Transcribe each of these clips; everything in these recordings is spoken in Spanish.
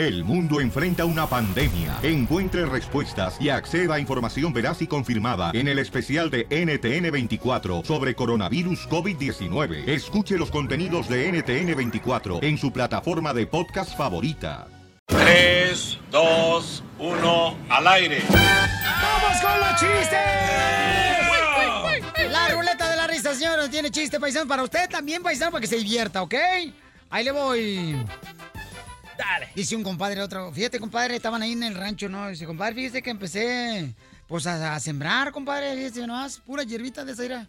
El mundo enfrenta una pandemia. Encuentre respuestas y acceda a información veraz y confirmada en el especial de NTN24 sobre coronavirus COVID-19. Escuche los contenidos de NTN24 en su plataforma de podcast favorita. 3, 2, 1, al aire. ¡Vamos con los chistes! La ruleta de la risa, señores, tiene chiste paisano para usted también, paisano, para que se divierta, ¿ok? Ahí le voy. Dale. Dice un compadre otro, fíjate, compadre, estaban ahí en el rancho, ¿no? Dice, compadre, fíjese que empecé, pues, a, a sembrar, compadre, fíjese nomás, pura hierbita de esa ira.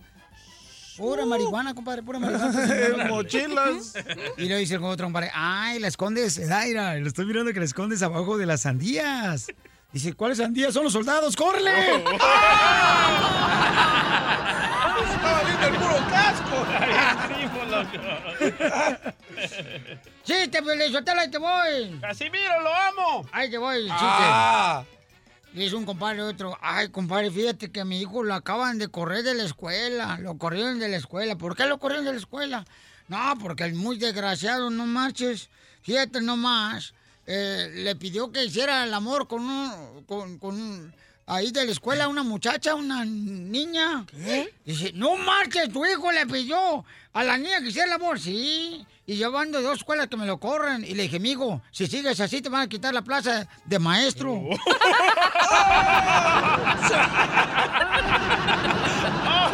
Pura marihuana, compadre, pura marihuana. Mochilas. Y le dice el otro compadre, ay, la escondes, Daira, lo estoy mirando que la escondes abajo de las sandías. Dice, ¿cuáles sandías? Son los soldados, el puro casco. ¡Chiste, Sotelo, ahí te voy! ¡Casimiro, lo amo! Ahí te voy, chiste. Ah. Dice un compadre otro, ay, compadre, fíjate que a mi hijo lo acaban de correr de la escuela, lo corrieron de la escuela. ¿Por qué lo corrieron de la escuela? No, porque el muy desgraciado, no marches. Fíjate nomás, eh, le pidió que hiciera el amor con un, con, con un- ahí de la escuela una muchacha, una niña. Dice, no marches, tu hijo le pidió a la niña que hiciera el amor. Sí, y yo ando de dos escuelas que me lo corren. Y le dije, amigo, si sigues así te van a quitar la plaza de maestro.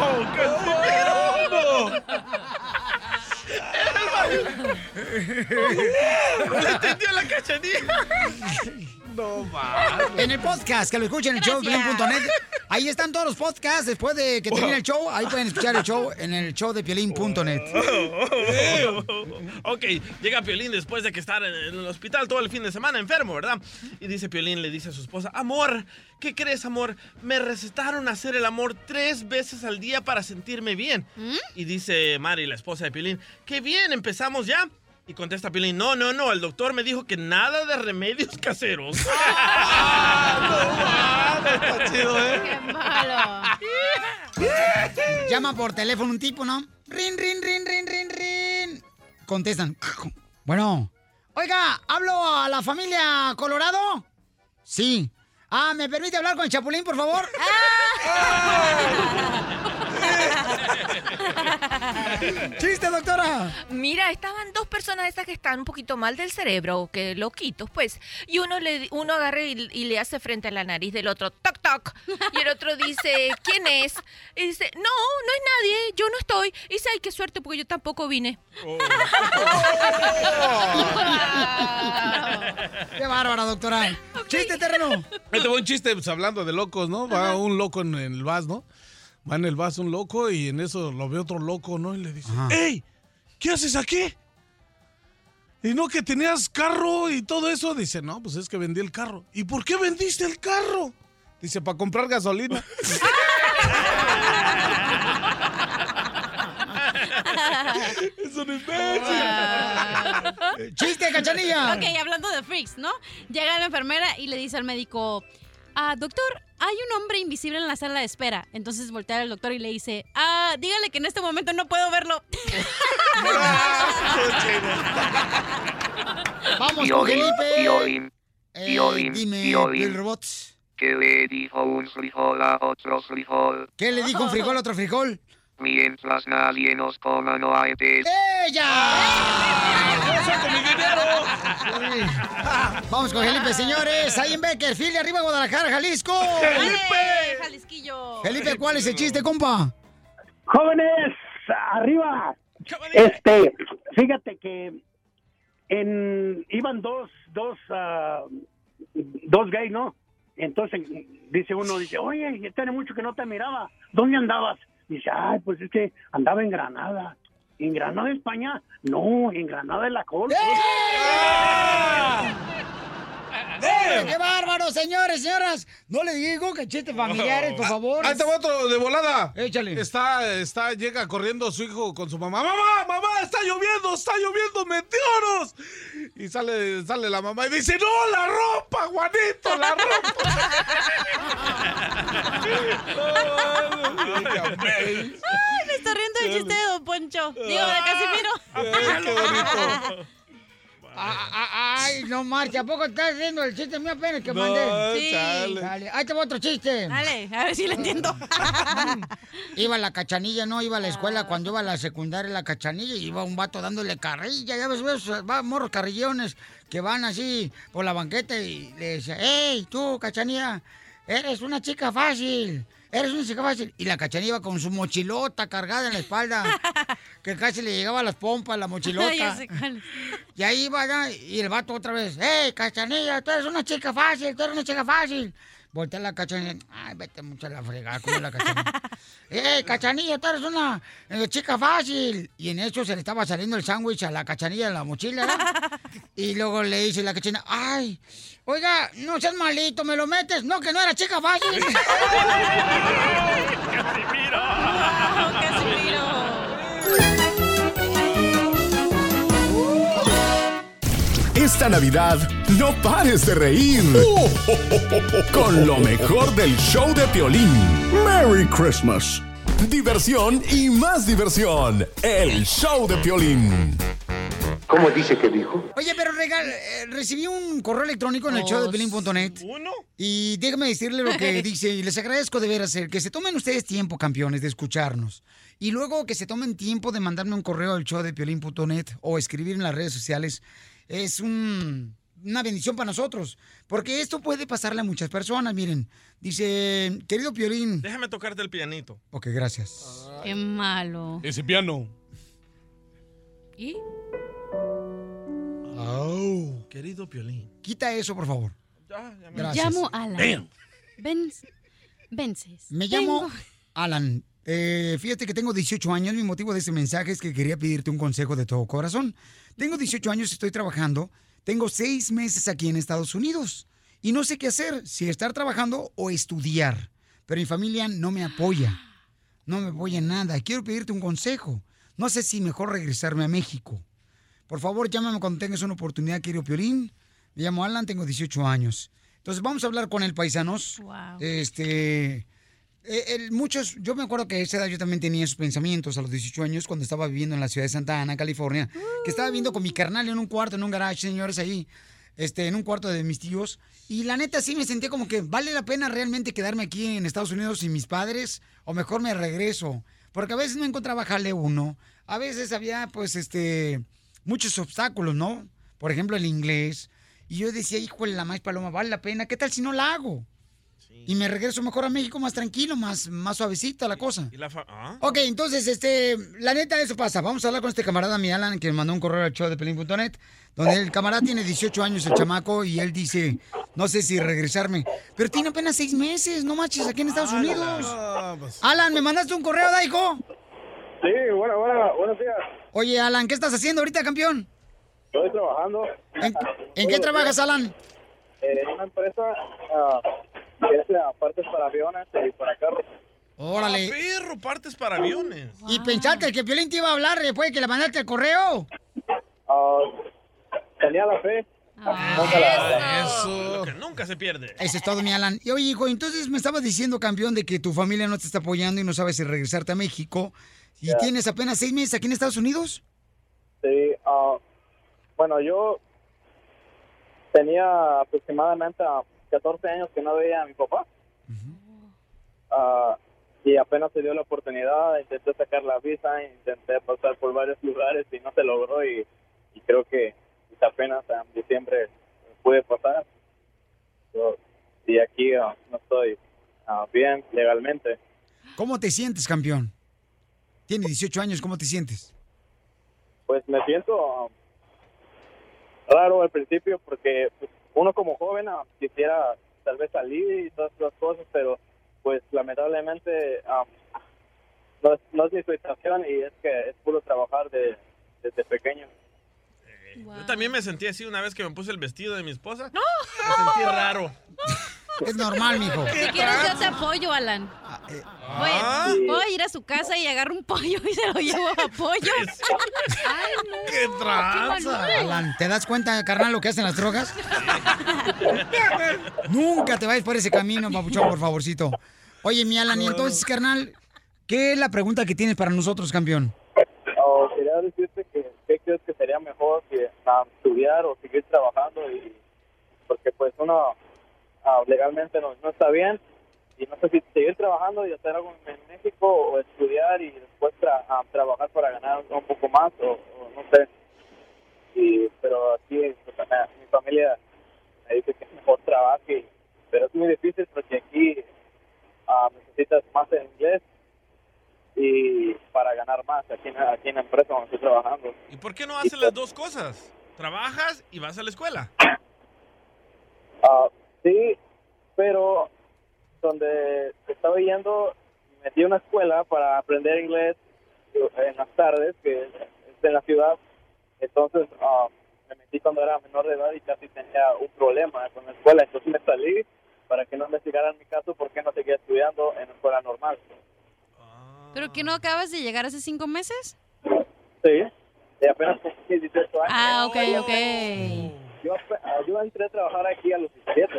¡Oh, Casimiro! ¡Le entendió la cachanilla! No mames. En el podcast, que lo escuchen en el show de Piolín.net. Ahí están todos los podcasts. Después de que termine el show, ahí pueden escuchar el show en el show de Piolín.net. ok, llega Piolín después de que estar en el hospital todo el fin de semana enfermo, ¿verdad? Y dice Piolín, le dice a su esposa, amor, ¿qué crees, amor? Me recetaron hacer el amor tres veces al día para sentirme bien. Y dice Mari, la esposa de Piolín, qué bien, empezamos ya. Y contesta Piolín, no, no, no, el doctor me dijo que nada de remedios caseros. Está chido, ¿eh? Qué malo. Llama por teléfono un tipo, ¿no? Rin, rin, rin, rin, rin, rin. Contestan. Bueno. Oiga, ¿hablo a la familia Colorado? Sí. Ah, ¿me permite hablar con el Chapulín, por favor? ¡Chiste, doctora! Mira, estaban dos personas estas que están un poquito mal del cerebro, que loquitos, pues. Y uno le uno agarra y, y le hace frente a la nariz del otro, toc, toc. Y el otro dice, ¿quién es? Y dice, no, no es nadie, yo no estoy. Y dice, ay, qué suerte, porque yo tampoco vine. ¡Qué bárbara, doctora! ¡Chiste, terreno! Ahí te voy un chiste, pues, hablando de locos, ¿no? Va un loco en el vas, ¿no? Va en el vas un loco y en eso lo ve otro loco, ¿no? Y le dice, ¡Ey! ¿Qué haces aquí? Y no que tenías carro y todo eso. Dice, no, pues es que vendí el carro. ¿Y por qué vendiste el carro? Dice, para comprar gasolina. es un imbécil. ¡Chiste, cachanilla! Ok, hablando de freaks, ¿no? Llega la enfermera y le dice al médico, ah, doctor, hay un hombre invisible en la sala de espera. Entonces voltea al doctor y le dice, ah, dígale que en este momento no puedo verlo. Vamos Piolín, Felipe. Piolín, Eh, Piolín, dime, Piolín. el robot. ¿Qué le dijo un frijol a otro frijol? ¿Qué le dijo un frijol a otro frijol? Mientras nadie nos coma no hay pez. ¡Ella! Vamos con Felipe, señores. Ahí en Beckerfield, arriba de Guadalajara, Jalisco. ¡Felipe! Jalisquillo. Felipe, ¿cuál es el chiste, compa? Jóvenes, arriba. Este, fíjate que en iban dos, dos, ah, dos gays, ¿no? Entonces dice uno, dice, oye, ya tiene mucho que no te miraba. ¿Dónde andabas? Dice, ay, pues es que andaba en Granada. ¿En Granada, España? No, en Granada de la Col. ¡Eh! ¡Qué bárbaro, señores, señoras! No le digo que chistes familiares, por favor. Ahí te va otro de volada. Échale. Está, está, llega corriendo su hijo con su mamá. ¡Mamá, mamá! ¡Está lloviendo! ¡Está lloviendo! ¡Meteoros! Y sale, sale la mamá y dice, ¡No, la ropa, Juanito! ¡La ropa! Ay, me está riendo el chiste de Don Poncho. Digo, de Casimiro. Qué bonito. Ah, ah, Ay, no marcha, ¿a poco estás haciendo el chiste mío apenas que No, mandé? Sí. chale. Dale, ahí te va otro chiste. Dale, a ver si lo entiendo. iba a la cachanilla, no, iba a la escuela cuando iba a la secundaria la cachanilla y iba un vato dándole carrilla, ya ves, ves, va morros carrillones que van así por la banqueta y le decía, hey, tú, cachanilla, eres una chica fácil, eres una chica fácil. Y la cachanilla iba con su mochilota cargada en la espalda, que casi le llegaba a las pompas la mochilota. Y ahí iba y el vato otra vez, hey, cachanilla, tú eres una chica fácil, tú eres una chica fácil. Voltea la cachanilla, ay, vete mucho a la fregada, como la cachanilla. ¡Eh, cachanilla, tú eres una eh, chica fácil! Y en eso se le estaba saliendo el sándwich a la cachanilla de la mochila, ¿verdad? Y luego le dice la cachanilla, ¡ay! Oiga, no seas malito, ¿me lo metes? No, que no era chica fácil. Esta Navidad no pares de reír con lo mejor del show de Piolín. Merry Christmas. Diversión y más diversión. El show de Piolín. ¿Cómo dice que dijo? Oye, pero regal, eh, recibí un correo electrónico en el show de Pelín.net. ¿Uno? Y déjame decirle lo que dice, y les agradezco de veras el que se tomen ustedes tiempo, campeones, de escucharnos. Y luego que se tomen tiempo de mandarme un correo al show de Piolín.net o escribir en las redes sociales. Es un- una bendición para nosotros. Porque esto puede pasarle a muchas personas. Miren, dice, querido Piolín. Déjame tocarte el pianito. Ok, gracias. Qué malo. Ese piano. ¿Y? Querido Piolín. Quita eso, por favor. Me Gracias. llamo Alan. Damn. Ven, vences. Me llamo Alan. Eh, fíjate que tengo 18 años. Mi motivo de este mensaje es que quería pedirte un consejo de todo corazón. Tengo 18 años, estoy trabajando. Tengo seis meses aquí en Estados Unidos. Y no sé qué hacer, si estar trabajando o estudiar. Pero mi familia no me apoya. No me apoya en nada. Quiero pedirte un consejo. No sé si mejor regresarme a México. Por favor, llámame cuando tengas una oportunidad, querido Piolín. Me llamo Alan, tengo 18 años. Entonces vamos a hablar con el paisanos. Wow. Este, eh, muchos, yo me acuerdo que a esa edad yo también tenía esos pensamientos a los 18 años cuando estaba viviendo en la ciudad de Santa Ana, California, que estaba viviendo con mi carnal en un cuarto, en un garage, señores, ahí, este, en un cuarto de mis tíos. Y la neta sí me sentía como que vale la pena realmente quedarme aquí en Estados Unidos sin mis padres o mejor me regreso. Porque a veces no encontraba jale uno, a veces había pues este muchos obstáculos, ¿no? Por ejemplo el inglés. Y yo decía, hijo de la más paloma, vale la pena, ¿qué tal si no la hago? Y me regreso mejor a México más tranquilo, más, más suavecita la cosa. ¿Y la ah? Ok, entonces, este, la neta, eso pasa. Vamos a hablar con este camarada, mi Alan, que me mandó un correo al show de Pelín.net, donde el camarada tiene 18 años, el chamaco, y él dice, no sé si regresarme. Pero tiene apenas seis meses, no manches, aquí en Estados Unidos. Alan, ¿me mandaste un correo, da, hijo? Sí, bueno, bueno, buenos días. Oye, Alan, ¿qué estás haciendo ahorita, campeón? Estoy trabajando. ¿En, en qué trabajas, Alan? En una empresa ah, que hace ah, partes para aviones y para carros. Órale. Ah, perro, partes para aviones. ¿Y pensaste que Piolín te iba a hablar después de que le mandaste el correo? Ah, tenía la fe. Eso. Lo que nunca se pierde. Eso es todo, mi Alan. Y oye, hijo, entonces me estabas diciendo, campeón, de que tu familia no te está apoyando y no sabes si regresarte a México. ¿Y tienes apenas seis meses aquí en Estados Unidos? Sí, ah, bueno, yo tenía aproximadamente ah, 14 años que no veía a mi papá. Ah, y apenas se dio la oportunidad, intenté sacar la visa, intenté pasar por varios lugares y no se logró y, y creo que apenas en diciembre pude pasar. Y aquí ah, no estoy ah, bien legalmente. ¿Cómo te sientes, campeón? Tienes 18 años, ¿cómo te sientes? Pues me siento raro al principio porque pues, uno como joven ah, quisiera tal vez salir y todas esas cosas, pero pues lamentablemente ah, no, es, no es mi situación y es que es puro trabajar de, desde pequeño. Yo también me sentí así una vez que me puse el vestido de mi esposa. Me sentí raro. Es normal, mijo. Si quieres, yo te apoyo, Alan. Voy, Ah. voy a ir a su casa y agarro un pollo y se lo llevo a pollo. Ay, no. ¡Qué tranza! Alan, ¿te das cuenta, carnal, lo que hacen las drogas? Nunca te vayas por ese camino, papuchón, por favorcito. Oye, mi Alan, y entonces, carnal, ¿qué es la pregunta que tienes para nosotros, campeón? Oh, quería decirte que qué es que sería mejor que ah, estudiar o seguir trabajando y porque pues uno ah, legalmente no, no está bien y no sé si seguir trabajando y hacer algo en México o estudiar y después tra- trabajar para ganar un poco más o, o no sé y pero aquí pues, mi familia me dice que mejor trabaje pero es muy difícil porque aquí ah, necesitas más en inglés y para ganar más aquí en, aquí en la empresa donde estoy trabajando ¿Y por qué no haces las dos cosas? Trabajas y vas a la escuela. Ah, sí, pero donde estaba yendo, metí una escuela para aprender inglés en las tardes, que es en la ciudad. Entonces ah, me metí cuando era menor de edad y casi tenía un problema con la escuela. Entonces me salí para que no investigaran mi caso porque no seguía estudiando en la escuela normal. ¿Pero que no acabas de llegar hace cinco meses? Sí, y apenas cumplí 18 años. Ah, ok, ok. Yo, ah, yo entré a trabajar aquí a los 17.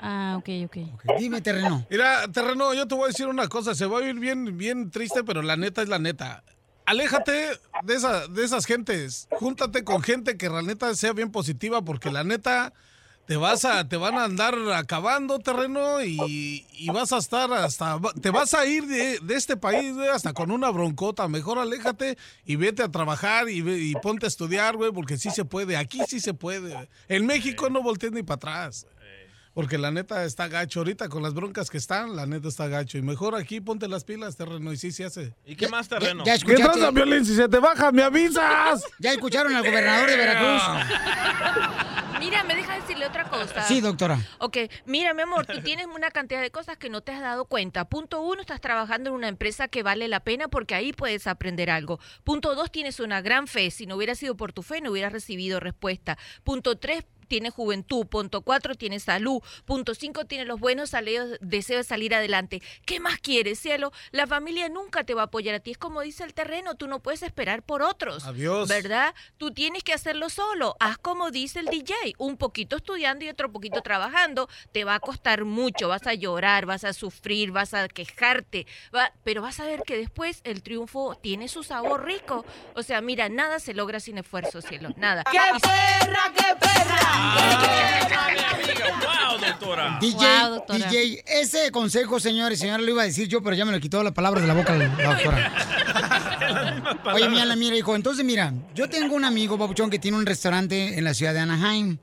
Ah, ok, ok. Dime, terreno. Mira, terreno, yo te voy a decir una cosa. Se va a oír bien, bien triste, pero la neta es la neta. Aléjate de, esa, de esas gentes. Júntate con gente que la neta sea bien positiva, porque la neta te vas a, te van a andar acabando terreno y, y vas a estar hasta, te vas a ir de, este país, güey, hasta con una broncota. Mejor aléjate y vete a trabajar y, y ponte a estudiar, güey, porque sí se puede. Aquí sí se puede. En México no voltees ni para atrás. Porque la neta está gacho. Ahorita con las broncas que están, la neta está gacho. Y mejor aquí ponte las pilas, terreno, y sí se hace. ¿Y qué más terreno? ya ¿Qué escuchaste? tranza, Violín? Si se te baja, me avisas. ¿Ya escucharon al gobernador de Veracruz? Mira, me deja decirle otra cosa. Sí, doctora. Ok, mira, mi amor, tú tienes una cantidad de cosas que no te has dado cuenta. Punto uno, estás trabajando en una empresa que vale la pena porque ahí puedes aprender algo. Punto dos, tienes una gran fe. Si no hubiera sido por tu fe, no hubieras recibido respuesta. Punto tres, tiene juventud. Punto cuatro, tiene salud. Punto cinco, tiene los buenos saleos- deseos de salir adelante. ¿Qué más quieres, cielo? La familia nunca te va a apoyar a ti. Es como dice el terreno, tú no puedes esperar por otros. Adiós. ¿Verdad? Tú tienes que hacerlo solo. Haz como dice el DJ, un poquito estudiando y otro poquito trabajando. Te va a costar mucho, vas a llorar, vas a sufrir, vas a quejarte, va- pero vas a ver que después el triunfo tiene su sabor rico. O sea, mira, nada se logra sin esfuerzo, cielo, nada. ¡Qué perra, qué perra! ¡Wow, doctora! DJ, Wow, doctora. DJ, ese consejo, señores y señores, lo iba a decir yo, pero ya me lo quitó la palabra de la boca la la doctora. Oye, mira, mira, hijo, entonces mira, yo tengo un amigo, Papuchón, que tiene un restaurante en la ciudad de Anaheim.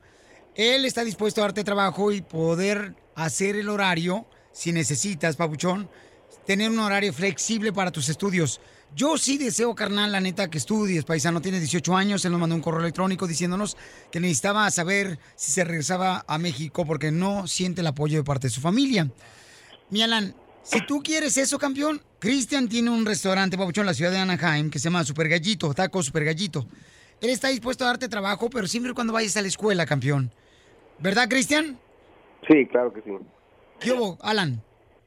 Él está dispuesto a darte trabajo y poder hacer el horario, si necesitas, Papuchón, tener un horario flexible para tus estudios. Yo sí deseo, carnal, la neta, que estudies, paisano. Tienes 18 años, él nos mandó un correo electrónico diciéndonos que necesitaba saber si se regresaba a México porque no siente el apoyo de parte de su familia. Mi Alan, si tú quieres eso, campeón, Cristian tiene un restaurante, Papuchón, en la ciudad de Anaheim que se llama Super Gallito, Taco Super Gallito. Él está dispuesto a darte trabajo, pero siempre cuando vayas a la escuela, campeón. ¿Verdad, Cristian? Sí, claro que sí. ¿Qué hubo, Alan?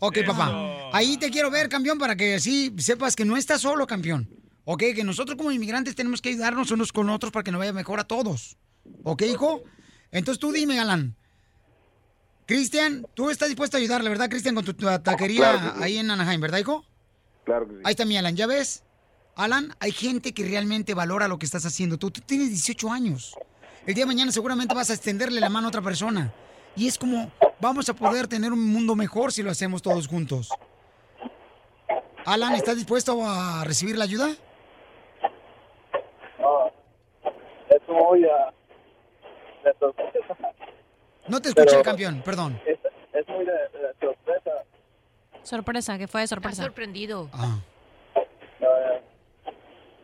Ok, papá. Ahí te quiero ver, campeón, para que así sepas que no estás solo, campeón. Ok, que nosotros como inmigrantes tenemos que ayudarnos unos con otros para que nos vaya mejor a todos. ¿Ok, hijo? Entonces tú dime, Alan. Cristian, tú estás dispuesto a ayudarle, ¿verdad, Cristian, con tu, tu taquería Claro que sí. ahí en Anaheim, ¿verdad, hijo? Claro que sí. Ahí está mi Alan, ¿ya ves? Alan, hay gente que realmente valora lo que estás haciendo. Tú, tú tienes 18 años. El día de mañana seguramente vas a extenderle la mano a otra persona. Y es como, vamos a poder tener un mundo mejor si lo hacemos todos juntos. Alan, ¿estás dispuesto a recibir la ayuda? Es muy ah, de sorpresa. No te escuché, campeón, perdón. Es, es muy de, de sorpresa. Sorpresa, que fue de sorpresa. sorprendido. Ah.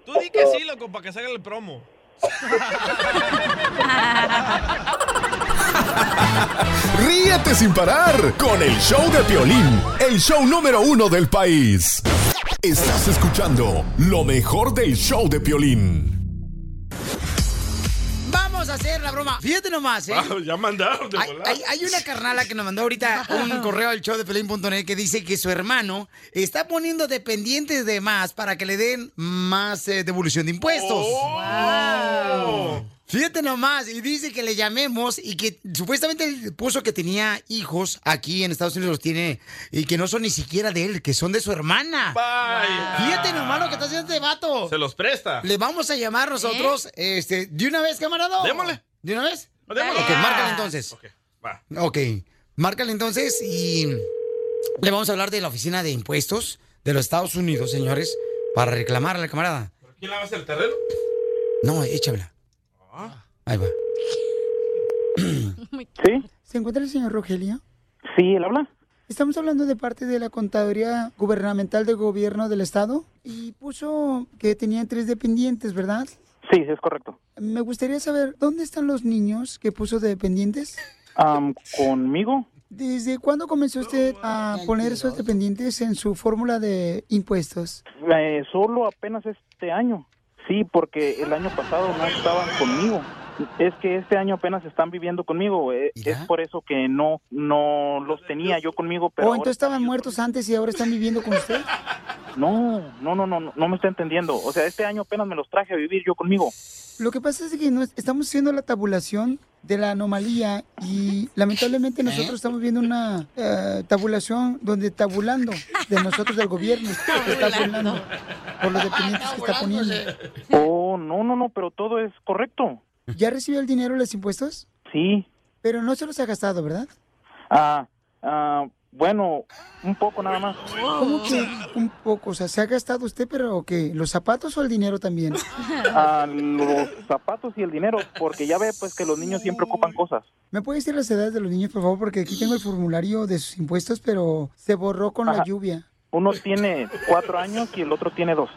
Tú di que sí, loco, para que salga el promo. Ríete sin parar con el show de Piolín, el show número uno del país. Estás escuchando lo mejor del show de Piolín. Vamos a hacer la broma. Fíjate nomás, ¿eh? Wow, ya mandaron de Hay, hay- hay una carnala que nos mandó ahorita un correo al show de Pelín.net que dice que su hermano está poniendo dependientes de más para que le den más eh, devolución de impuestos. Oh. Fíjate nomás, y dice que le llamemos y que supuestamente él puso que tenía hijos aquí en Estados Unidos, los tiene, y que no son ni siquiera de él, que son de su hermana. Vaya. Fíjate nomás lo que está haciendo este vato. Se los presta. Le vamos a llamar nosotros, este, de una vez, camarada. Démosle. ¿De una vez? Démosle. Ok, márcale entonces. Ok, va. Ok, márcale entonces y le vamos a hablar de la oficina de impuestos de los Estados Unidos, señores, para reclamar a la camarada. ¿Quién lava el terreno? No, échamela. Ah. Ahí va. ¿Sí? ¿Se encuentra el señor Rogelio? Sí, él habla. Estamos hablando de parte de la Contaduría Gubernamental del Gobierno del Estado y puso que tenían tres dependientes, ¿verdad? Sí, es correcto. Me gustaría saber, ¿dónde están los niños que puso de dependientes? ¿Conmigo? ¿Desde cuándo comenzó usted a poner esos dependientes en su fórmula de impuestos? Eh, solo apenas este año. Sí, porque el año pasado no estaban conmigo. Es que este año apenas están viviendo conmigo. eh, Es por eso que no no los tenía yo conmigo, pero ¿O ahora- entonces estaban muertos antes y ahora están viviendo con usted? no, no, no, no, no me está entendiendo. O sea, este año apenas me los traje a vivir yo conmigo. Lo que pasa es que no es- estamos haciendo la tabulación de la anomalía y lamentablemente nosotros estamos viendo una eh, tabulación donde tabulando de nosotros del gobierno está tabulando por los dependientes que está poniendo. Oh, no, no, no, pero todo es correcto. ¿Ya recibió el dinero de los impuestos? Sí. Pero no se los ha gastado, ¿verdad? Ah, ah, bueno, un poco nada más. ¿Cómo que un poco? O sea, ¿se ha gastado usted, pero qué? ¿Los zapatos o el dinero también? Ah, los zapatos y el dinero, porque ya ve pues que los niños siempre ocupan cosas. ¿Me puede decir las edades de los niños, por favor? Porque aquí tengo el formulario de sus impuestos, pero se borró con la Ajá. lluvia. Uno tiene cuatro años y el otro tiene dos.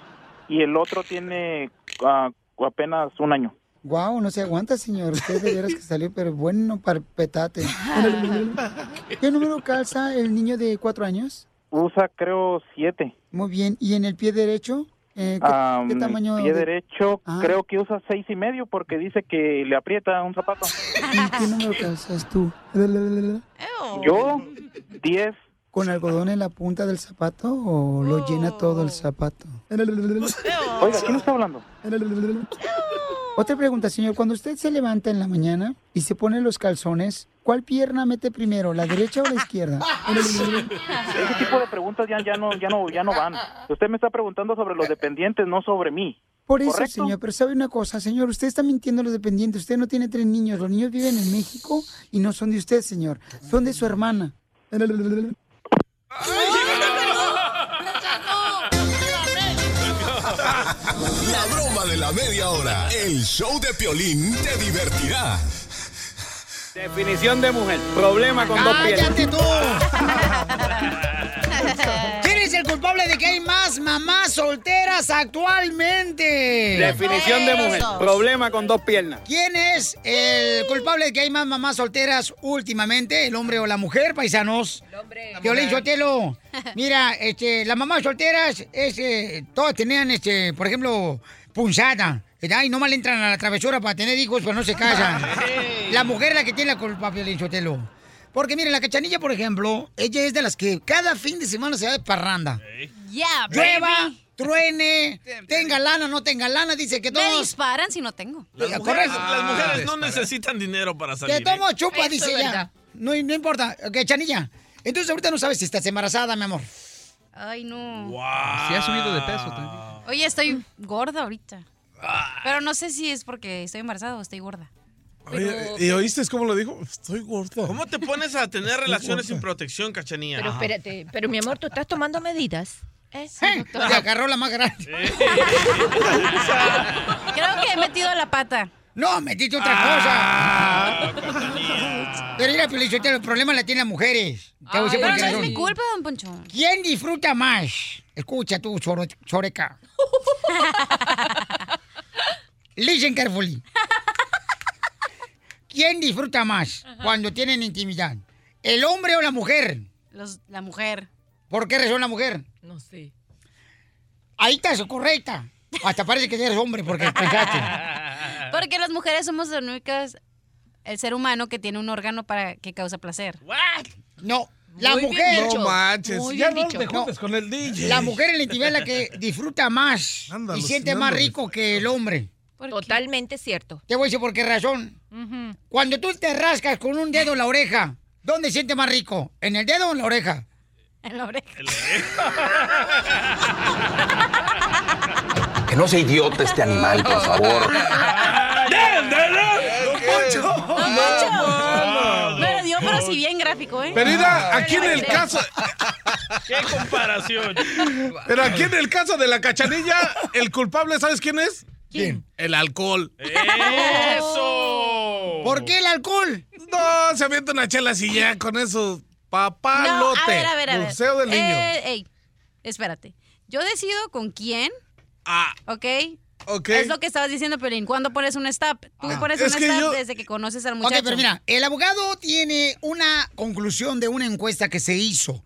Y el otro tiene ah, apenas un año. Guau, no se aguanta, señor. Usted de veras que salió, pero bueno para el petate. ¿Qué número calza el niño de cuatro años? Usa creo siete. Muy bien. ¿Y en el pie derecho? Eh, ¿qué, Ah, qué tamaño? pie de- derecho Ah. creo que usa seis y medio porque dice que le aprieta un zapato. ¿Y qué número calzas tú? Yo, diez. ¿Con algodón en la punta del zapato o lo llena todo el zapato? Oiga, ¿quién está hablando? Otra pregunta, señor. Cuando usted se levanta en la mañana y se pone los calzones, ¿cuál pierna mete primero, la derecha o la izquierda? Ese tipo de preguntas ya, ya no ya no ya no van. Usted me está preguntando sobre los dependientes, no sobre mí. Por eso, ¿Correcto? señor, pero sabe una cosa, señor, usted está mintiendo a los dependientes. Usted no tiene tres niños. Los niños viven en México y no son de usted, señor. Son de su hermana. La broma de la media hora. El show de Piolín te divertirá. Definición de mujer. Problema con dos piernas. ¡Cállate tú! ¿Quién es el culpable de que hay más mamás solteras actualmente? Definición de mujer. Problema con dos piernas. ¿Quién es el culpable de que hay más mamás solteras últimamente? ¿El hombre o la mujer, paisanos? El hombre. Violín Sotelo. Mira, este, las mamás solteras, este, todas tenían, este, por ejemplo, punzada. Ay, no mal entran a la travesura para tener hijos, pero no se casan. La mujer es la que tiene la culpa, Violín Sotelo. Porque miren, la cachanilla, por ejemplo, ella es de las que cada fin de semana se va de parranda. Yeah, Llueva, truene, tenga lana, no tenga lana, dice que Me todos... disparan si no tengo. Las Ya, mujeres, correcto. las mujeres Ah, no necesitan dinero para salir. Que tomo chupa, Eso dice ella. No, no importa. Ok, Chanilla. Entonces ahorita no sabes si estás embarazada, mi amor. Ay, no. Sí ha subido de peso. te- Oye, estoy gorda ahorita. Pero no sé si es porque estoy embarazada o estoy gorda. Oye, ¿Y oíste cómo lo dijo? Estoy gorda. ¿Cómo te pones a tener relaciones sin protección, cachanilla? Pero espérate, pero mi amor, ¿tú estás tomando medidas? ¿Eh? Te agarró la más grande. Creo que he metido la pata. No, metiste otra Ah, cosa. Pero mira, Pelichotelo, el problema la tienen las mujeres. Te Pero no es mi culpa, don Poncho. ¿Quién disfruta más? Escucha tú, choreca. Listen carefully. ¿Quién disfruta más cuando tienen intimidad? ¿El hombre o la mujer? Los- la mujer. ¿Por qué razón la mujer? No sé. Ahí estás, correcta. Hasta parece que eres hombre porque pensaste. Porque las mujeres somos las únicas, el ser humano que tiene un órgano para que causa placer. No, la Muy bien mujer. dicho. No manches. Muy ya bien no dicho. te juntes con el DJ. La mujer en la intimidad es la que disfruta más y siente más rico que el hombre. Totalmente cierto. Te voy a decir por qué razón. Cuando tú te rascas con un dedo en la oreja, ¿dónde siente más rico? ¿En el dedo o en la oreja? En la oreja. Que no sea idiota este animal, por favor. ¡Don Poncho! Me lo dio, pero si bien gráfico, ¿eh? Pero mira, aquí en el caso. ¡Qué comparación! Pero aquí en el caso de la cachanilla, el culpable, ¿sabes quién es? ¿Quién? El alcohol. ¡Eso! ¿Por qué el alcohol? No, se avienta una chela así ya con eso. Papalote. No, a ver, a ver, a ver. Museo del Niño. Eh, ey, espérate. Yo decido con quién. Ah. ¿Ok? Ok. Es lo que estabas diciendo, Pelín. ¿Cuándo pones un stop? Tú pones es un stop yo- desde que conoces al Ok, muchacho. pero mira, el abogado tiene una conclusión de una encuesta que se hizo.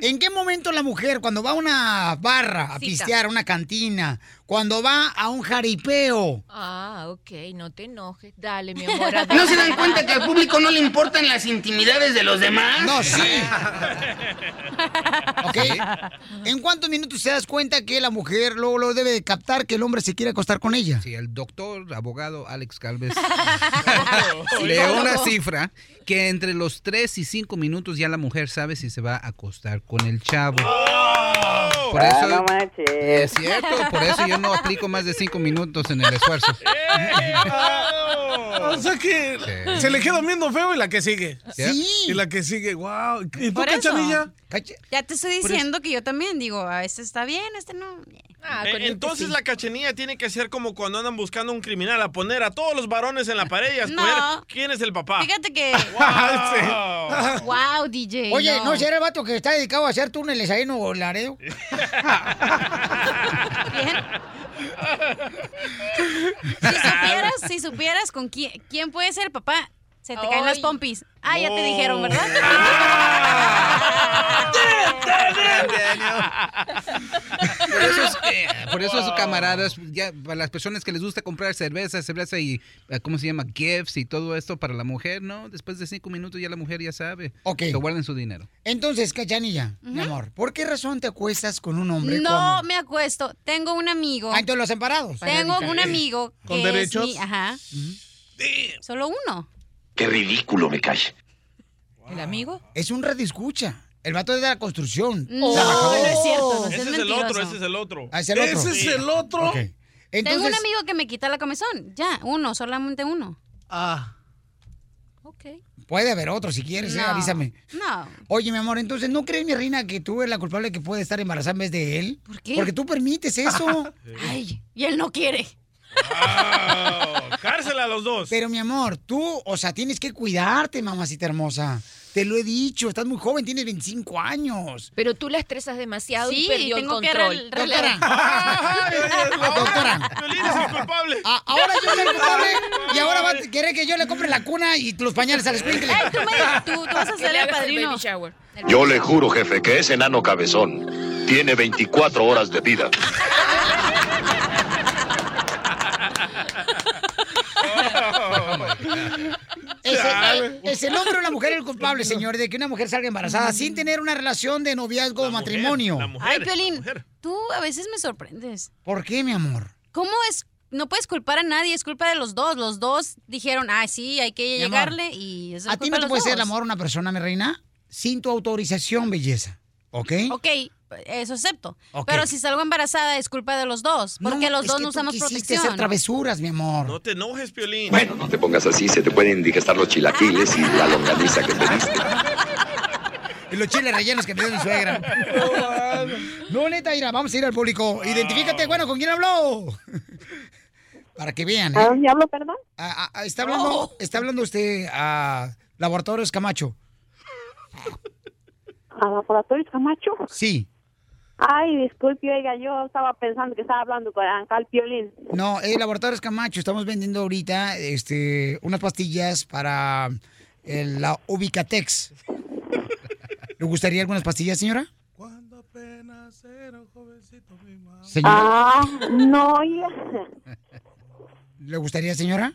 ¿En qué momento la mujer, cuando va a una barra a Cita. pistear, a una cantina, cuando va a un jaripeo, Ah, ok, no te enojes. Dale, mi amor. ¿No se dan cuenta que al público no le importan las intimidades de los demás? No, sí. ¿ok? ¿En cuántos minutos te das cuenta que la mujer luego lo debe de captar que el hombre se quiere acostar con ella? Sí, el doctor, abogado Alex Calves le dio una cifra que entre los 3 y 5 minutos ya la mujer sabe si se va a acostar con el chavo. Por Ah, eso, no manches. es cierto, por eso yo no aplico más de 5 minutos en el esfuerzo. O sea que Sí. se le queda viendo feo y la que sigue. Sí. Y la que sigue, wow. ¿Y tú, Por eso. cachanilla? Ya te estoy diciendo que yo también digo, ah, este está bien, este no. Ah, Eh, entonces la cachanilla tiene que ser como cuando andan buscando un criminal, a poner a todos los varones en la pared y a escoger No. quién es el papá. Fíjate que. Wow. wow, DJ. Oye, ¿no será el vato que está dedicado a hacer túneles ahí en Nuevo Laredo? Si supieras, si supieras con quién, quién puede ser papá, se te caen las pompis. Ah, ya te dijeron, ¿verdad? Por eso, es, eh, por eso camaradas, ya, para las personas que les gusta comprar cerveza, cerveza y, eh, ¿cómo se llama? Gifts y todo esto para la mujer, ¿no? Después de cinco minutos ya la mujer ya sabe. Ok. Que guarden su dinero. Entonces, Cachanilla, mi amor, ¿por qué razón te acuestas con un hombre No me acuesto. Tengo un amigo. Ah, entonces los separados. Tengo un amigo que ¿Con es derechos? mi- ajá. Solo uno. Qué ridículo me cae. ¿El amigo? Es un red escucha. El vato es de la construcción. No, no es cierto, no Ese seas es el otro, ese es el otro. Ah, es el otro. ¿Ese es el otro? Tengo un amigo que me quita la comezón. Ya, uno, solamente uno. Ah. Ok. puede haber otro si quieres, eh, avísame. No. Oye, mi amor, entonces, ¿no crees, mi reina, que tú eres la culpable que puede estar embarazada en vez de él? ¿Por qué? Porque tú permites eso. Ay, y él no quiere. Wow. Cárcel a los dos. Pero, mi amor, tú, o sea, tienes que cuidarte, mamacita hermosa. Te lo he dicho, estás muy joven, tienes 25 años. Pero tú la estresas demasiado y Sí, perdió el tengo que control. rel- Doctora. Doctora. Piolín es el culpable. A- ahora yo soy el culpable y ahora va a querer que yo le compre la cuna y los pañales al escuincle. Ey, tú, me, tú, tú vas a Que ser el el padrino. baby shower. Yo le juro, jefe, que ese enano cabezón tiene 24 horas de vida. Es el, es el hombre o la mujer el culpable, señor, de que una mujer salga embarazada sin tener una relación de noviazgo o matrimonio. Ay, Piolín, tú a veces me sorprendes. ¿Por qué, mi amor? ¿Cómo es? No puedes culpar a nadie, es culpa de los dos. Los dos dijeron, ah, sí, hay que Mi amor, llegarle y es ¿A ti no te puede ser el amor a una persona, mi reina? Sin tu autorización, belleza. ¿Ok? Ok, eso acepto. Pero si salgo embarazada es culpa de los dos, porque los es dos que no usamos protección. hacer travesuras, mi amor. No te enojes, Piolín. Bueno, no te pongas así, se te pueden indigestar los chilaquiles y la longaniza que pediste. Y los chiles rellenos que me dio mi suegra. No, neta, mira, vamos a ir al público. Identifícate, bueno, ¿con quién habló? Para que vean, ¿eh? ¿A dónde hablo, perdón? Ah, ah, está hablando, está hablando usted a Laboratorios Camacho. ¿A Laboratorios Camacho? Sí. Ay, disculpe, oiga, yo estaba pensando que estaba hablando con Ancal Piolín. No, es Laboratorios Camacho. Estamos vendiendo ahorita este, unas pastillas para el- la Ubicatex. ¿Le gustaría algunas pastillas, señora? Señora, Ah, no, oiga. ¿le gustaría, señora?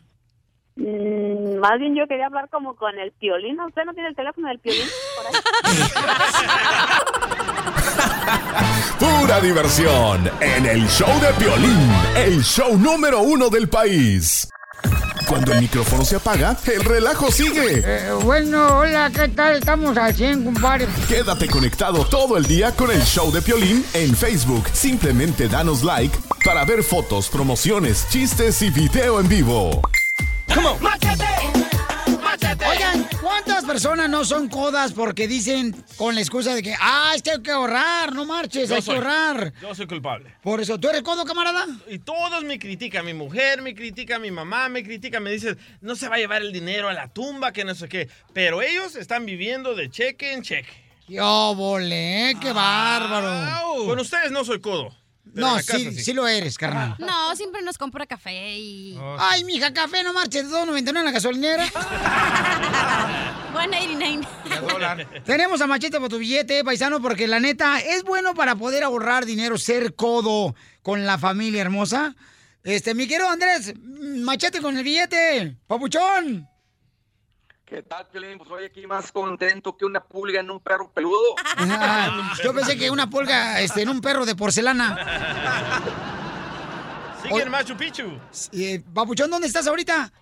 Mm, más bien yo quería hablar como con el Piolín. ¿Usted no tiene el teléfono del Piolín? Por ahí. Pura diversión en el show de Piolín, el show número uno del país. Cuando el micrófono se apaga, el relajo sigue. Eh, bueno, hola, ¿qué tal? Estamos al 100, compadre. Quédate conectado todo el día con el show de Piolín en Facebook. Simplemente danos like para ver fotos, promociones, chistes y video en vivo. Oigan, ¿cuántas personas no son codas porque dicen con la excusa de que, ah, es que hay que ahorrar, no marches, Yo hay soy- que ahorrar? Yo soy culpable. Por eso, ¿tú eres codo, camarada? Y todos me critican, mi mujer me critica, mi mamá me critica, me dicen, no se va a llevar el dinero a la tumba, que no sé qué. Pero ellos están viviendo de cheque en cheque. ¡Qué óvole, eh! ¡Qué bárbaro! Con ustedes no soy codo. No, casa sí, sí lo eres, carnal. No, siempre nos compra café y... Ay, mija, café, no marches, 2.99 en la gasolinera. 189. Tenemos a Machete por tu billete, paisano, porque la neta es bueno para poder ahorrar dinero, ser codo con la familia hermosa. Este, mi querido Andrés, Machete con el billete, papuchón. ¿Qué tal, Piolín? Pues hoy aquí más contento que una pulga en un perro peludo. Ah, yo pensé que una pulga este, en un perro de porcelana. Sigue en Machu Picchu. Eh, papuchón, ¿dónde estás ahorita?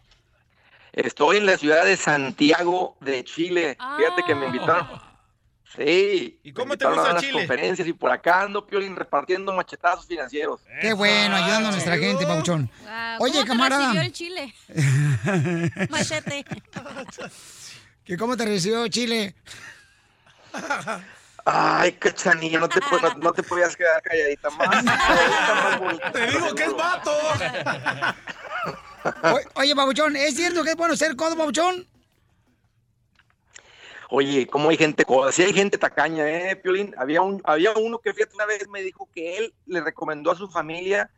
Estoy en la ciudad de Santiago de Chile. Fíjate que me invitaron. Sí. ¿Y cómo te gusta Chile? conferencias y por acá ando, Piolín, repartiendo machetazos financieros. Qué bueno, ayudando a nuestra gente, papuchón. Wow, Oye, ¿cómo te camarada. recibió el chile? Machete. ¿Que ¿Cómo te recibió Chile? Ay, cachanilla, no te, no, no te podías quedar calladita más. Te digo que es vato. O- oye, papuchón, ¿es cierto que es bueno ser codo, papuchón? Oye, ¿cómo hay gente coda? Sí hay gente tacaña, ¿eh, Piolín? Había, un, había uno que, fíjate, una vez me dijo que él le recomendó a su familia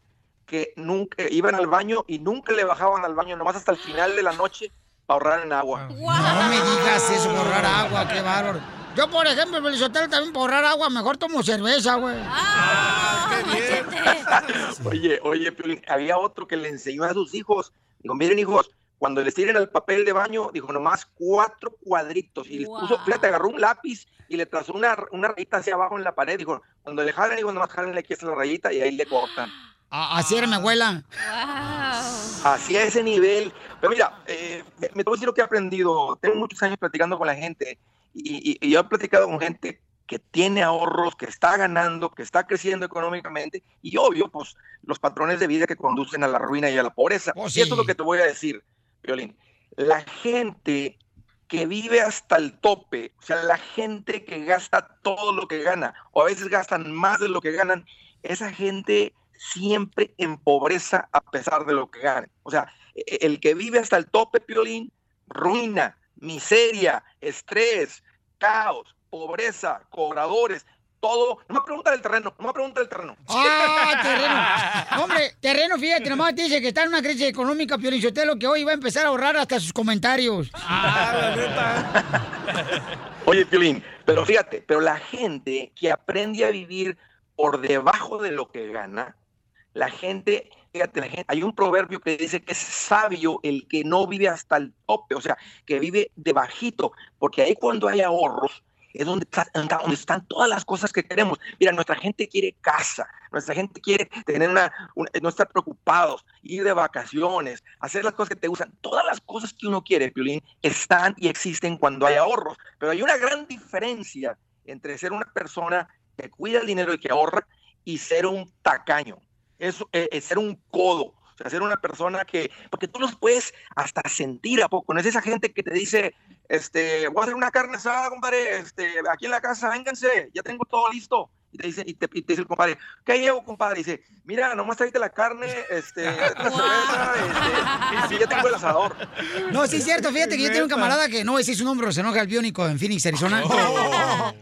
que nunca iban al baño y nunca le bajaban al baño, nomás hasta el final de la noche para ahorrar en agua. No me digas eso, ahorrar agua, qué bárbaro. Yo, por ejemplo, Felizotelo, también por ahorrar agua, mejor tomo cerveza, güey. Oye, oye, Piolín, había otro que le enseñó a sus hijos. Dijo, miren, hijos, cuando les tiren el papel de baño, dijo, nomás cuatro cuadritos. Y les puso, fíjate, agarró un lápiz y le trazó una, una rayita hacia abajo en la pared. Dijo, cuando le jalen, dijo, nomás jálenle aquí esta la rayita y ahí le cortan. A- Así era mi abuela. Así a ese nivel. Pero mira, eh, me, me te voy a decir lo que he aprendido. Tengo muchos años platicando con la gente y, y- y yo he platicado con gente que tiene ahorros, que está ganando, que está creciendo económicamente y obvio, pues los patrones de vida que conducen a la ruina y a la pobreza. Oh, Y esto es lo que te voy a decir, Violín. La gente que vive hasta el tope, o sea, la gente que gasta todo lo que gana, o a veces gastan más de lo que ganan, esa gente siempre en pobreza a pesar de lo que ganen. O sea, e- el que vive hasta el tope, Piolín, ruina, miseria, estrés, caos, pobreza, cobradores, todo. No me pregunta del terreno, no me pregunta del terreno. ¡Ah, terreno! Hombre, terreno, fíjate, nomás dice que está en una crisis económica, Piolichotelo, que hoy va a empezar a ahorrar hasta sus comentarios. Oye, Piolín, pero fíjate, pero la gente que aprende a vivir por debajo de lo que gana, la gente, fíjate, la gente, hay un proverbio que dice que es sabio el que no vive hasta el tope, o sea, que vive debajito, porque ahí cuando hay ahorros es donde, está- donde están todas las cosas que queremos. Mira, nuestra gente quiere casa, nuestra gente quiere tener una, no estar preocupados, ir de vacaciones, hacer las cosas que te gustan. Todas las cosas que uno quiere, Piolín, están y existen cuando hay ahorros. Pero hay una gran diferencia entre ser una persona que cuida el dinero y que ahorra y ser un tacaño. Eso eh, es ser un codo. Ser una persona que, porque tú los puedes hasta sentir a poco, no es esa gente que te dice, este, voy a hacer una carne asada, compadre, este, aquí en la casa, vénganse, ya tengo todo listo. Y te dice, y te, y te dice el compadre, ¿qué llevo, compadre? Y dice, mira, nomás tráete la carne, este, la cerveza, este, y sí, ya tengo el asador. No, sí es cierto, fíjate que yo tengo un camarada que no voy a decir su nombre, se enoja el biónico en Phoenix, Arizona.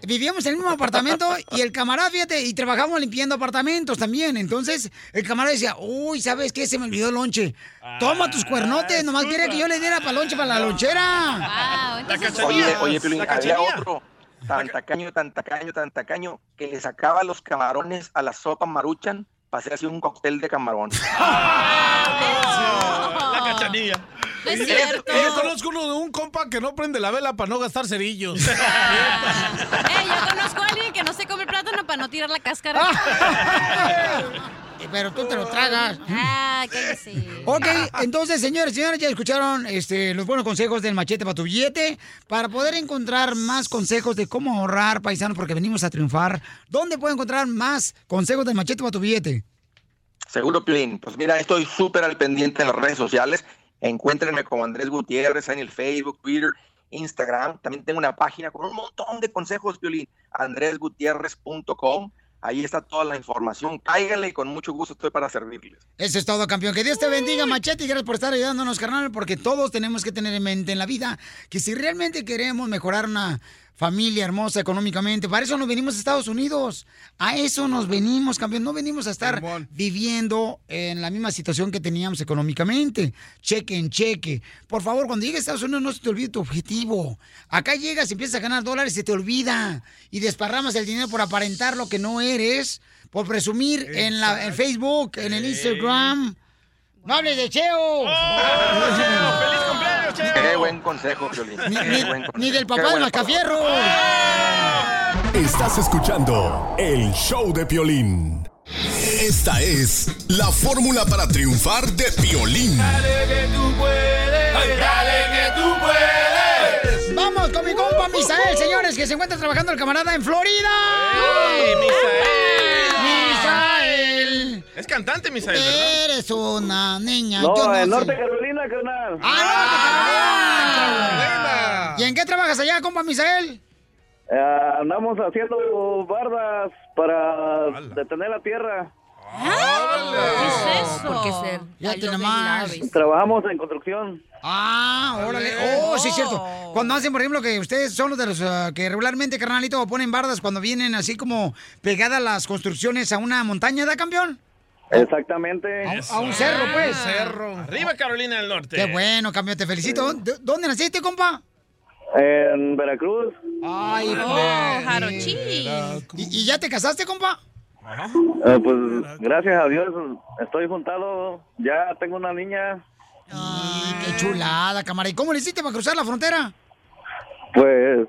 Vivíamos en el mismo apartamento y el camarada, fíjate, y trabajamos limpiando apartamentos también. Entonces, el camarada decía, uy, ¿sabes qué? Se me olvidó el lonche. Toma tus cuernotes, nomás quería que yo le diera para lonche para la lonchera. Oye, oye, Piolín, había otro tan tacaño, tan tacaño, tan tacaño, que le sacaba los camarones a la sopa maruchan para hacer así un cóctel de camarón. La cachanilla. No es Yo- cierto. Yo conozco uno de un compa que no prende la vela para no gastar cerillos. Eh, yo conozco a alguien que no se come plátano para no tirar la cáscara. Pero tú te lo tragas. Ah, cállese. Ok, entonces, señores, señores, ya escucharon este, los buenos consejos del machete para tu billete. Para poder encontrar más consejos de cómo ahorrar, paisanos, porque venimos a triunfar, ¿dónde puedo encontrar más consejos del machete para tu billete? Seguro, Plin. Pues mira, estoy súper al pendiente en las redes sociales. Encuéntrenme como Andrés Gutiérrez en el Facebook, Twitter, Instagram. También tengo una página con un montón de consejos, Piolín. andresgutierrez.com. Ahí está toda la información. Cáiganle y con mucho gusto estoy para servirles. Eso es todo, campeón. Que Dios te bendiga, Machete, y gracias por estar ayudándonos, carnal, porque todos tenemos que tener en mente en la vida que si realmente queremos mejorar una familia hermosa económicamente, para eso nos venimos a Estados Unidos. A eso nos venimos, campeón. No venimos a estar viviendo en la misma situación que teníamos económicamente. Cheque en cheque. Por favor, cuando llegues a Estados Unidos no se te olvide tu objetivo. Acá llegas y empiezas a ganar dólares y se te olvida. Y desparramas el dinero por aparentar lo que no eres, por presumir en, la, en Facebook, en el Instagram. ¡No hables de Cheo! ¡Feliz cumpleaños! Qué buen consejo, Piolín. Ni, Qué ni- buen consejo. ni del papá de Mascafierro. Estás escuchando el show de Piolín. Esta es la fórmula para triunfar de Piolín. que tú puedes, dale que tú puedes. Vamos con mi compa Misael, señores, que se encuentra trabajando el camarada en Florida. Misael. Es cantante, Misael, ¿verdad? Eres una niña. No, yo no. Norte Carolina, carnal. ¡Ah, ¿Y en qué trabajas allá, compa Misael? Eh, andamos haciendo bardas para detener la tierra. ¿Qué es eso? Porque ser Ya nomás. Trabajamos en construcción. Ah, órale. Oh, sí, es cierto. Cuando hacen, por ejemplo, que ustedes son los de los ah, que regularmente, carnalito, ponen bardas cuando vienen así como pegadas las construcciones a una montaña, ¿da, campeón? Exactamente. A, a un cerro, pues. Arriba, Carolina del Norte. Qué bueno, campeón, te felicito. ¿Dó- ¿Dónde naciste, compa? En Veracruz. Ay, Oh. Jarochí. ¿Y, y ya te casaste, compa? Eh, pues gracias a Dios estoy juntado. Ya tengo una niña. Ay, qué chulada, cámara. ¿Y cómo le hiciste para cruzar la frontera? Pues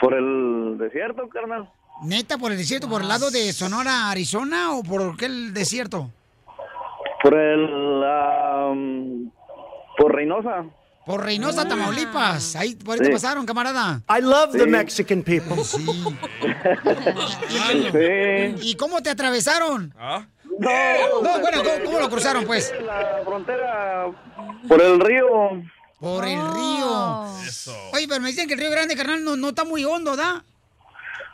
por el desierto, carnal. ¿Neta por el desierto, por el lado de Sonora, Arizona o por qué el desierto? Por el... am, por Reynosa. Por Reynosa, Tamaulipas. Ahí, por ahí te pasaron, camarada. I love the. Mexican people. Sí. Sí. ¿Y cómo te atravesaron? ¿Ah? No, No, bueno, ¿cómo, cómo lo cruzaron, pues? La frontera por el río. Por el río. Oye, pero me dicen que el Río Grande, carnal, no, no está muy hondo, ¿da?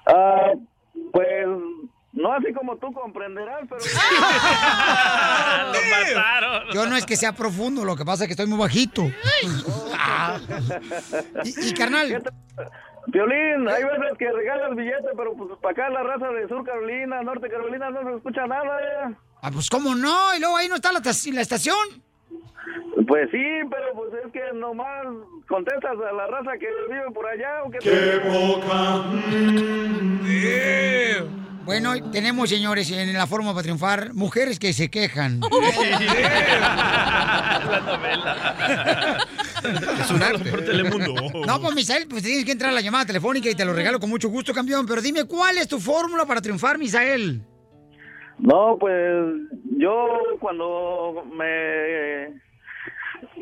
Ah, pues no así como tú comprenderás, pero... Lo mataron. Yo no es que sea profundo, lo que pasa es que estoy muy bajito. Ah. y, y, carnal, Violín, hay veces que regalas billetes, pero pues para acá la raza de Sur Carolina, Norte Carolina, no se escucha nada. ya. ah, pues cómo no, y luego ahí no está la, la estación. Pues sí, pero pues es que nomás contestas a la raza que vive por allá o que... Bueno, tenemos, señores, en la forma para triunfar, mujeres que se quejan. La novela. Es un arte. Por Telemundo. No, pues Misael, pues tienes que entrar a la llamada telefónica y te lo regalo con mucho gusto, campeón. Pero dime, ¿cuál es tu fórmula para triunfar, Misael? No, pues yo cuando me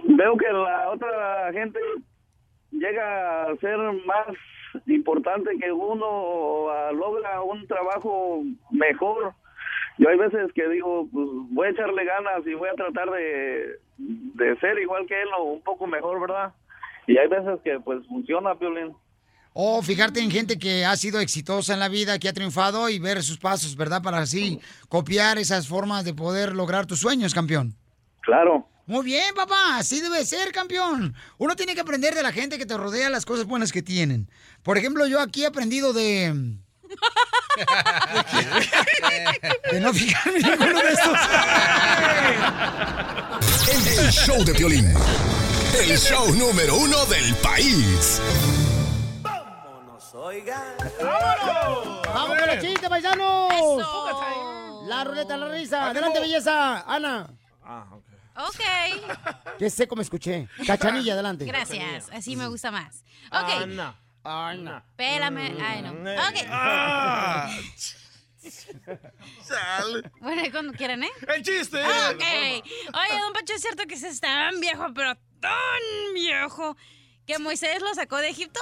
veo que la otra gente llega a ser más importante que uno logra un trabajo mejor, yo hay veces que digo, pues voy a echarle ganas y voy a tratar de, de ser igual que él o un poco mejor, ¿verdad? Y hay veces que pues funciona, Piolín. O fijarte en gente que ha sido exitosa en la vida, que ha triunfado y ver sus pasos, ¿verdad? Para así copiar esas formas de poder lograr tus sueños, campeón. Claro. Muy bien, papá, así debe ser, campeón. Uno tiene que aprender de la gente que te rodea las cosas buenas que tienen. Por ejemplo, yo aquí he aprendido de... de no fijarme en ninguno de estos. El show de Piolín. El show número uno del país. ¡Vamos con los chistes, paisanos! La ruleta, la risa. Adelante, belleza. Ana. Ok. Qué seco me escuché. Cachanilla, adelante. Gracias. Así me gusta más. Ok. Ana. Ana. Pélame. Ay, no. Ok. Ah. Bueno, y cuando quieran, ¿eh? ¡El chiste! Ah, ok. Oye, don Pacho, es cierto que es tan viejo, pero tan viejo, que Moisés lo sacó de Egipto.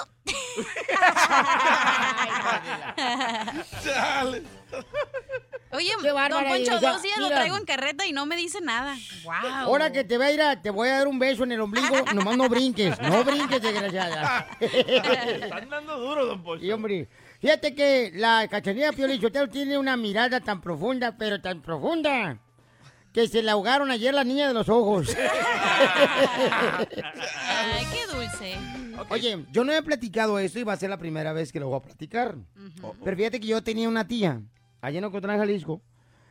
Oye, Qué don bárbara, Poncho, dos días lo mira. traigo en carreta y no me dice nada. Wow. Ahora que te voy a ir a, te voy a dar un beso en el ombligo, nomás no brinques, no brinques, desgraciada. Están dando duro, don Poncho. Y hombre, fíjate que la cachanilla Piolichotelo tiene una mirada tan profunda, pero tan profunda, que se la ahogaron ayer la niña de los ojos. Ay, qué dulce. Oye, yo no he platicado esto y va a ser la primera vez que lo voy a platicar. Pero fíjate que yo tenía una tía, allá en Ocotlán, Jalisco.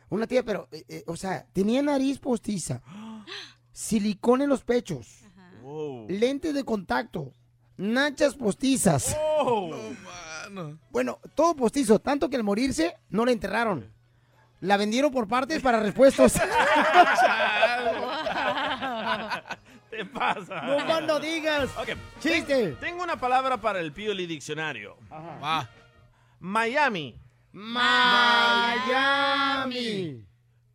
Una tía, pero, eh, eh, o sea, tenía nariz postiza, silicón en los pechos, lentes de contacto, nachas postizas. Bueno, todo postizo, tanto que al morirse no la enterraron. La vendieron por partes para repuestos. ¿Qué pasa? No más no digas. Ok, Chiste. ten- Tengo una palabra para el Pioli Diccionario. Miami. Miami.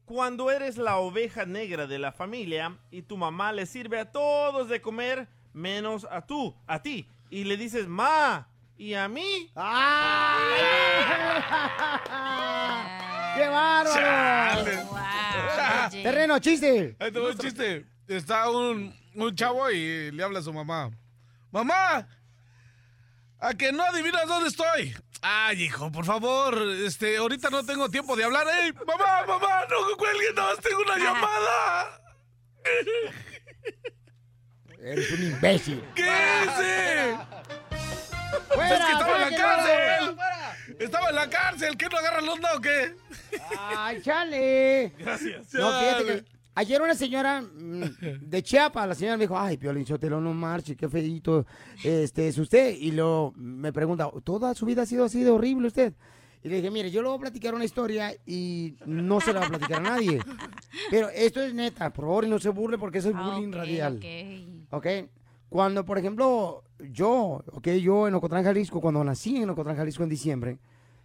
Cuando eres la oveja negra de la familia y tu mamá le sirve a todos de comer menos a tú, a ti, y le dices ma y a mí. ¡Qué bárbaro! Terreno, chiste. Ahí te un chiste. Está un, un chavo y le habla a su mamá. ¡Mamá! ¿A que no adivinas dónde estoy? Ay, hijo, por favor, este, ahorita no tengo tiempo de hablar. ¡Ey, mamá, mamá! ¡No cuelguen, nada más tengo una llamada! Eres un imbécil. ¿Qué ese? ¡Fuera, ¡Es que estaba en la cárcel! ¡Estaba en la cárcel! ¿Qué no agarra el onda o qué? ¡Ay, chale! Gracias. No, fíjate que ayer una señora mm, de Chiapas, la señora me dijo, ay, Piolín Sotelo, no marche, qué feito este, es usted. Y luego me pregunta, ¿toda su vida ha sido así de horrible usted? Y le dije, mire, yo le voy a platicar una historia y no se la va a platicar a nadie. Pero esto es neta, por favor, y no se burle porque eso es bullying radial. ¿Ok? Cuando, por ejemplo, yo, ok, yo en Ocotlán, Jalisco, cuando nací en Ocotlán, Jalisco en diciembre,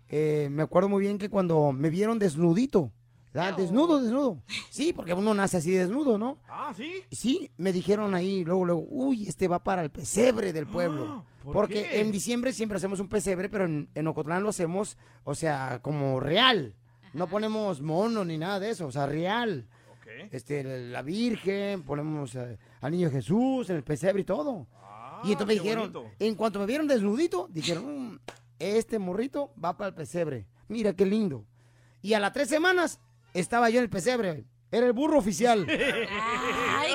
eh, me acuerdo muy bien que cuando me vieron desnudito, ¿verdad? Desnudo, desnudo. Sí, porque uno nace así desnudo, ¿no? Ah, ¿sí? Sí, me dijeron ahí, luego, luego, uy, este va para el pesebre del pueblo. ¿por porque qué? en diciembre siempre hacemos un pesebre, pero en, en Ocotlán lo hacemos, o sea, como real. No ponemos mono ni nada de eso, o sea, real. Este, la Virgen, ponemos eh, al niño Jesús en el pesebre y todo. Y entonces me dijeron, bonito. en cuanto me vieron desnudito, dijeron, "Mm, este morrito va para el pesebre. Mira qué lindo. Y a las tres semanas estaba yo en el pesebre. Era el burro oficial. ¡Ay,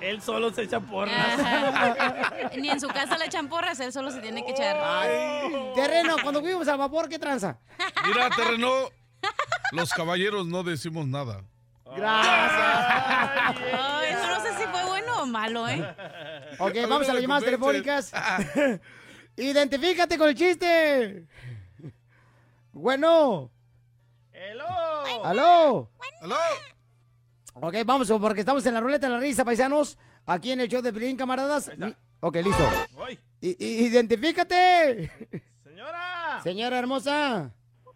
Él solo se echa porras. cálmate! Ni en su casa le echan porras, él solo se tiene que echar. Terreno, cuando fuimos al vapor, ¿qué tranza? Mira, terreno, los caballeros no decimos nada. Gracias. Ay, eso no sé si fue malo, ¿eh? Ok, vamos a las llamadas telefónicas. Identifícate con el chiste. Bueno. ¡Hello! ¿Aló? ¡Aló! Ok, vamos, porque estamos en la ruleta de la risa, paisanos. Aquí en el show de Pelín, camaradas. Ok, listo. I- identifícate. Señora. Señora hermosa.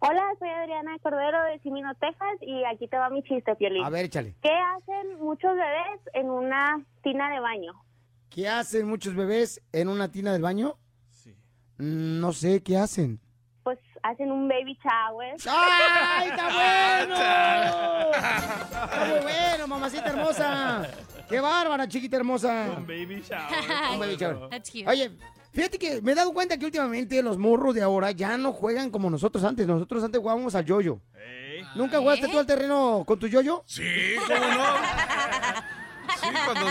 Hola, soy Adriana Cordero de Simino, Texas y aquí te va mi chiste, Piolín. A ver, échale. ¿Qué hacen muchos bebés en una tina de baño? ¿Qué hacen muchos bebés en una tina del baño? Sí. No sé, ¿qué hacen? Pues hacen un baby shower. ¡Ay, está bueno! Está muy bueno, mamacita hermosa. ¡Qué bárbara, chiquita hermosa! Un baby shower. Un baby shower. That's cute. Oye, fíjate que me he dado cuenta que últimamente los morros de ahora ya no juegan como nosotros antes. Nosotros antes jugábamos al yoyo. ¿Nunca jugaste tú al terreno con tu yoyo? Sí, ¿cómo no? Sí, cuando...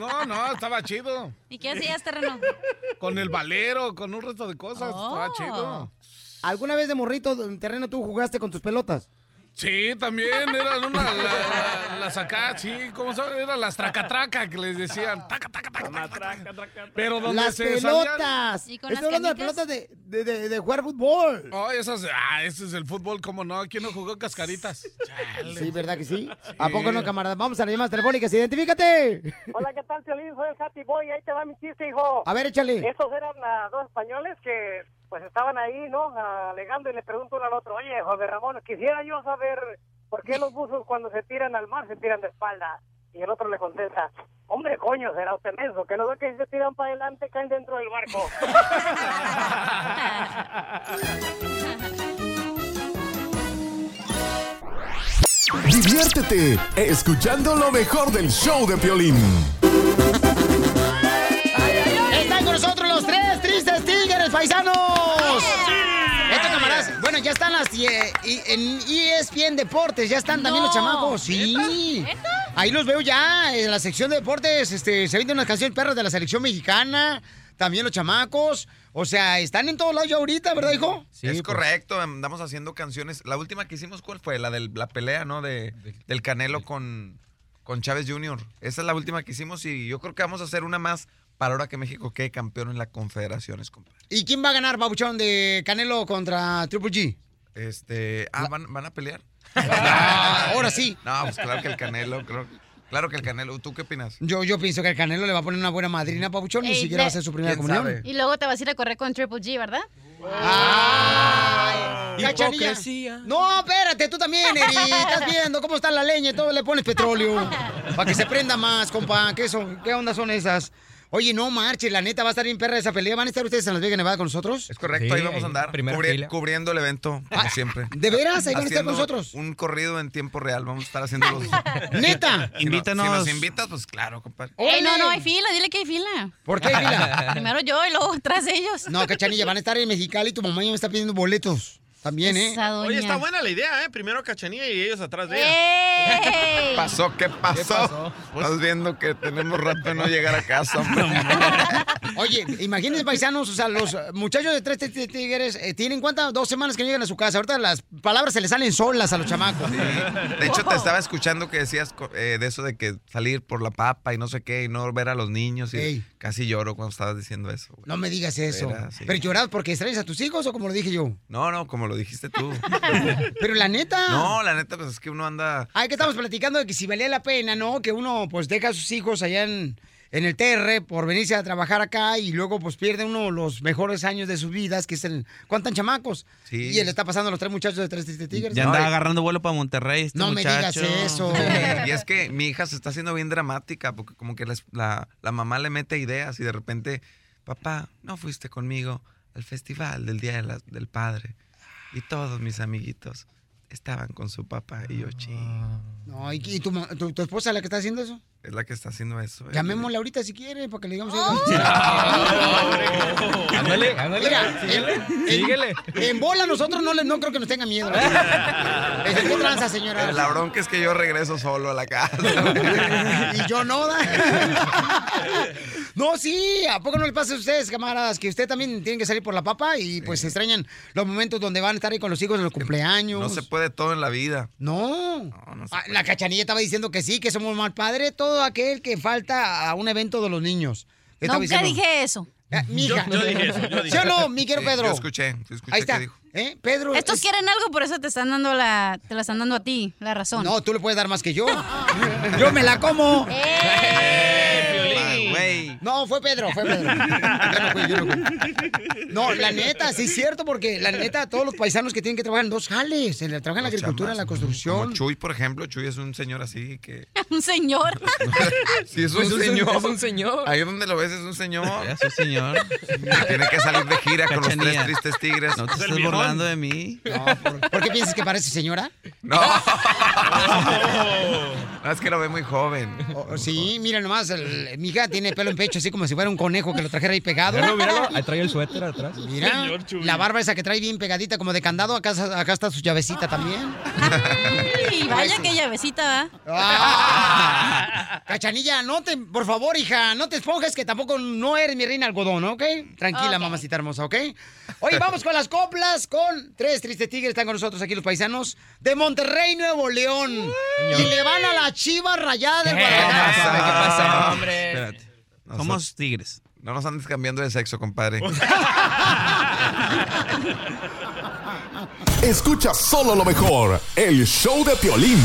No, no, estaba chido. ¿Y qué hacías, terreno? Con el valero, con un resto de cosas, estaba Oh. chido. ¿Alguna vez de morrito en terreno tú jugaste con tus pelotas? Sí, también eran una, la, la- las acá, sí, ¿cómo son? Eran las tracatraca que les decían. Taca, taca, taca, taca, taca. Pero donde Las se salían- pelotas. ¿Y con Estoy las hablando de pelotas de, de, de- de jugar fútbol. Oh, esas, ah, ese es el fútbol, ¿cómo no? ¿Quién no jugó cascaritas? Chale. Sí, ¿verdad que sí? ¿A poco no, camarada? Vamos a las llamadas telefónicas. ¡Identifícate! Hola, ¿qué tal, Piolín? Soy el Happy Boy. Ahí te va mi chiste, hijo. A ver, échale. Estos eran ah, dos españoles que pues estaban ahí, ¿no? Alegando y le pregunto uno al otro, oye, José Ramón, quisiera yo saber por qué los buzos cuando se tiran al mar se tiran de espalda. Y el otro le contesta, hombre, coño, será usted menso, que no ve que si se tiran para adelante caen dentro del barco. Diviértete escuchando lo mejor del show de Piolín. Están con nosotros los tres tristes tigres, paisanos. Estos camaradas, bueno, ya están las eh, y- en ESPN Deportes, ya están también los chamacos, sí. Ahí los veo ya en la sección de deportes, este, se venden unas canciones perras de la selección mexicana, también los chamacos, o sea, están en todos lados ya ahorita, ¿verdad, hijo? es correcto, andamos haciendo canciones. La última que hicimos, ¿cuál fue? La de la pelea, ¿no? De, del Canelo con, con Chávez Jr. Esa es la última que hicimos y yo creo que vamos a hacer una más para ahora que México quede campeón en las confederaciones, compadre. ¿Y quién va a ganar, Babuchón, de Canelo contra Triple G? Este, ah, ¿van, van a pelear? Ah, ahora sí. No, pues claro que el Canelo, claro, claro que el Canelo. ¿Tú qué opinas? Yo, yo pienso que el Canelo le va a poner una buena madrina, Pabuchón, ni siquiera va a ser su primera ¿Quién comunión. sabe? Y luego te vas a ir a correr con Triple G, ¿verdad? Ay, Cachanilla. Hipocresía. No, espérate, tú también, Eri. Estás viendo cómo está la leña y todo le pones petróleo. Para que se prenda más, compa. ¿Qué, son, ¿Qué onda son esas? Oye, no marche, la neta va a estar bien perra esa pelea. ¿Van a estar ustedes en Las Vegas, Nevada con nosotros? Es correcto, ahí vamos a andar. cubri- cubriendo el evento, como siempre. ¿de veras? ¿Ahí van a estar con nosotros? Un corrido en tiempo real. Vamos a estar haciendo los. ¿Neta? Si no- Invítanos. Si nos invitas, pues claro, compadre. Ey, no, no, hay fila, dile que hay fila. ¿Por qué hay fila? Primero yo y luego tras ellos. No, Cachanilla, van a estar en Mexicali y tu mamá ya me está pidiendo boletos. También, ¿eh? Esa doña. Oye, está buena la idea, ¿eh? Primero Cachanilla y ellos atrás de ella. ¿Qué pasó? ¿Qué pasó? Estás viendo que tenemos rato de no llegar a casa, hombre. Oye, imagínense, paisanos, o sea, los muchachos de Tres Tigres eh, tienen cuántas, dos semanas que no llegan a su casa. Ahorita las palabras se les salen solas a los chamacos. De hecho, te estaba escuchando que decías co- eh, de eso de que salir por la papa y no sé qué y no ver a los niños. Y Ey. Casi lloro cuando estabas diciendo eso. güey. No me digas eso. Era, sí. ¿Pero lloras porque extrañas a tus hijos o como lo dije yo? No, no, como lo dijiste tú. Pero la neta. No, la neta, pues es que uno anda. Ay, que estamos platicando de que si valía la pena, ¿no? Que uno pues deja a sus hijos allá en, en el TR por venirse a trabajar acá y luego pues pierde uno los mejores años de sus vidas, que es el... ¿Cuántan chamacos? Sí. Y él está pasando a los tres muchachos de Tres Tristes Tigres. Ya ¿no? andaba agarrando vuelo para Monterrey este No me digas eso. Y es que mi hija se está haciendo bien dramática porque como que la, la mamá le mete ideas y de repente, papá, no fuiste conmigo al festival del Día de la- del Padre. Y todos mis amiguitos estaban con su papá y yo, ching. No, ¿y, y tu, tu- tu esposa la que está haciendo eso? Es la que está haciendo eso. eh. Llamémosla ahorita si quiere, para que le digamos... Ándale, ándale. Mira, en- en- En bola nosotros no, le- no creo que nos tenga miedo. Es ¿Qué tranza, señora? La bronca es que yo regreso solo a la casa. y yo no, da. No, sí, ¿a poco no le pasa a ustedes, camaradas, que usted también tiene que salir por la papa y pues se extrañan los momentos donde van a estar ahí con los hijos en los cumpleaños? No se puede todo en la vida. No. Ah, la cachanilla estaba diciendo que sí, que somos mal padre, todo aquel que falta a un evento de los niños. ¿Qué estaba Nunca diciendo? dije eso. Eh, mija. Yo- yo dije eso, yo dije ¿Sí o no, mi querido Pedro? yo escuché, sí escuché Ahí que está. dijo. ¿Eh? Pedro. Estos es- quieren algo, por eso te están dando la, te la están dando a ti, la razón. No, tú le puedes dar más que yo. yo me la como. No, fue Pedro, fue Pedro. Yo no fui, yo no fui. No, la neta, sí es cierto, porque la neta, todos los paisanos que tienen que trabajar en dos jales, en la- trabajan en la agricultura, en la construcción. Como Chuy, por ejemplo, Chuy es un señor así que... Un señor. Sí, es un, Pues es un- señor. es un señor. Ahí donde lo ves es un señor. Es un señor. Tiene que salir de gira con los tres tristes tigres. No te estés burlando de mí. ¿Por qué piensas que parece señora? No. No, es que lo ve muy joven. Oh, sí, mira nomás, el- mi hija tiene pelo en pecho, así como si fuera un conejo que lo trajera ahí pegado. Míralo, míralo. Ahí trae el suéter atrás. Mira, la barba esa que trae bien pegadita como de candado, acá, acá está su llavecita también. Y vaya que llavecita. Ah. Cachanilla, no te, por favor, hija, no te esponjes que tampoco no eres mi reina algodón, ¿ok? Tranquila, mamacita hermosa, ¿ok? Oye, vamos con las coplas con tres tristes tigres, están con nosotros aquí los paisanos de Monterrey, Nuevo León. Y le van a la chiva rayada del Guadalajara. ¿Qué pasa, hombre? Espérate. Somos tigres. No nos andes cambiando de sexo, compadre. Escucha solo lo mejor, el show de Piolín.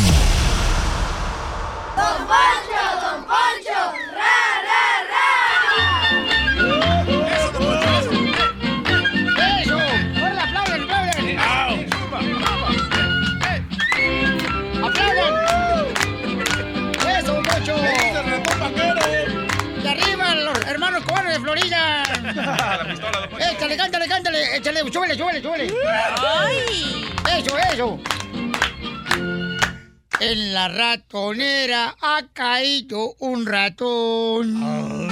Don Poncho, Don Poncho, Échale, cántale, cántale. Échale, súbele, súbele, súbele. ¡Ay! Eso, eso. En la ratonera ha caído un ratón.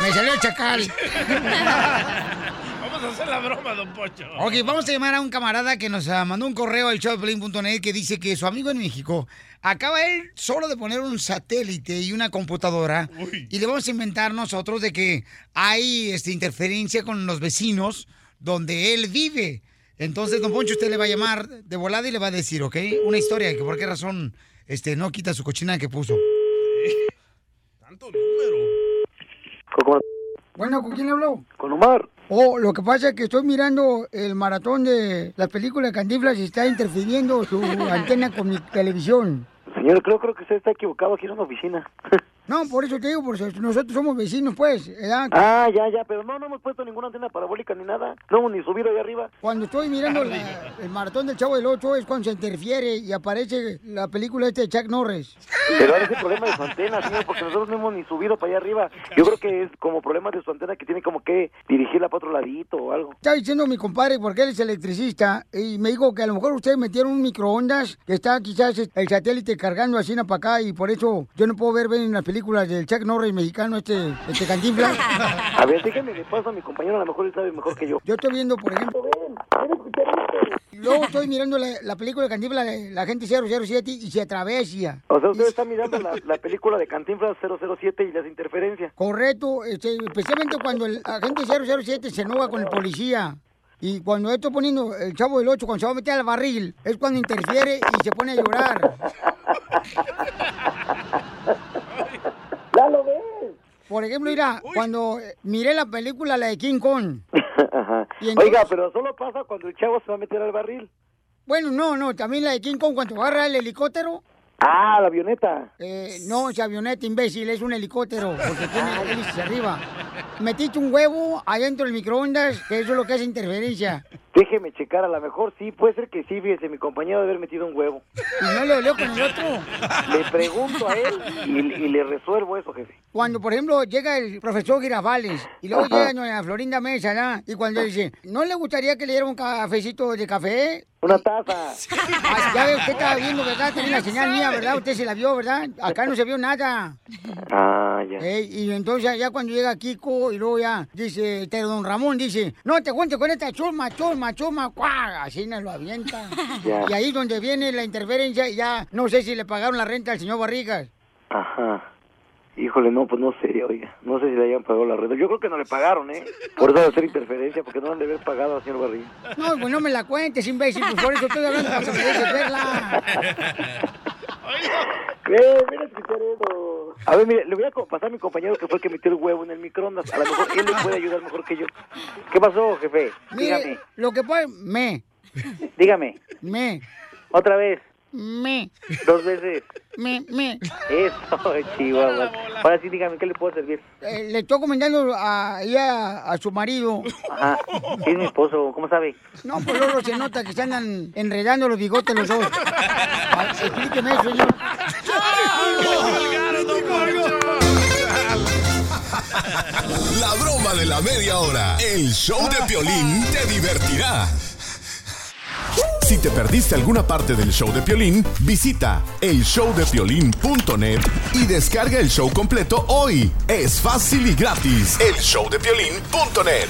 Me salió el chacal. Vamos a hacer la broma, don Pocho. Ok, vamos a llamar a un camarada que nos ah, mandó un correo al showplane.net que dice que su amigo en México acaba él solo de poner un satélite y una computadora y le vamos a inventar nosotros de que hay este, interferencia con los vecinos donde él vive. Entonces, don Poncho, usted le va a llamar de volada y le va a decir, ¿ok? Una historia de que por qué razón este, no quita su cochina que puso. Tanto número. Bueno, ¿con quién le habló? Con Omar. Oh, lo que pasa es que estoy mirando el maratón de las películas de Cantinflas y está interfiriendo su antena con mi televisión. Señor, creo, creo que usted está equivocado aquí en una oficina. No, por eso te digo, porque nosotros somos vecinos, pues, ¿verdad? Ah, ya, ya, pero no, no hemos puesto ninguna antena parabólica ni nada. No hemos ni subido ahí arriba. Cuando estoy mirando la- el maratón del Chavo del Ocho es cuando se interfiere y aparece la película este de Chuck Norris. Pero ahora es el problema de su antena, señor, porque nosotros no hemos ni subido para allá arriba. Yo creo que es como problema de su antena que tiene como que dirigirla para otro ladito o algo. Está diciendo mi compadre, porque él es electricista, y me dijo que a lo mejor ustedes metieron un microondas que está quizás el satélite cargando así para acá y por eso yo no puedo ver bien las películas del Chuck Norris mexicano, este, este Cantinflas. A ver, déjame le paso a mi compañero, a lo mejor él sabe mejor que yo. Yo estoy viendo, por ejemplo, luego estoy mirando la, la película de Cantinflas, de la gente 007 y se atravesia. O sea, usted está mirando la, la película de Cantinflas 007 y las interferencias. Correcto, este, especialmente cuando el agente 007 se enoja con el policía. Y cuando estoy poniendo el chavo del 8, cuando se va a meter al barril, es cuando interfiere y se pone a llorar. ¡Ya lo ves! Por ejemplo, mira, cuando eh, miré la película, la de King Kong. Entonces- Oiga, pero solo pasa cuando el chavo se va a meter al barril. Bueno, no, no, también la de King Kong, cuando agarra el helicóptero. Ah, la avioneta. Eh, no, es avioneta, imbécil, es un helicóptero, porque tiene hélices arriba. Metiste un huevo adentro del microondas, que eso es lo que hace interferencia. Déjeme checar, a lo mejor sí, puede ser que sí, fíjese, mi compañero debe haber metido un huevo. Y no le olió con el otro. Le pregunto a él y, y le resuelvo eso, jefe. Cuando, por ejemplo, llega el profesor Girafales y luego llega doña Florinda Mesa, ¿no? Y cuando dice, ¿no le gustaría que le diera un cafecito de café? Una taza. Ah, ya ve, usted estaba viendo, ¿verdad? Tenía la señal mía, ¿verdad? Usted se la vio, ¿verdad? Acá no se vio nada. Ah, ya. Y entonces ya cuando llega Kiko y luego ya dice, don Ramón dice, no te cuentes con esta chusma, chusma, chusma, cuá, así nos lo avienta. Ya. Y ahí es donde viene la interferencia y ya no sé si le pagaron la renta al señor Barrigas. Ajá. Híjole, no, pues no sé, oiga. No sé si le hayan pagado la red. Yo creo que no le pagaron, ¿eh? Por eso de hacer interferencia, porque no han de haber pagado al señor Barriga. No, pues no me la cuentes, imbécil, pues por eso estoy hablando para que me dejes verla. Eh, mira. A ver, mire, le voy a pasar a mi compañero que fue el que metió el huevo en el microondas. A lo mejor él le puede ayudar mejor que yo. ¿Qué pasó, jefe? Mire, Dígame. lo que pasa, me, Dígame. me, Otra vez. Me, Dos veces. me, me. Eso, chihuahua. Ahora sí, dígame, ¿qué le puedo servir? Eh, le estoy comentando a, ahí a, su marido. Ajá. Sí, es mi esposo. ¿Cómo sabe? No, pues luego se nota que se andan enredando los bigotes los dos. Explíqueme eso, señor. La broma de la media hora. El show de Piolín te divertirá. Si te perdiste alguna parte del show de Piolín, visita elshowdepiolín.net y descarga el show completo hoy. Es fácil y gratis. Elshowdepiolín.net.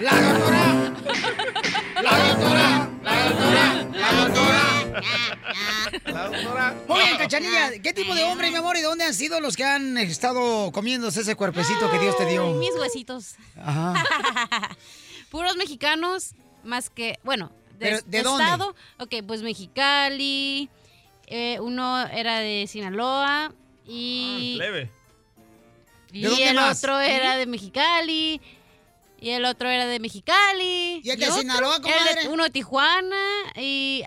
La doctora. La doctora. La doctora. La doctora. La doctora. Muy bien, Cachanilla. ¿Qué tipo de hombre, mi amor, y dónde han sido los que han estado comiéndose ese cuerpecito que Dios te Ay, dio? mis huesitos. Ajá. Puros mexicanos, más que, bueno, de, Pero, ¿de dónde? estado. Ok, pues Mexicali. eh, uno era de Sinaloa. Y, Leve. y ¿De dónde el más? otro era de Mexicali. Y el otro era de Mexicali. ¿Y el de otro Sinaloa, era de- comadre? uno de Tijuana. Y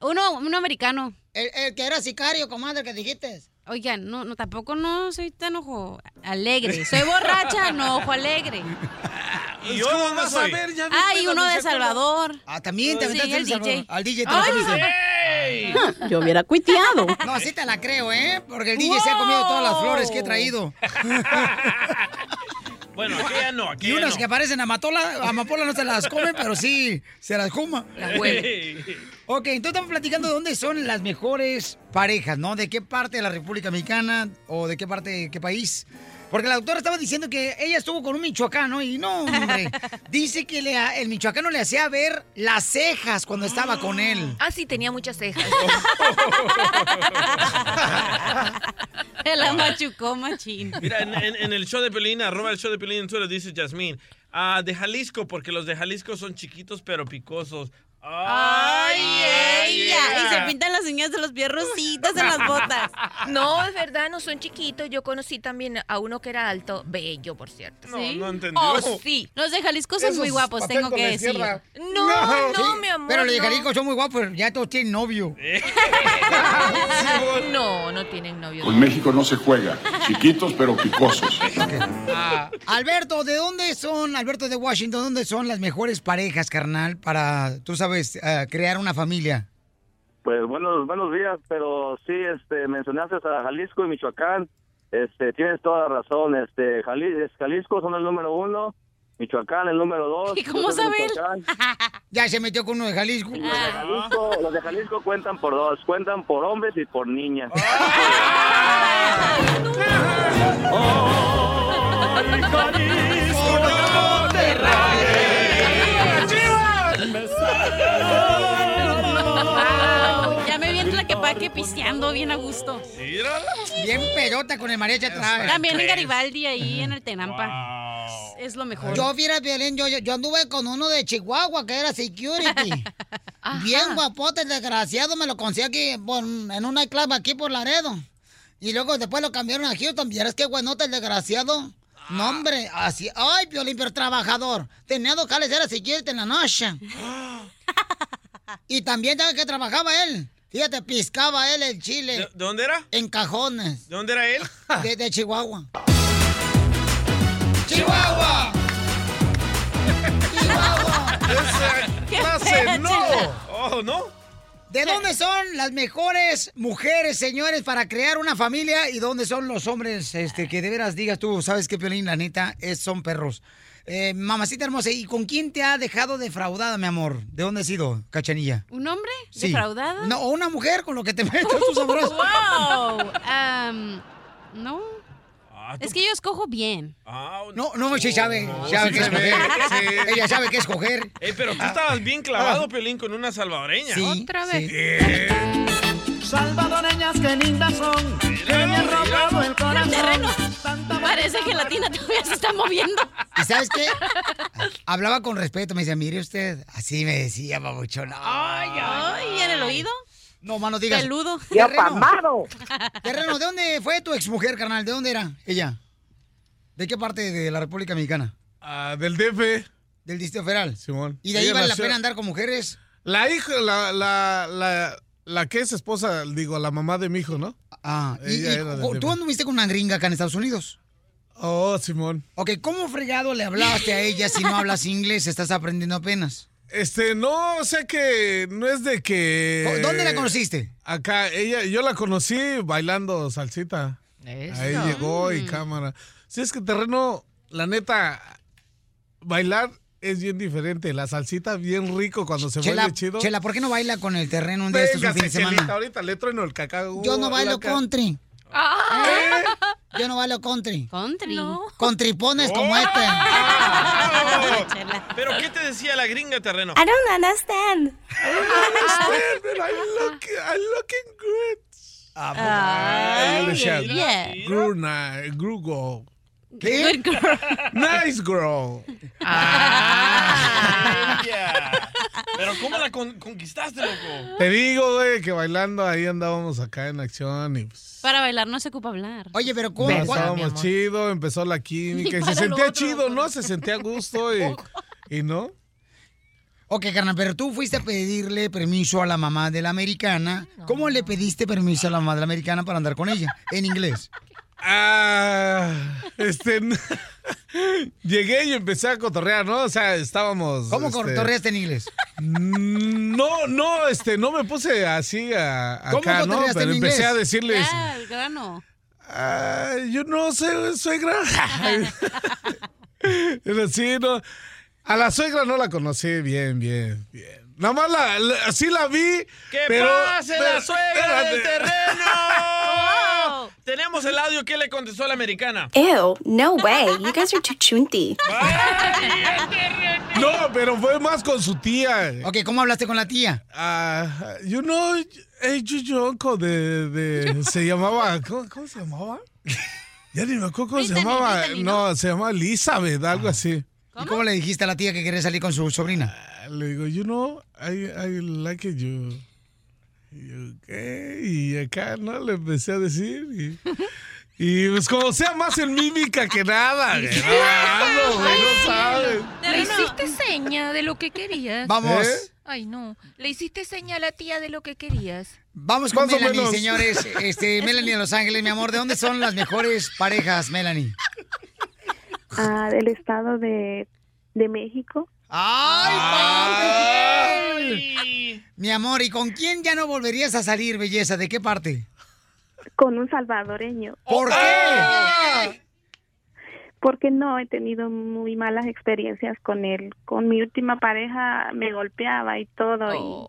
uno, uno americano. El, el que era sicario, comadre, que dijiste. Oigan, no, no, tampoco no soy tan ojo alegre. Soy borracha, no ojo alegre. ¿Y yo dónde vas a ver? Ya Ah, y uno de. Salvador. Ah, también te Sí, aventaste el el Salvador. DJ. Al DJ te Ay, sí. Yo hubiera cuiteado. No, sí te la creo, ¿eh? Porque el DJ se ha comido todas las flores que he traído. Bueno, aquella no, Y aquella unas no. que parecen amapola, amapola no se las come, pero sí se las fuma. Ok, entonces estamos platicando de dónde son las mejores parejas, ¿no? ¿De qué parte de la República Mexicana o de qué parte, de qué país? Porque la doctora estaba diciendo que ella estuvo con un michoacano y no, hombre. Dice que le, el michoacano le hacía ver las cejas cuando estaba con él. Ah, sí, tenía muchas cejas. La machucó, machín. Mira, en, en- en el show de Pelín, arroba el show de Pelín en Twitter, dice Yasmín. Ah, de Jalisco, porque los de Jalisco son chiquitos pero picosos. Ay, ella. Y se pintan las uñas de los pies rositas en las botas. No, es verdad, no son chiquitos. Yo conocí también a uno que era alto, bello, por cierto. No, no entendió. Oh, sí. Los de Jalisco son muy guapos, tengo que decir. No, no, mi amor. Pero los de no. Jalisco son muy guapos, pero ya todos tienen novio. No, no tienen novio. Con México no se juega. Chiquitos pero picosos. Ah, Alberto, ¿de dónde son, Alberto de Washington, dónde son las mejores parejas, carnal, para, tú sabes, ah, crear una familia? Pues buenos buenos días, pero sí, este, mencionaste a Jalisco y Michoacán. Este, tienes toda la razón. Este, Jali- Jalisco son el número uno, Michoacán el número dos. ¿Y cómo Yo soy de sabe él? Michoacán. Ya se metió con uno de Jalisco. Los de Jalisco, los de Jalisco cuentan por dos, cuentan por hombres y por niñas. Wow, ya me vi en la que paque pisteando bien a gusto. Bien pedota con el mariachi atrás. También en Garibaldi, ahí en el Tenampa. Es lo mejor. Yo, viera, Violín, yo, yo, yo anduve con uno de Chihuahua que era security. Bien guapote, el desgraciado, me lo conseguí aquí por- en un nightclub aquí por Laredo. Y luego después lo cambiaron a Houston. ¿Vieras qué buenote el desgraciado? No, hombre, así. Ay, Violín, pero trabajador. Tenía dos jales, era security en la noche. y también, ¿sabes que trabajaba él? Fíjate, piscaba él el chile. ¿De, de dónde era? En cajones. ¿De dónde era él? De, de Chihuahua. ¡Chihuahua! ¿Qué Esa clase no. Oh, ¿no? ¿De dónde son las mejores mujeres, señores, para crear una familia? ¿Y dónde son los hombres este, que de veras digas tú, sabes qué, Piolín, la neta, es, son perros? Eh, mamacita hermosa, ¿y con quién te ha dejado defraudada, mi amor? ¿De dónde has sido, cachanilla? ¿Un hombre Sí. defraudado? No, o una mujer con lo que te metes tú sabrás. ¡Wow! Am, no. Es que yo escojo bien. No, no, sí sabe, sabe sí qué escoger. sí. Ella sabe qué escoger. Ey, pero tú estabas bien clavado, Pelín, con una salvadoreña. Sí, Otra sí. vez. Salvadoreñas que lindas son, que me han robado el corazón. terreno. Parece que la tina todavía se está moviendo. ¿Y sabes qué? Hablaba con respeto, me decía, mire usted, así me decía, babuchón. Ay, Ay, ¿y en el oído? No, mano, digas. Peludo. Terreno. Terreno, ¿de dónde fue tu exmujer, carnal? ¿De dónde era ella? ¿De qué parte de la República Mexicana? Ah, del DF. Del Distrito Federal. Simón. ¿Y de ahí Ella vale la pena andar con mujeres? La hija, la, la, la, la que es esposa, digo, la mamá de mi hijo, ¿no? Ah, y, tú anduviste con una gringa acá en Estados Unidos. Oh, Simón. Ok, ¿cómo fregado le hablaste a ella si no hablas inglés? Estás aprendiendo apenas. Este, no, o sea que no es de que... ¿Dónde la conociste? Acá, ella, yo la conocí bailando salsita. Eso. Ahí llegó y Mm. cámara. Si es que terreno, la neta, bailar es bien diferente. La salsita bien rico cuando se Chela, baila chido. Chela, ¿por qué no baila con el terreno un día estos un fin de Véngase, Chelita, semana? ahorita le trueno el cacao. Yo no bailo acá. ¿Eh? Yo no bailo country. Country. Con tripones Oh. como este. ¿Pero qué te decía la gringa terreno? I don't understand. I understand, but I look, I looking good. Ay, Alicia, yeah. ¿Qué? Good girl. Nice girl. Pero ¿cómo la con- conquistaste, loco? Te digo, güey, que bailando ahí andábamos acá en acción y pues, Para bailar no se ocupa hablar. Oye, pero ¿cómo? estábamos chido, empezó la química y se sentía otro, chido, ¿no? Se sentía a gusto y, y no. Ok, carnal, pero tú fuiste a pedirle permiso a la mamá de la americana. ¿Cómo le pediste permiso a la mamá de la americana para andar con ella? En inglés. Ah, este. Llegué y empecé a cotorrear, ¿no? O sea, estábamos. ¿Cómo este, cotorreaste en inglés? Mm, No, no, este, no me puse así a, ¿Cómo acá, ¿no? cotorreaste Pero en empecé inglés? a decirles, Ya, el grano. "Ah, yo no sé, suegra. Pero sí, no. A la suegra no la conocí bien, bien, bien. Nada más la, la- sí la vi. ¡Que pero, pase la pero- suegra del terreno! Tenemos el audio que le contestó a la americana. Ew, no way. You guys are too chunty. No, pero fue más con su tía. Ok, ¿cómo hablaste con la tía? Ah, you know, hey, de, de- se llamaba, ¿cómo, cómo se llamaba? Ya ni me acuerdo cómo se llamaba. No, se llamaba Elizabeth, algo así. ¿Y cómo le dijiste a la tía que quería salir con su sobrina? Le digo, you know, I, I like it, you. Y yo, ¿qué? Y acá, ¿no? Le empecé a decir. Y, y pues como sea más en mímica que nada. güey. No, no, güey, no sabes. ¿Le hiciste seña de lo que querías? Vamos. ¿Eh? Ay, no. ¿Le hiciste seña a la tía de lo que querías? Vamos con Melanie, menos. señores. Este, Melanie de Los Ángeles, mi amor. ¿De dónde son las mejores parejas, Melanie? Ah, del estado de, de México. ¡Ay, Mi amor, ¿y con quién ya no volverías a salir, belleza? ¿De qué parte? Con un salvadoreño. ¿Por qué? Porque no he tenido muy malas experiencias con él. Con mi última pareja me golpeaba y todo y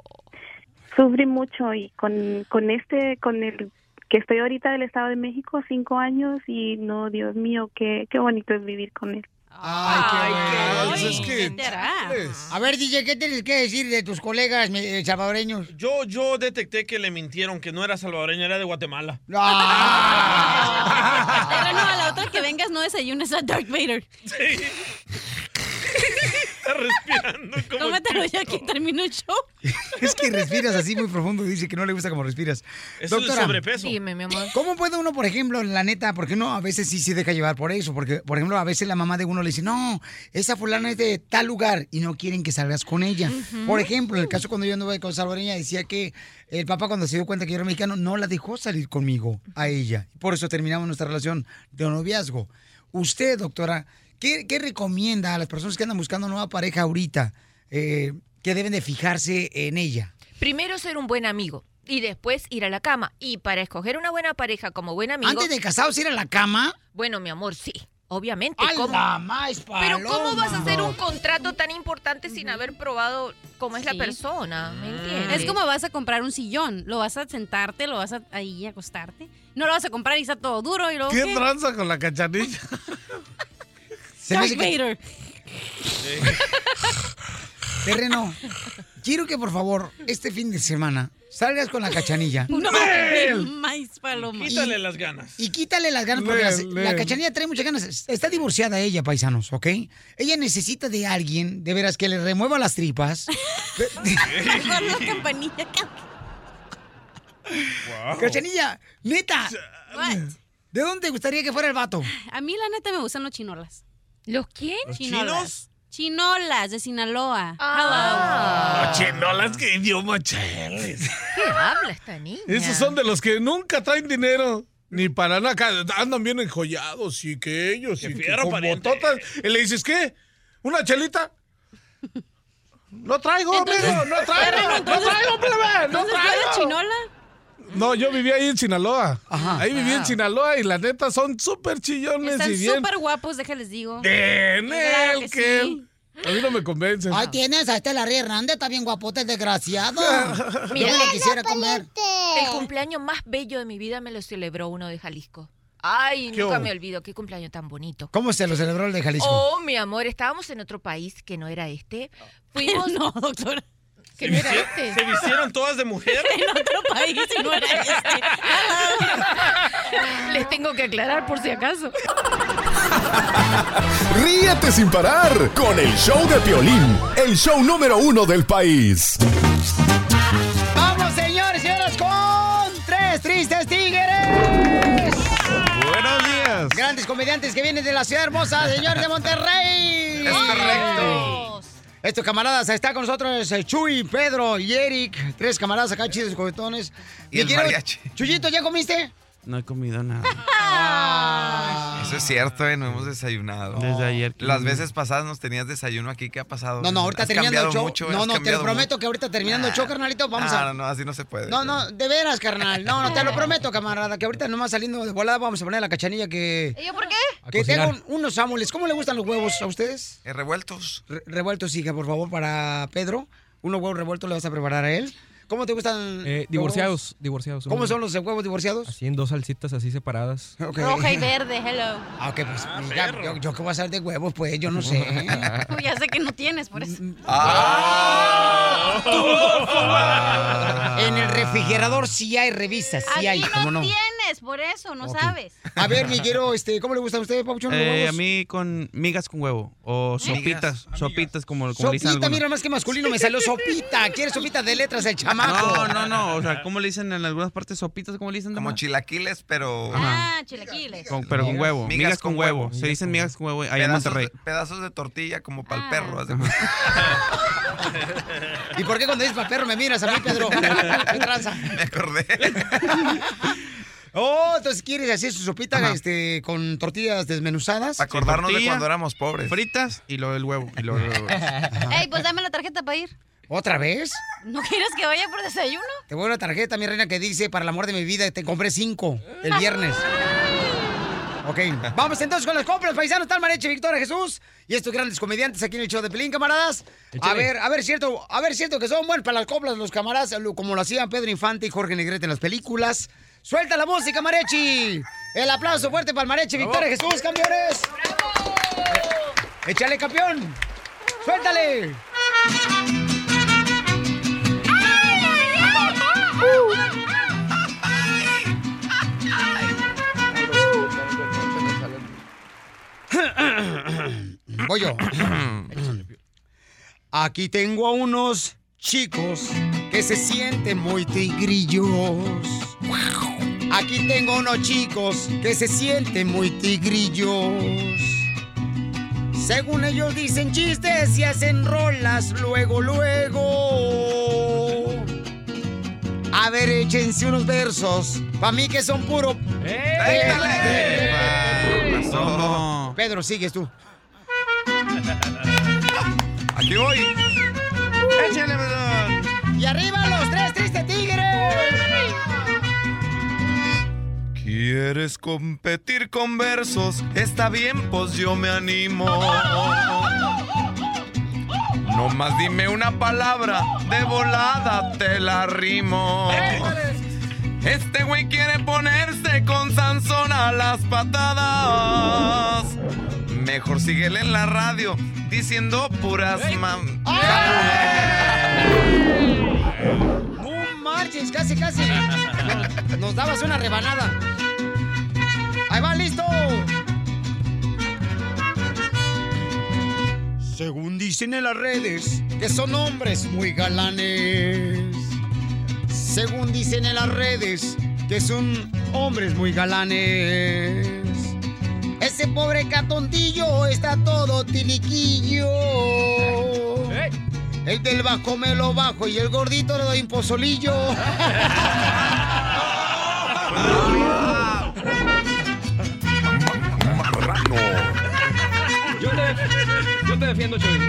sufrí mucho y con, con este, con el que estoy ahorita del Estado de México, cinco años y no, Dios mío, qué, qué bonito es vivir con él. Ay, qué bueno. Pues es que- A ver, DJ, ¿qué tienes que decir de tus colegas eh, salvadoreños? Yo, yo detecté que le mintieron, que no era salvadoreño, era de Guatemala. Pero no, a la otra que vengas no desayunes a Darth Vader. Está respirando como Tómatelo ya que termino el show. Es que respiras así muy profundo. Dice que no le gusta como respiras. Eso es sobrepeso. Dime, mi amor. ¿Cómo puede uno, por ejemplo, la neta, porque uno a veces sí se deja llevar por eso? Porque, por ejemplo, a veces la mamá de uno le dice, no, esa fulana es de tal lugar y no quieren que salgas con ella. Por ejemplo, en el caso cuando yo anduve con salvadoreña, decía que el papá cuando se dio cuenta que yo era mexicano, no la dejó salir conmigo a ella. Por eso terminamos nuestra relación de noviazgo. Usted, doctora, ¿qué, qué recomienda a las personas que andan buscando nueva pareja ahorita eh, que deben de fijarse en ella? Primero ser un buen amigo y después ir a la cama. Y para escoger una buena pareja como buen amigo... ¿Antes de casados ir a la cama? Bueno, mi amor, sí. Obviamente. ¡A ¿cómo? más Pero ¿cómo vas a hacer un contrato tan importante sin haber probado cómo es la persona? ¿Me entiendes? Es como vas a comprar un sillón. Lo vas a sentarte, lo vas a ahí acostarte. No lo vas a comprar y está todo duro y luego. ¿Qué ¿qué? tranza con la cachanilla? Se me Darth que-. Terreno, quiero que por favor, este fin de semana, salgas con la cachanilla. No, maíz paloma. Quítale las ganas. Y quítale las ganas porque la, cachanilla trae muchas ganas. Está divorciada ella, paisanos, ¿ok? Ella necesita de alguien, de veras, que le remueva las tripas. Con la campanilla. Cachanilla, neta. ¿De dónde te gustaría que fuera el vato? A mí la neta me gustan los chinolas. ¿Los quién? ¿Los Chinolas. Chinolas de Sinaloa. Ah. Chinolas, qué idioma cheles. ¿Qué habla esta niña? Esos son de los que nunca traen dinero. Ni para nada, andan bien enjollados y que ellos y que fierro, con bototas. Y le dices, ¿qué? ¿Una chelita? No traigo, Entonces, amigo, no traigo, no entonces- traigo, plebe, no entonces, ¿tú eres traigo. chinola? No, yo vivía ahí en Sinaloa. ahí vivía en Ah. Sinaloa y la neta son súper chillones Están y bien. súper guapos, déjales digo. Claro el que que- sí. A mí no me convencen. Ay, tienes a este Larry Hernández, está bien guapote, el desgraciado. Mira, Yo me lo quisiera comer. El cumpleaños más bello de mi vida me lo celebró uno de Jalisco. Ay, ¿Qué nunca hubo? me olvido, qué cumpleaños tan bonito. ¿Cómo se lo celebró el de Jalisco? Oh, mi amor, estábamos en otro país que no era este. Fuimos. no, doctora. Que ¿Se, no era este. se vistieron todas de mujer? En otro país y no era este. Les tengo que aclarar por si acaso. Ríete sin parar con el show de Piolín, el show número uno del país. Vamos, señores, señoras, con tres tristes tigres. Buenos días. Grandes comediantes que vienen de la ciudad hermosa, señor de Monterrey. Es correcto. Estos camaradas, está con nosotros eh, Chuy, Pedro y Eric. Tres camaradas acá chidos y coquetones. Y el quiero- mariachi. Chuyito, ¿ya comiste? No he comido nada. Ah. Eso es cierto, ¿eh? No hemos desayunado. Desde ayer. Las veces pasadas nos tenías desayuno aquí. ¿Qué ha pasado? No, no, ahorita Has terminando el show. mucho, no, no, te lo prometo que ahorita terminando el show, carnalito, vamos no, a. No, no, así no se puede. No, no, de veras, carnal. No, no, te lo prometo, camarada, que ahorita nomás saliendo de volada vamos a poner la cachanilla que. ¿Y yo por qué? Que tengo un- unos sámules. ¿Cómo le gustan los huevos a ustedes? Eh, revueltos. Re- revueltos, hija, por favor, para Pedro. Unos huevos revueltos le vas a preparar a él. ¿Cómo te gustan? Eh, divorciados, divorciados. ¿Cómo son los huevos divorciados? Así en dos salsitas así separadas. Roja y verde, hello. Ah, ok, pues ya, yo, yo qué voy a hacer de huevos, pues yo no sé. Uy, ya sé que no tienes, por eso. En el refrigerador sí hay revistas, sí hay, Aquí ¿cómo no, no? Tienes, por eso, no sabes. A ver, Miguelo, este, ¿cómo le gustan a ustedes, Pauchón, los Eh, a mí con migas con huevo. O sopitas. Sopitas, como, como le dicen Sopita, mira más que masculino, me salió sopita. ¿Quieres sopita de letras el chamaco? No, no, no. O sea, ¿cómo le dicen en algunas partes sopitas? ¿Cómo le dicen? Como chilaquiles, pero. Ah, chilaquiles. Con- pero con huevo. Migas, con, huevo. Se dicen migas con huevo allá en Monterrey. pedazos de tortilla como para Ah. el perro. de cuenta. ¿Y por qué cuando dices para perro me miras a mí, Pedro? ¿Qué tranza? Me acordé. Oh, entonces quieres hacer su sopita Ajá. este, con tortillas desmenuzadas. Acordarnos de cuando éramos pobres. Fritas y lo del huevo. Y lo, lo- Ey, pues dame la tarjeta para ir. ¿Otra vez? ¿No quieres que vaya por desayuno? Te voy a una tarjeta, mi reina, que dice, para el amor de mi vida, te compré cinco el viernes. Ok, vamos entonces con las compras, paisanos. El Mareche Victoria Jesús y estos grandes comediantes aquí en el show de Pelín, camaradas. A ver, a ver, cierto, a ver, cierto que son buenos para las compras los camaradas, como lo hacían Pedro Infante y Jorge Negrete en las películas. ¡Suelta la música, Marechi! El aplauso fuerte para el Marechi Victoria Jesús, campeones. ¡Échale, campeón! ¡Suéltale! Voy yo. Aquí tengo a unos chicos que se sienten muy tigrillos. Aquí tengo unos chicos que se sienten muy tigrillos. Según ellos dicen chistes y hacen rolas luego, luego. A ver, échense unos versos. Pa' mí que son puro... pasó? Pedro, sigues tú. Aquí voy. ¡Échale, Y arriba los tres ¿Quieres competir con versos? Está bien, pues yo me animo. No más dime una palabra, de volada te la rimo. Este güey quiere ponerse con Sansón a las patadas. Mejor síguele en la radio diciendo puras mam. No marches, casi, casi. Nos, nos dabas una rebanada. Ahí va, listo. Según dicen en las redes, que son hombres muy galanes. Según dicen en las redes, que son hombres muy galanes. Ese pobre catontillo está todo tiliquillo. El del bajo me lo bajo y el gordito le doy un pozolillo. Yo te, yo te defiendo, Choy.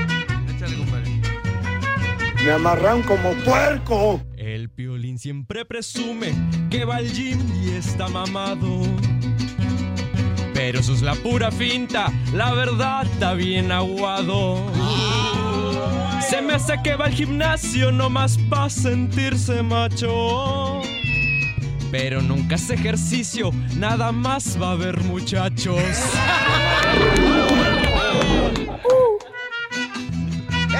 Me amarran como puerco. El piolín siempre presume que va al gym y está mamado. Pero eso es la pura finta, la verdad está bien aguado. Se me hace que va al gimnasio nomás para sentirse macho. Pero nunca hace ejercicio, nada más va a haber muchachos.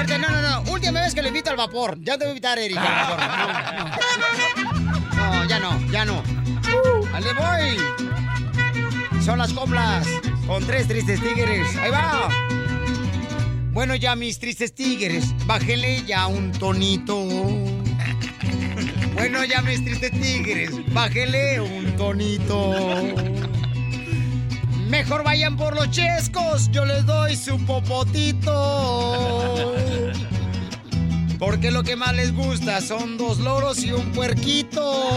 No, no, no. Última vez que le invito al vapor. Ya te voy a invitar, Erika. vapor. No, no. No, ya no, ya no. ¡Ale voy! Son las coplas con tres tristes tigres. Ahí va. Bueno, ya mis tristes tigres, bájenle ya un tonito. Bueno, ya mis tristes tigres, bájenle un tonito. Mejor vayan por los chescos, yo les doy su popotito. Porque lo que más les gusta son dos loros y un puerquito.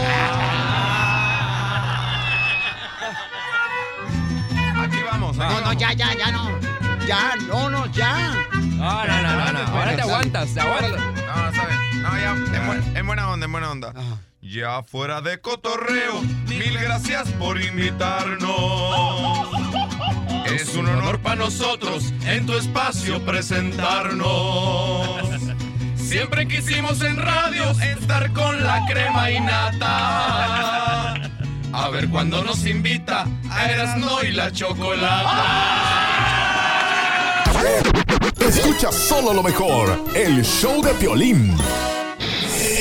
Aquí vamos. No, no, ya, ya, ya, no. Ya, no, no, ya. No, no, no, no, no. Ahora te aguantas, te aguantas. No, ¿sabes? No, ya, en buena onda, en buena onda. Ya fuera de cotorreo, mil gracias por invitarnos. Es un honor para nosotros en tu espacio presentarnos. Siempre quisimos en radio estar con la crema y nata. A ver cuándo nos invita a Erasno y la chocolata. Escucha solo lo mejor, el show de Piolín.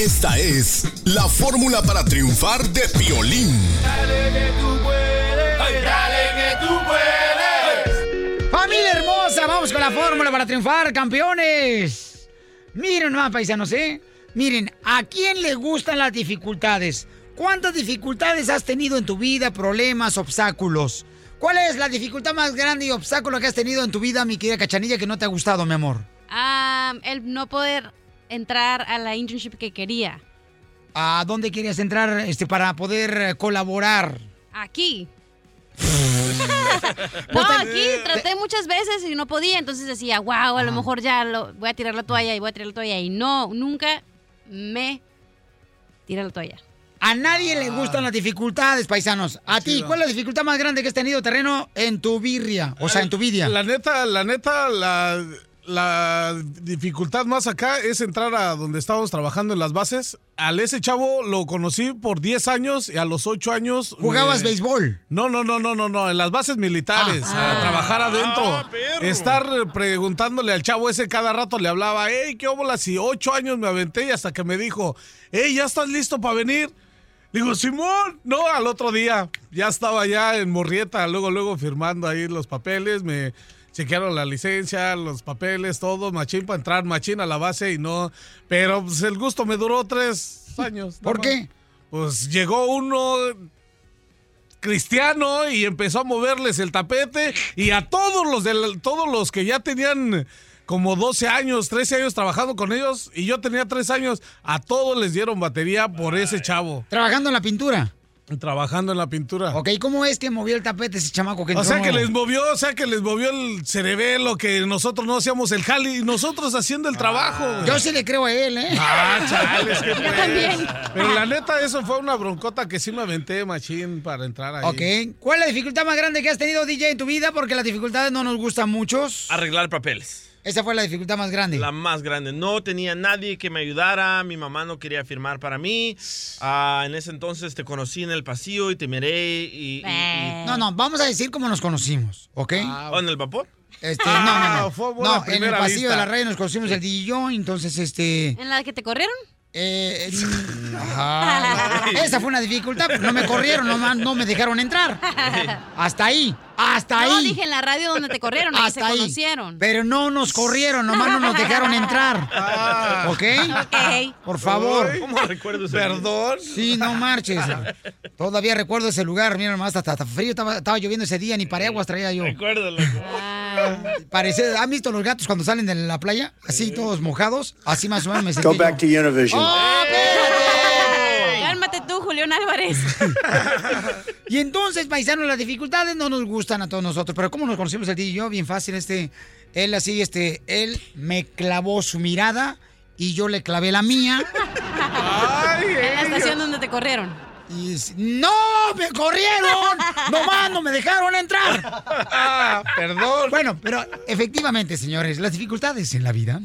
Esta es la fórmula para triunfar de Piolín. Dale que tú puedes. Dale que tú puedes. Familia hermosa, vamos con la fórmula para triunfar, campeones. Miren más, paisanos, ¿eh? Miren, ¿a quién le gustan las dificultades? ¿Cuántas dificultades has tenido en tu vida? Problemas, obstáculos. ¿Cuál es la dificultad más grande y obstáculo que has tenido en tu vida, mi querida Cachanilla, que no te ha gustado, mi amor? Ah, el no poder entrar a la internship que quería. ¿A dónde querías entrar este, para poder colaborar? Aquí. no, aquí traté muchas veces y no podía, entonces decía, wow, a lo mejor ya lo, voy a tirar la toalla y voy a tirar la toalla. Y no, nunca me tiré la toalla. A nadie le gustan las dificultades, paisanos. A ti, ¿cuál es la dificultad más grande que has tenido terreno en tu birria? O sea, en tu vida. La neta, la neta, la, la dificultad más acá es entrar a donde estábamos trabajando en las bases. Al ese chavo lo conocí por 10 años y a los 8 años... ¿Jugabas me- béisbol? No, no, no, no, no, no, en las bases militares, Ah. a trabajar adentro. Ah. Estar preguntándole al chavo ese cada rato le hablaba, hey, ¿qué óbolas? Y ocho años me aventé y hasta que me dijo, hey, ¿ya estás listo para venir? Digo, Simón, no, al otro día ya estaba ya en Morrieta, luego, luego firmando ahí los papeles, me chequearon la licencia, los papeles, todo, machín para entrar, machín a la base y no, pero pues, el gusto me duró tres años. ¿Por más. qué? Pues llegó uno cristiano y empezó a moverles el tapete y a todos los del, todos los que ya tenían como 12 años, 13 años trabajando con ellos y yo tenía 3 años, a todos les dieron batería por ese chavo. Trabajando en la pintura. Trabajando en la pintura. Ok, ¿cómo es que movió el tapete ese chamaco que O sea que les movió, o sea que les movió el cerebelo, que nosotros no hacíamos el jali y nosotros haciendo el trabajo. Yo sí le creo a él, ¿eh? Ah, chales, que Yo también. Pero la neta, eso fue una broncota que sí me aventé, machín, para entrar ahí. Ok. ¿Cuál es la dificultad más grande que has tenido, DJ, en tu vida? Porque las dificultades no nos gustan muchos. Arreglar papeles. Esa fue la dificultad más grande. La más grande. No tenía nadie que me ayudara. Mi mamá no quería firmar para mí. Ah, en ese entonces te conocí en el pasillo y te miré y... y- y- No, no, vamos a decir cómo nos conocimos, ¿ok? ¿O en el vapor? Este, no, no, no. Ah, fue buena No, en el pasillo vista. de la radio nos conocimos el DJ y yo, entonces, este... ¿En la que te corrieron? Eh, ajá. Esa fue una dificultad, pero no me corrieron, no, no me dejaron entrar. Hasta ahí, hasta No, ahí. dije en la radio donde te corrieron, ahí se Hasta ahí. conocieron. Pero no nos corrieron, nomás no nos dejaron entrar. ¿Ok? Ok. Por favor. ¿Cómo recuerdo ese Perdón. Sí, no marches. Todavía recuerdo ese lugar, mira nomás, hasta, hasta frío, estaba, estaba lloviendo ese día, ni paraguas traía yo. Recuérdalo. Parece, ¿Han visto los gatos cuando salen de la playa? Así, todos mojados. Así más o menos me Go back to. Univision. ¡Oh! Álvarez. Y entonces, paisanos, las dificultades no nos gustan a todos nosotros. Pero ¿cómo nos conocimos el día y yo? Bien fácil, este... Él así, este... Él me clavó su mirada y yo le clavé la mía. en la estación donde te corrieron. Y ¡No! ¡Me corrieron! ¡Nomás no me dejaron entrar! perdón. Bueno, pero efectivamente, señores, las dificultades en la vida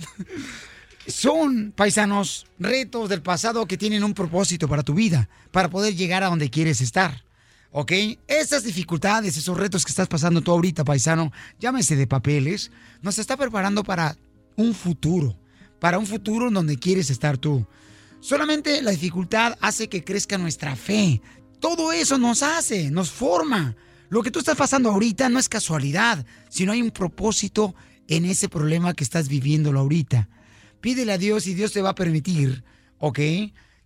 son, paisanos, retos del pasado que tienen un propósito para tu vida, para poder llegar a donde quieres estar. ¿Ok? Esas dificultades, esos retos que estás pasando tú ahorita, paisano, llámese de papeles, nos está preparando para un futuro, para un futuro en donde quieres estar tú. Solamente la dificultad hace que crezca nuestra fe. Todo eso nos hace, nos forma. Lo que tú estás pasando ahorita no es casualidad, sino hay un propósito en ese problema que estás viviéndolo ahorita. Pídele a Dios y Dios te va a permitir, ¿ok?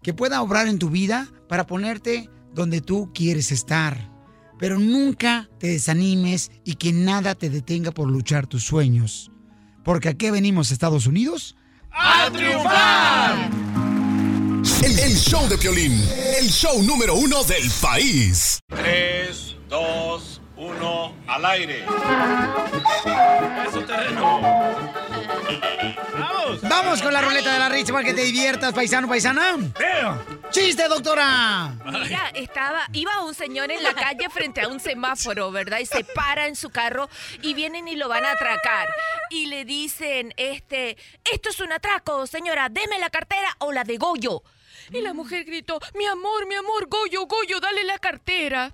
Que pueda obrar en tu vida para ponerte donde tú quieres estar. Pero nunca te desanimes y que nada te detenga por luchar tus sueños. Porque aquí venimos, Estados Unidos, ¡A triunfar! El, el show de Piolín, el show número uno del país. 3, 2, Uno al aire. Eso terreno. Vamos. Vamos con la ruleta de la risa para que te diviertas, paisano, paisana. ¡Chiste, doctora! Mira, estaba, iba un señor en la calle frente a un semáforo, ¿verdad? Y se para en su carro y vienen y lo van a atracar. Y le dicen, este, esto es un atraco, señora, deme la cartera o la de Goyo. Y la mujer gritó, mi amor, mi amor, Goyo, Goyo, dale la cartera.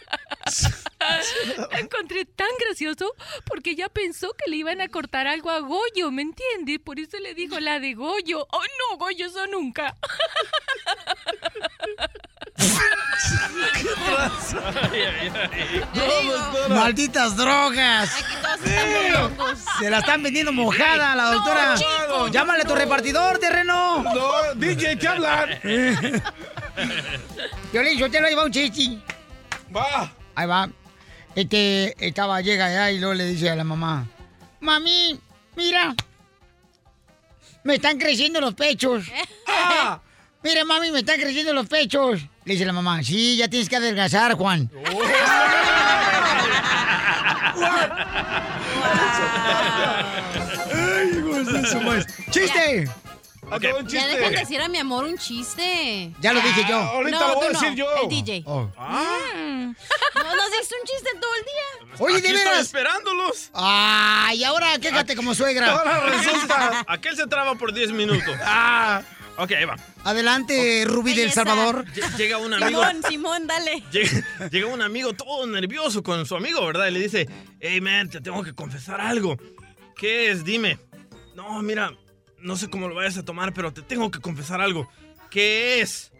La encontré tan gracioso porque ella pensó que le iban a cortar algo a Goyo, ¿me entiendes? Por eso le dijo la de Goyo. ¡Oh, no, Goyo, eso nunca! ¡Malditas drogas! Se la están vendiendo mojada la doctora. chico, Llámale a tu repartidor, terreno. No, DJ, hablan. Yo le yo te lo llevo un chiste. Va. Ahí va. Este, estaba, llega allá y luego le dice a la mamá, mami, mira, me están creciendo los pechos. Ah, mira, mami, me están creciendo los pechos. Le dice la mamá, sí, ya tienes que adelgazar, Juan. Ay. ¡Chiste! Ok. Ya dejen de decir a mi amor un chiste. Ya lo dije yo. ahorita no, lo voy a tú no, decir yo. El DJ. Oh. Mm. Un chiste todo el día. Oye, de Aquí estoy veras. esperándolos. Ay, ahora quéjate como suegra. Ahora resulta. Aquel se traba por 10 minutos. Ah. Ok, ahí va. Adelante, Rubí del. Salvador. Lle- Llega un amigo. Simón, Simón, dale. Llega, llega un amigo todo nervioso con su amigo, ¿verdad? Y le dice, hey, man, te tengo que confesar algo. ¿Qué es? Dime. No, mira, no sé cómo lo vayas a tomar, pero te tengo que confesar algo. ¿Qué es?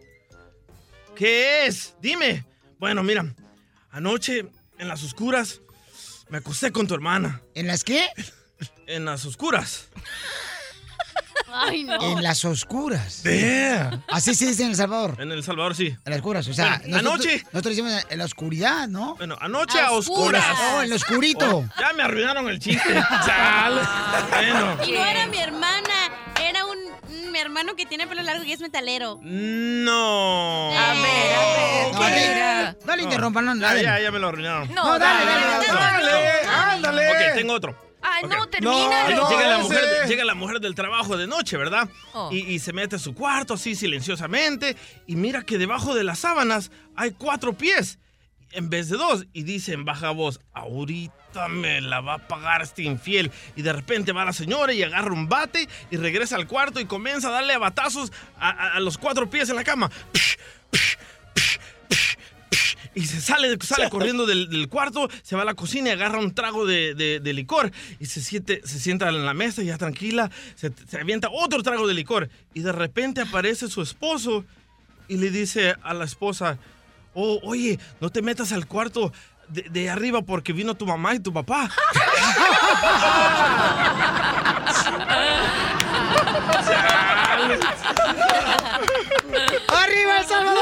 ¿Qué es? Dime. Bueno, mira, anoche, en las oscuras, me acosté con tu hermana. ¿En las qué? En las oscuras. Ay, no. En las oscuras. Damn. Así se dice en El Salvador. En El Salvador, sí. En las oscuras. O sea, Bueno, nosotros, anoche. Nosotros decimos en la oscuridad, ¿no? Bueno, anoche a oscuras. Oh, en lo oscurito. Oh, ya me arruinaron el chiste. Chale. Bueno. Y no era mi hermana, mi hermano que tiene pelo largo y es metalero. No. A ver, a ver, No, ¿qué dale, interrumpan, no, dale. ya, ya me lo arruinaron. No, No, dale, dale, dale, dale, dale. dale. ándale. Ok, tengo otro. Ay, no, Ok. termina. Llega- no, llega, la mujer, llega la mujer del trabajo de noche, ¿verdad? Oh. Y, y se mete a su cuarto así silenciosamente y mira que debajo de las sábanas hay cuatro pies en vez de dos. Y dice en baja voz, ahorita me la va a pagar este infiel. Y de repente va la señora y agarra un bate y regresa al cuarto y comienza a darle a batazos a, a- a los cuatro pies en la cama. Y se sale, sale corriendo del, del cuarto, se va a la cocina y agarra un trago de, de- de licor. Y se, siente, se sienta en la mesa ya tranquila, se, se avienta otro trago de licor. Y de repente aparece su esposo y le dice a la esposa, oh, oye, no te metas al cuarto de, de arriba porque vino tu mamá y tu papá. ¡Arriba El Salvador!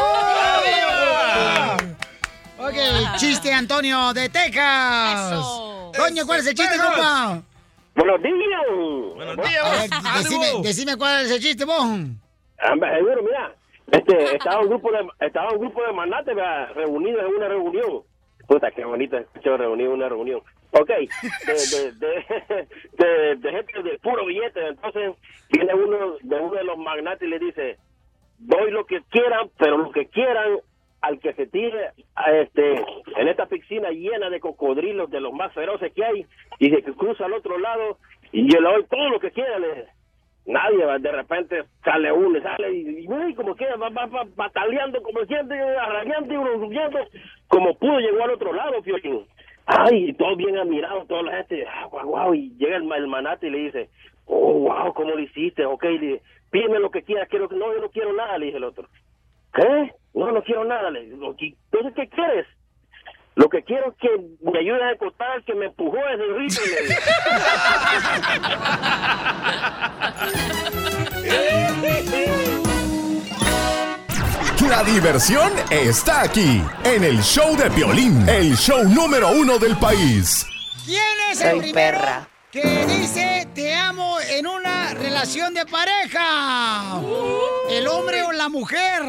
Ok, chiste, Antonio, de Texas. Eso. Coño, ¿cuál es el chiste, compa? Buenos días. Buenos días. decime, cuál es el chiste, vos. Hombre, seguro, mira. Este, estaba un grupo de, estaba un grupo de ¿verdad? reunidos en una reunión. Puta, qué bonito escuchar reunión, una reunión. Ok, de, gente de puro billete. Entonces viene uno de uno de los magnates y le dice, doy lo que quieran, pero lo que quieran al que se tire a este en esta piscina llena de cocodrilos de los más feroces que hay y que cruza al otro lado y yo le doy todo lo que quiera le nadie de repente sale uno y sale y, y, como queda va, va, va bataleando como siempre arañando y gruñendo como pudo llegó al otro lado Piolín ay todo bien admirado toda la gente ah, guau, guau, y llega el, el manate y le dice oh wow cómo lo hiciste ok le pídeme lo que quieras quiero no yo no quiero nada le dice el otro ¿Qué? No, no quiero nada. Le "¿Qué- Entonces, ¿qué quieres? Lo que quiero es que me ayudes a encontrar al que me empujó desde el digo. La diversión está aquí, en el show de Piolín, el show número uno del país. ¿Quién es el Soy primero perra. que dice te amo en una relación de pareja? ¿El hombre o la mujer?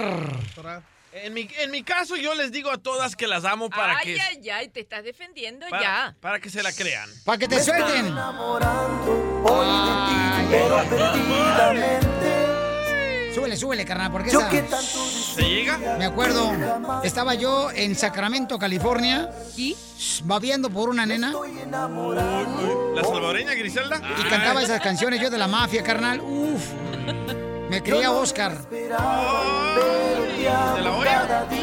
En mi, en mi caso, yo les digo a todas que las amo para ay, que, ay, ay, te estás defendiendo para, ya. para que se la crean. Para que te suelten. Súbele, súbele, carnal, porque Yo esa... ¿Se llega? Me acuerdo, estaba yo en Sacramento, California. ¿Y? Babiando por una nena. ¿La salvadoreña Griselda? Y cantaba esas canciones yo de la mafia, carnal. Uf. Me creía Oscar. ¿De la olla?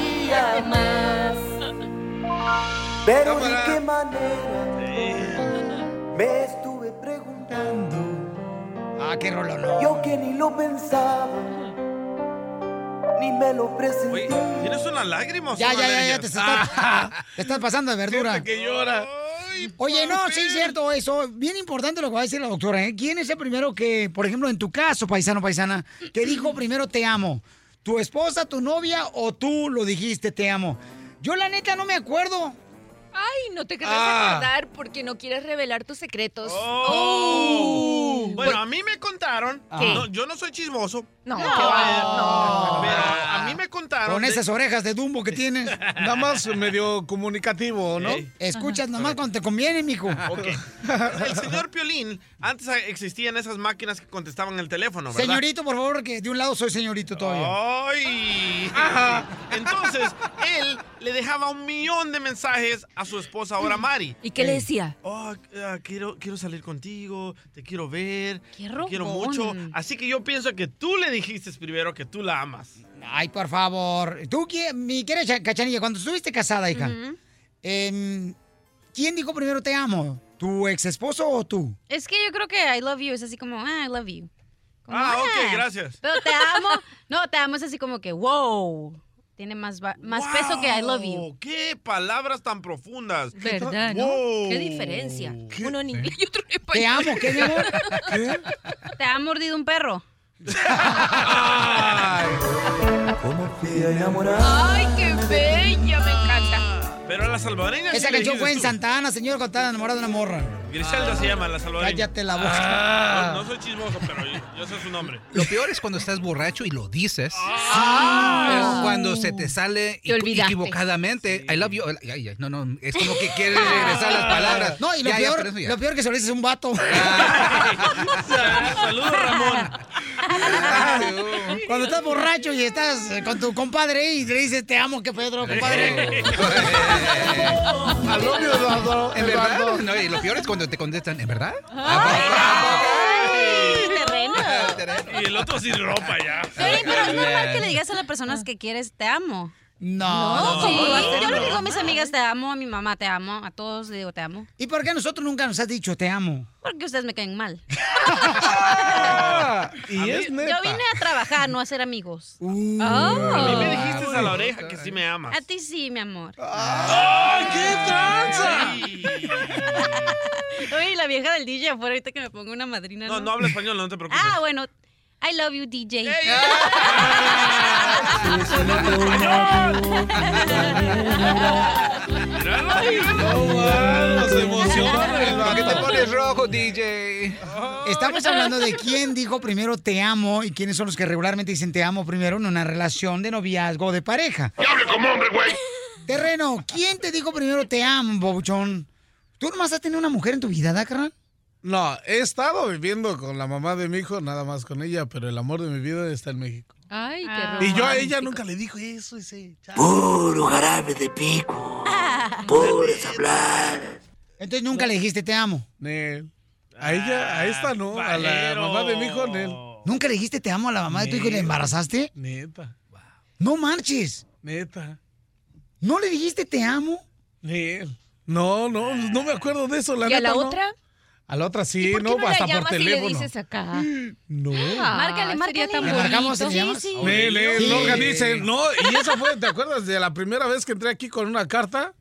Pero de qué manera me estuve preguntando. Ah, qué rollo, no. Yo que ni lo pensaba, ni me lo presenté. Oye, ¿tienes una lágrima o Ya, ya, ya, ya, te estás, te estás pasando de verdura. Gente que llora. Oye, no, sí es cierto eso. Bien importante lo que va a decir la doctora. ¿eh? ¿Quién es el primero que, por ejemplo, en tu caso, paisano, paisana, que dijo primero te amo? ¿Tu esposa, tu novia o tú lo dijiste te amo? Yo la neta no me acuerdo. Ay, no te querrás Ah. acordar porque no quieres revelar tus secretos. Oh. Bueno, a mí me contaron. ¿Qué? no, yo no soy chismoso. No, no. va- Pero a mí me contaron. Con de- esas orejas de Dumbo que tienes. Nada más medio comunicativo, ¿no? Escuchas nomás cuando te conviene, mijo. Ok. El señor Piolín, antes existían esas máquinas que contestaban el teléfono, ¿verdad? Señorito, por favor, que de un lado soy señorito todavía. ¡Ay! Entonces, él le dejaba un millón de mensajes a su esposa, ahora Mari. ¿Y qué le decía? Oh, ah, quiero, quiero salir contigo, te quiero ver, Qué te quiero mucho. Así que yo pienso que tú le dijiste primero que tú la amas. Ay, por favor. Tú, mi querida Cha- Cachanilla, cuando estuviste casada, hija, em, ¿quién dijo primero te amo? ¿Tu ex esposo o tú? Es que yo creo que I love you es así como, ah, I love you. Como, Ah, ok, gracias. Pero te amo. No, te amo es así como que, wow. Tiene más, más peso que I love you. ¡Qué palabras tan profundas! ¿Verdad, no? Wow. Qué diferencia. Uno en inglés y otro en español. Te amo, ¿qué, mi amor? ¿Te ha mordido un perro? Ay, qué bella, me encanta. Pero a la salvadoreña Esa canción fue en dices tú. Santa Ana, señor, cuando estaba enamorado de una morra. Griselda se llama la salvadoreña. Cállate la boca. Ah, no, no soy chismoso, pero yo, yo sé su nombre. Lo peor es cuando estás borracho y lo dices. Ah. Es cuando se te sale Te olvidaste. equivocadamente. I love you. Ay, ay, no, no. Es como que quieres regresar las palabras. No, y lo, Ya, peor, ya. lo peor que se lo dices a un vato. Saludos, Ramón. Cuando estás borracho y estás eh, con tu compadre y le dices te amo, que Pedro, compadre. Al novio Eduardo. ¿En verdad? No, y lo peor es cuando te contestan, ¿en verdad? Terreno. Y el otro sin ropa ya. Pero es normal que le digas a las personas que quieres te amo. No, No, no, sí. no, Yo le no. digo a mis amigas te amo, a mi mamá te amo, a todos le digo te amo. ¿Y por qué a nosotros nunca nos has dicho te amo? Porque ustedes me caen mal. Y es neta. Yo vine a trabajar, no a ser amigos. Uh. A mí me dijiste a la oreja que sí me amas. A ti sí, mi amor. ¡Ay, qué tranza! Oye, la vieja del DJ afuera ahorita que me ponga una madrina. No, no habla español, no te preocupes. Ah, bueno. I love you, DJ. Emociona ¿Por qué te pones rojo, DJ? Estamos hablando de quién dijo primero te amo y quiénes son los que regularmente dicen te amo primero en una relación de noviazgo o de pareja. hable como hombre, güey! Terreno, ¿quién te dijo primero te amo, bobuchón? ¿Tú nomás has tenido una mujer en tu vida, ¿da, carnal? No, he estado viviendo con la mamá de mi hijo, nada más con ella, pero el amor de mi vida está en México. Ay, qué Ah. Y yo a ella nunca le dijo eso, ese. chavo. Puro jarabe de pico. Puras hablar. Entonces nunca le dijiste te amo. Nel. A ella, a esta no, a la Pajero. mamá de mi hijo, Nel. ¿Nunca le dijiste te amo a la mamá de tu hijo y le embarazaste? Neta, No marches. neta. ¿No le dijiste te amo? Nel. No, no, no me acuerdo de eso, la ¿Y a la no. otra? A la otra sí, ¿Y por qué no, no, hasta por llamas y le teléfono. dices acá? No. Ah, Márcale, márcale. tan ¿Le marcamos, te llamas? Sí, sí. Nel, Nel, Sí. no organicen. No, y esa fue, ¿te acuerdas de la primera vez que entré aquí con una carta?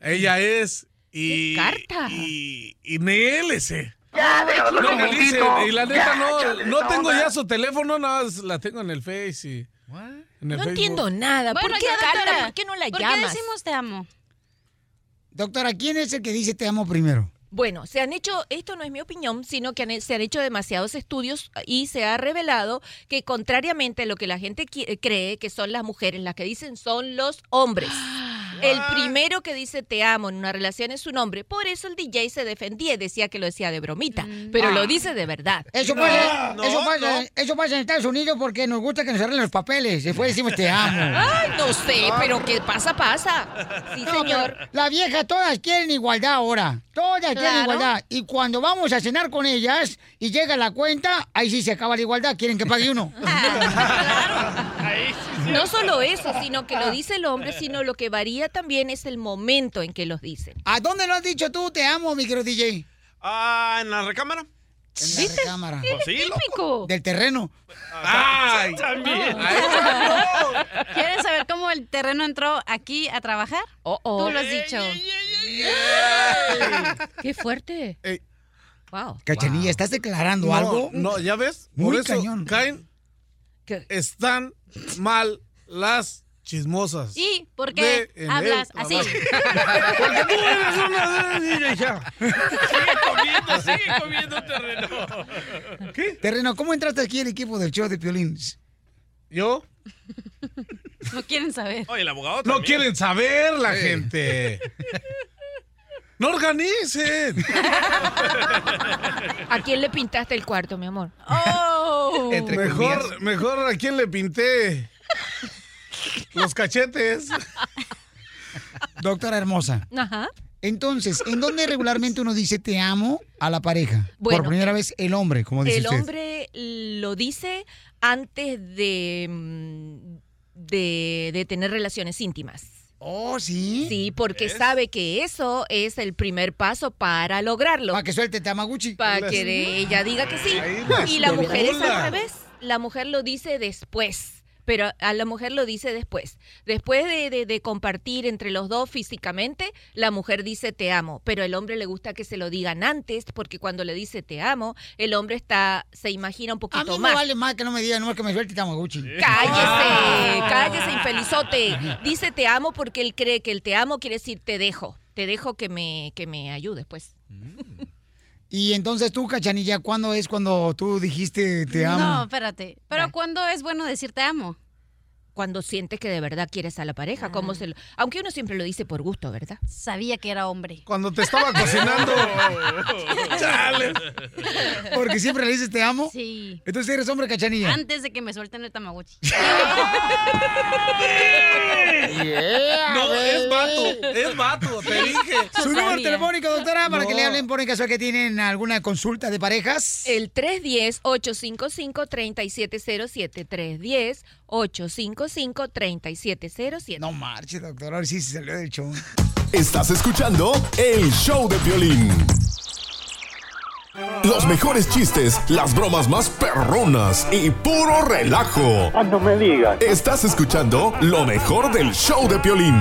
Ella es. Y, ¿Qué carta? Y, y ese. Ya, No un organicen. momentito. Y la neta Ya, no, échale, no tengo onda. ya su teléfono, nada más la tengo en el Face y. En el No Facebook. entiendo nada. Bueno, ¿Por qué ya, carta? doctora, ¿Por qué no la ¿Por llamas? qué decimos te amo? Doctora, ¿quién es el que dice te amo primero? Bueno, se han hecho, esto no es mi opinión, sino que han- se han hecho demasiados estudios y se ha revelado que contrariamente a lo que la gente qui- cree que son las mujeres, las que dicen son los hombres. El primero que dice te amo en una relación es un hombre. Por eso el DJ se defendía y decía que lo decía de bromita. Pero lo dice de verdad. Eso pasa, eso, pasa, eso pasa en Estados Unidos porque nos gusta que nos arreglen los papeles. Después decimos te amo. Ay, no sé, pero ¿qué pasa, pasa? Sí, No, señor. La vieja, todas quieren igualdad ahora. Todas quieren Claro. igualdad. Y cuando vamos a cenar con ellas y llega la cuenta, ahí sí se acaba la igualdad. Quieren que pague uno. No solo eso, sino que lo dice el hombre, sino lo que varía también es el momento en que los dicen. ¿A dónde lo has dicho tú? Te amo, mi querido DJ. Ah, en la recámara. En la recámara. Pues sí, loco. típico. Del terreno. Ay, también. ¿Quieres saber cómo el terreno entró aquí a trabajar? oh. Tú lo has dicho. ¡Qué fuerte! Wow. Cachanilla, ¿estás declarando No, algo? No, ¿ya ves? Muy Por eso cañón. caen. Están mal las chismosas. ¿Y por qué hablas el así? Porque tú eres una hija. Sigue comiendo, sigue comiendo terreno. Terreno, ¿cómo entraste aquí al equipo del show de Piolín? ¿Yo? No quieren saber. Oye, el abogado No también. quieren saber la gente. No organicen. ¿A quién le pintaste el cuarto, mi amor? Oh. mejor, mejor a quién le pinté los cachetes. Doctora hermosa. Ajá. Entonces, ¿en dónde regularmente uno dice te amo a la pareja? Bueno, Por primera vez el hombre, como dice El usted. hombre lo dice antes de, mm, de, de tener relaciones íntimas. Oh, sí. Sí, porque sabe que eso es el primer paso para lograrlo. Para que suelte Tamaguchi. Para que de- ella diga que sí. Y la mujer es al revés. La mujer lo dice después. Pero a la mujer lo dice después. Después de, de- de compartir entre los dos físicamente, la mujer dice te amo. Pero el hombre le gusta que se lo digan antes, porque cuando le dice te amo, el hombre está se imagina un A poquito mí me más. vale más que no me diga, no es que me suelte Tamaguchi. Cállese, cállese, infelizote. Dice te amo porque él cree que el te amo quiere decir te dejo. Te dejo que me, que me ayudes, pues. Y entonces tú, Cachanilla, ¿cuándo es cuando tú dijiste te amo? No, espérate. Pero ¿cuándo es bueno decir te amo? Cuando sientes que de verdad quieres a la pareja, como se lo- aunque uno siempre lo dice por gusto, ¿verdad? Sabía que era hombre. Cuando te estaba cocinando. Chale. Porque siempre le dices te amo. Sí. Entonces eres hombre, Cachanilla. Antes de que me suelten el tamagotchi. No, es vato. Es vato, te dije. Su número telefónico, doctora, para que le hablen por en caso de que tienen alguna consulta de parejas. El 310-855-3707. 310-855-3707. No marche, doctor. Ahora sí se salió del show. Estás escuchando el show de Piolín. Los mejores chistes, las bromas más perronas y puro relajo. No me digas. Estás escuchando lo mejor del show de Piolín.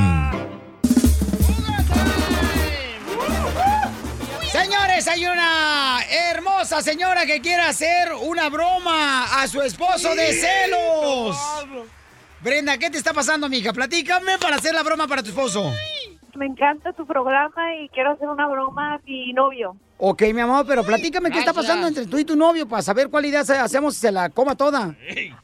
Señores, hay una hermosa señora que quiere hacer una broma a su esposo de celos. Brenda, ¿qué te está pasando, mija? Platícame para hacer la broma para tu esposo. Me encanta tu programa y quiero hacer una broma a mi novio. Ok, mi amor, pero platícame qué está pasando entre tú y tu novio para saber cuál idea se- hacemos y se la coma toda.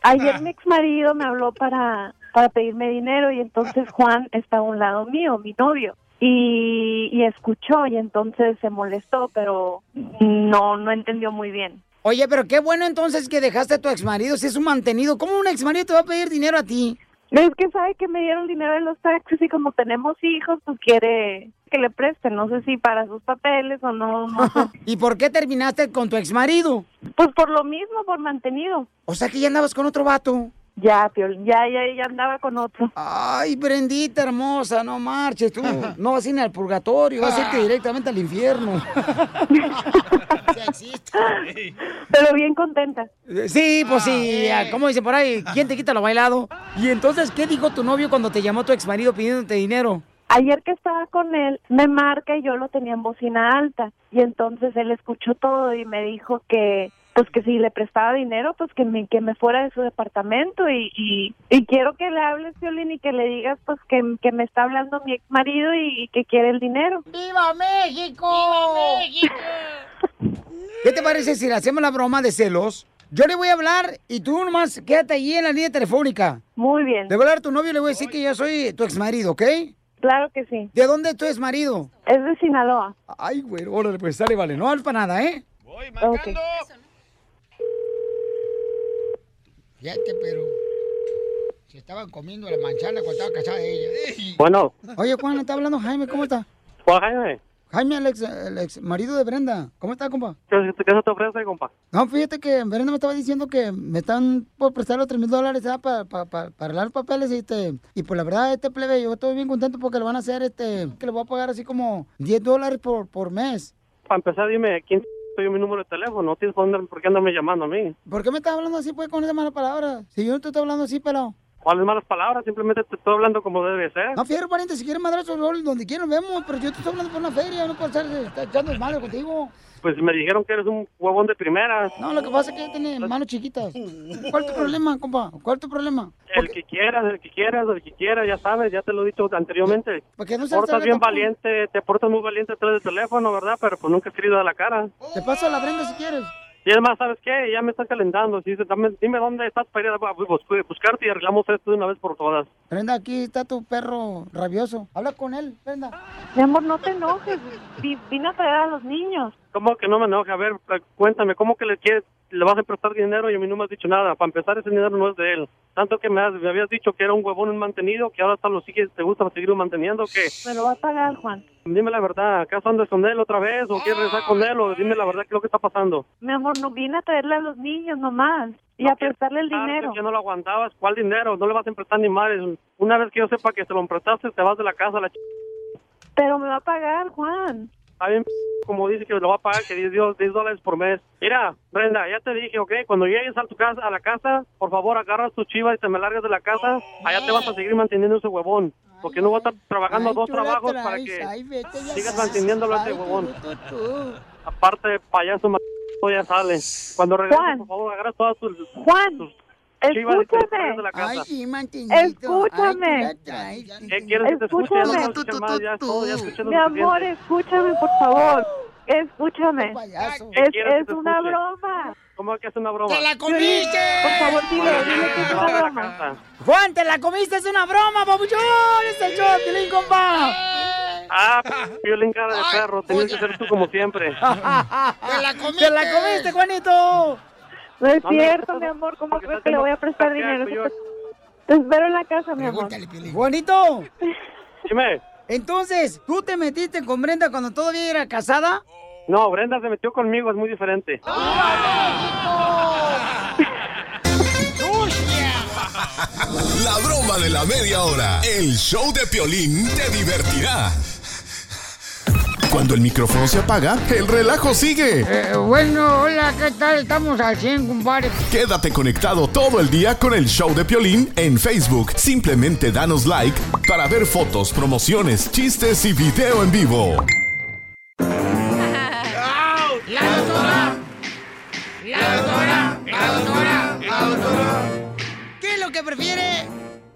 Ayer mi ex marido me habló para, para pedirme dinero y entonces Juan está a un lado mío, mi novio. Y, y escuchó y entonces se molestó, pero no, no entendió muy bien. Oye, pero qué bueno entonces que dejaste a tu exmarido si es un mantenido. ¿Cómo un exmarido te va a pedir dinero a ti? Es que sabe que me dieron dinero en los taxis y como tenemos hijos, pues quiere que le presten. No sé si para sus papeles o no. no sé. ¿Y por qué terminaste con tu exmarido? Pues por lo mismo, por mantenido. O sea que ya andabas con otro vato. Ya, ya, ya, ya andaba con otro. Ay, Brendita hermosa, no marches tú. No vas a ir al purgatorio, vas a irte directamente al infierno. Pero bien contenta. Sí, pues sí, como dicen por ahí, ¿quién te quita lo bailado? Y entonces, ¿qué dijo tu novio cuando te llamó tu exmarido pidiéndote dinero? Ayer que estaba con él, me marca y yo lo tenía en bocina alta. Y entonces él escuchó todo y me dijo que pues que si le prestaba dinero, pues que me, que me fuera de su departamento y, y, y quiero que le hables, Violín, y que le digas pues que, que me está hablando mi ex marido y, que quiere el dinero. ¡Viva México! ¡Viva México! ¿Qué te parece si le hacemos la broma de celos? Yo le voy a hablar y tú nomás quédate ahí en la línea telefónica. Muy bien. Le voy a hablar a tu novio y le voy a decir que yo soy tu ex marido, ¿ok? Claro que sí. ¿De dónde es tu ex marido? Es de Sinaloa. Ay, güey, órale, pues sale, vale. No para nada, ¿eh? Voy marcando. Fíjate, pero se estaban comiendo la manzana cuando estaba casada ella. Bueno. Oye, Juan, está hablando Jaime, ¿cómo está? ¿Cuál Jaime? Jaime, el ex, el ex marido de Brenda. ¿Cómo está, compa? ¿Qué, qué se te ofrece, compa? No, fíjate que Brenda me estaba diciendo que me están por prestar los 3 mil dólares para para arreglar los papeles y, este, y pues la verdad, este plebe, yo estoy bien contento porque le van a hacer, este, que le voy a pagar así como 10 dólares por, por mes. Para empezar, dime, ¿quién soy mi número de teléfono? No tienes por, por qué andarme llamando a mí. ¿Por qué me estás hablando así, pues, con esa mala palabra? Si yo no te estoy hablando así, pelado. ¿Cuáles malas palabras? Simplemente te estoy hablando como debe ser. No, fierro, pariente, si quieres madrar rol donde quieras nos vemos, pero yo te estoy hablando por una feria, no puedo estar echando madre contigo. Pues me dijeron que eres un huevón de primera. No, lo que pasa es que ella tiene manos chiquitas. ¿Cuál es tu problema, compa? ¿Cuál es tu problema? El que quieras, el que quieras, el que quieras, ya sabes, ya te lo he dicho anteriormente. Porque no Te se portas bien valiente, te portas muy valiente atrás del teléfono, ¿verdad? Pero pues nunca has querido dar la cara. Te paso a la Brenda si quieres. Y además, ¿sabes qué? Ya me estás calentando. Sí, dame- dime dónde estás para ir a bu- bus- buscarte y arreglamos esto de una vez por todas. Brenda, aquí está tu perro rabioso. Habla con él, Brenda. Mi amor, no te enojes. Vi- Vine a traer a los niños. ¿Cómo que no me enoje? A ver, eh, cuéntame, ¿cómo que le quieres, le vas a prestar dinero y a mí no me has dicho nada? Para empezar, ese dinero no es de él. Tanto que me, has- me habías dicho que era un huevón mantenido, que ahora hasta lo sigues, te gusta seguirlo manteniendo, que Me lo va a pagar, Juan. Dime la verdad, ¿acaso andas con él otra vez o quieres regresar con él o dime la verdad qué es lo que está pasando? Mi amor, no vine a traerle a los niños nomás. Y a prestarle el Ah, dinero. que no lo aguantabas, ¿cuál dinero? No le vas a emprestar ni madres. Una vez que yo sepa que se lo emprestaste, te vas de la casa, la ch... Pero me va a pagar, Juan. Está bien, como dice que lo va a pagar, que 10, dio- 10 dólares por mes. Mira, Brenda, ya te dije, ¿ok? Cuando llegues a tu casa, a la casa, por favor, agarras tu chiva y te me largas de la casa. Allá te vas a seguir manteniendo ese huevón. Porque no voy a estar trabajando Ay, dos trabajos para traes. que Ay, sigas manteniéndolo a ese huevón. tú, tú, tú. Aparte, payaso, ma- ya sale. Cuando regreses, por favor, agarras todas tus... Juan, las escúchame. de la casa. Ay, sí. Escúchame. Ay. ¿Qué quieres que te escuche? Ya no Escúchame. ya ya lo Mi amor, escúchame, por favor. Escúchame. ¿Qué Es, es te una broma. ¿Cómo que es una broma? ¡Te la comiste! Por favor, dile, dile que es una broma. Juan, te la comiste, es una broma, papuchón. Es el show de compa. Ah, violín cara de perro, tenías que ser tú como siempre. ¡Te la comiste! ¡Te la comiste, Juanito! No es No cierto, mi amor. ¿Cómo porque crees que le voy a prestar dinero? Te espero en la casa, mi amor. Juanito. Dime. Entonces, ¿tú te metiste con Brenda cuando todavía era casada? No, Brenda se metió conmigo, es muy diferente. La broma de la media hora. El show de Piolín te divertirá. Cuando el micrófono se apaga, el relajo sigue. Eh, bueno, hola, ¿qué tal? Estamos al 100, compadre. Quédate conectado todo el día con el show de Piolín en Facebook. Simplemente danos like para ver fotos, promociones, chistes y video en vivo. ¡La doctora! ¡La doctora! ¡La doctora! ¡La doctora! ¿Qué es lo que prefiere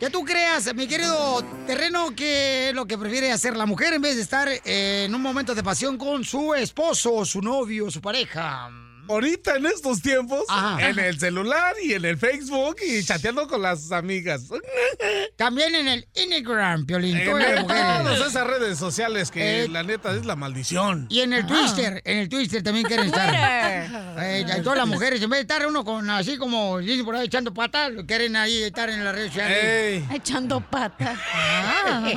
que tú creas, mi querido terreno, que lo que prefiere hacer la mujer en vez de estar en un momento de pasión con su esposo, su novio, su pareja? Ahorita en estos tiempos, Ajá. en el celular y en el Facebook y chateando con las amigas. También en el Instagram, Piolín. En el- todas esas redes sociales que Eh, la neta es la maldición. Y en el Twister, en el Twister también quieren estar. Eh, todas las mujeres, en vez de estar uno con así como dicen por ahí echando patas, quieren ahí estar en las redes sociales. Echando patas. Ah.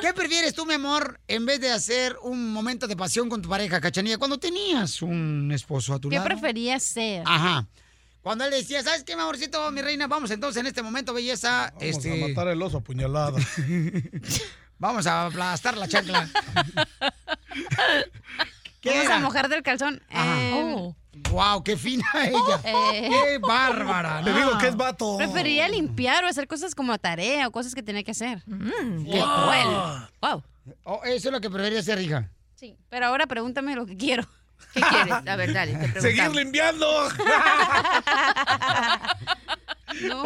¿Qué prefieres tú, mi amor, en vez de hacer un momento de pasión con tu pareja, Cachanilla, cuando tenías un esposo a tu ¿Qué lado? preferías ser? Ajá. Cuando él decía, ¿sabes qué, mi amorcito, mi reina? Vamos entonces en este momento, belleza. Vamos este... a matar el oso a puñaladas. Vamos a aplastar la chancla. ¿Qué Vamos era? a mojar del calzón. Ajá. Eh, Wow, qué fina ella. eh, Qué bárbara. Te no. digo que es vato. Preferiría limpiar o hacer cosas como tarea o cosas que tenía que hacer. Qué Wow. cruel. Wow. Oh, eso es lo que preferiría hacer, hija. Sí, pero ahora pregúntame lo que quiero. ¿Qué quieres? A ver, dale, te Seguir limpiando. No.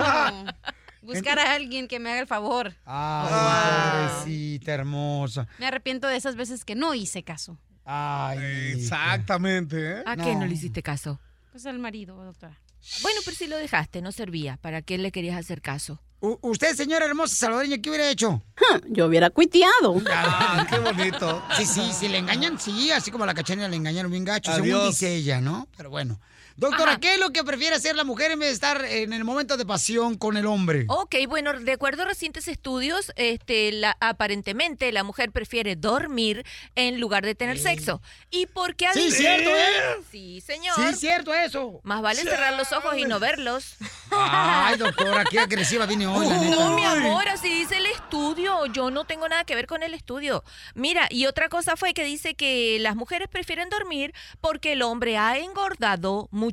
Buscar a alguien que me haga el favor. Ay, pobrecita hermosa. Me arrepiento de esas veces que no hice caso. Ay. Exactamente, ¿eh? ¿A qué no le hiciste caso? Pues al marido, doctora. Bueno, pero si lo dejaste, no servía. ¿Para qué le querías hacer caso? U- usted, señora hermosa salvadoreña, ¿qué hubiera hecho? Yo hubiera cuiteado. Ah, qué bonito. Sí, sí, si le engañan, sí, así como a la cachanilla le engañaron bien gacho, según Adiós. dice ella, ¿no? Pero bueno. Doctora, ¿qué es lo que prefiere hacer la mujer en vez de estar en el momento de pasión con el hombre? Ok, bueno, de acuerdo a recientes estudios, este, la, aparentemente la mujer prefiere dormir en lugar de tener sexo. ¿Y por qué? Sí, cierto, ¿eh? Sí, señor. Sí, cierto eso. Más vale cerrar los ojos y no verlos. Ay, doctora, qué agresiva viene hoy, la neta. No, mi amor, así dice el estudio. Yo no tengo nada que ver con el estudio. Mira, y otra cosa fue que dice que las mujeres prefieren dormir porque el hombre ha engordado mucho,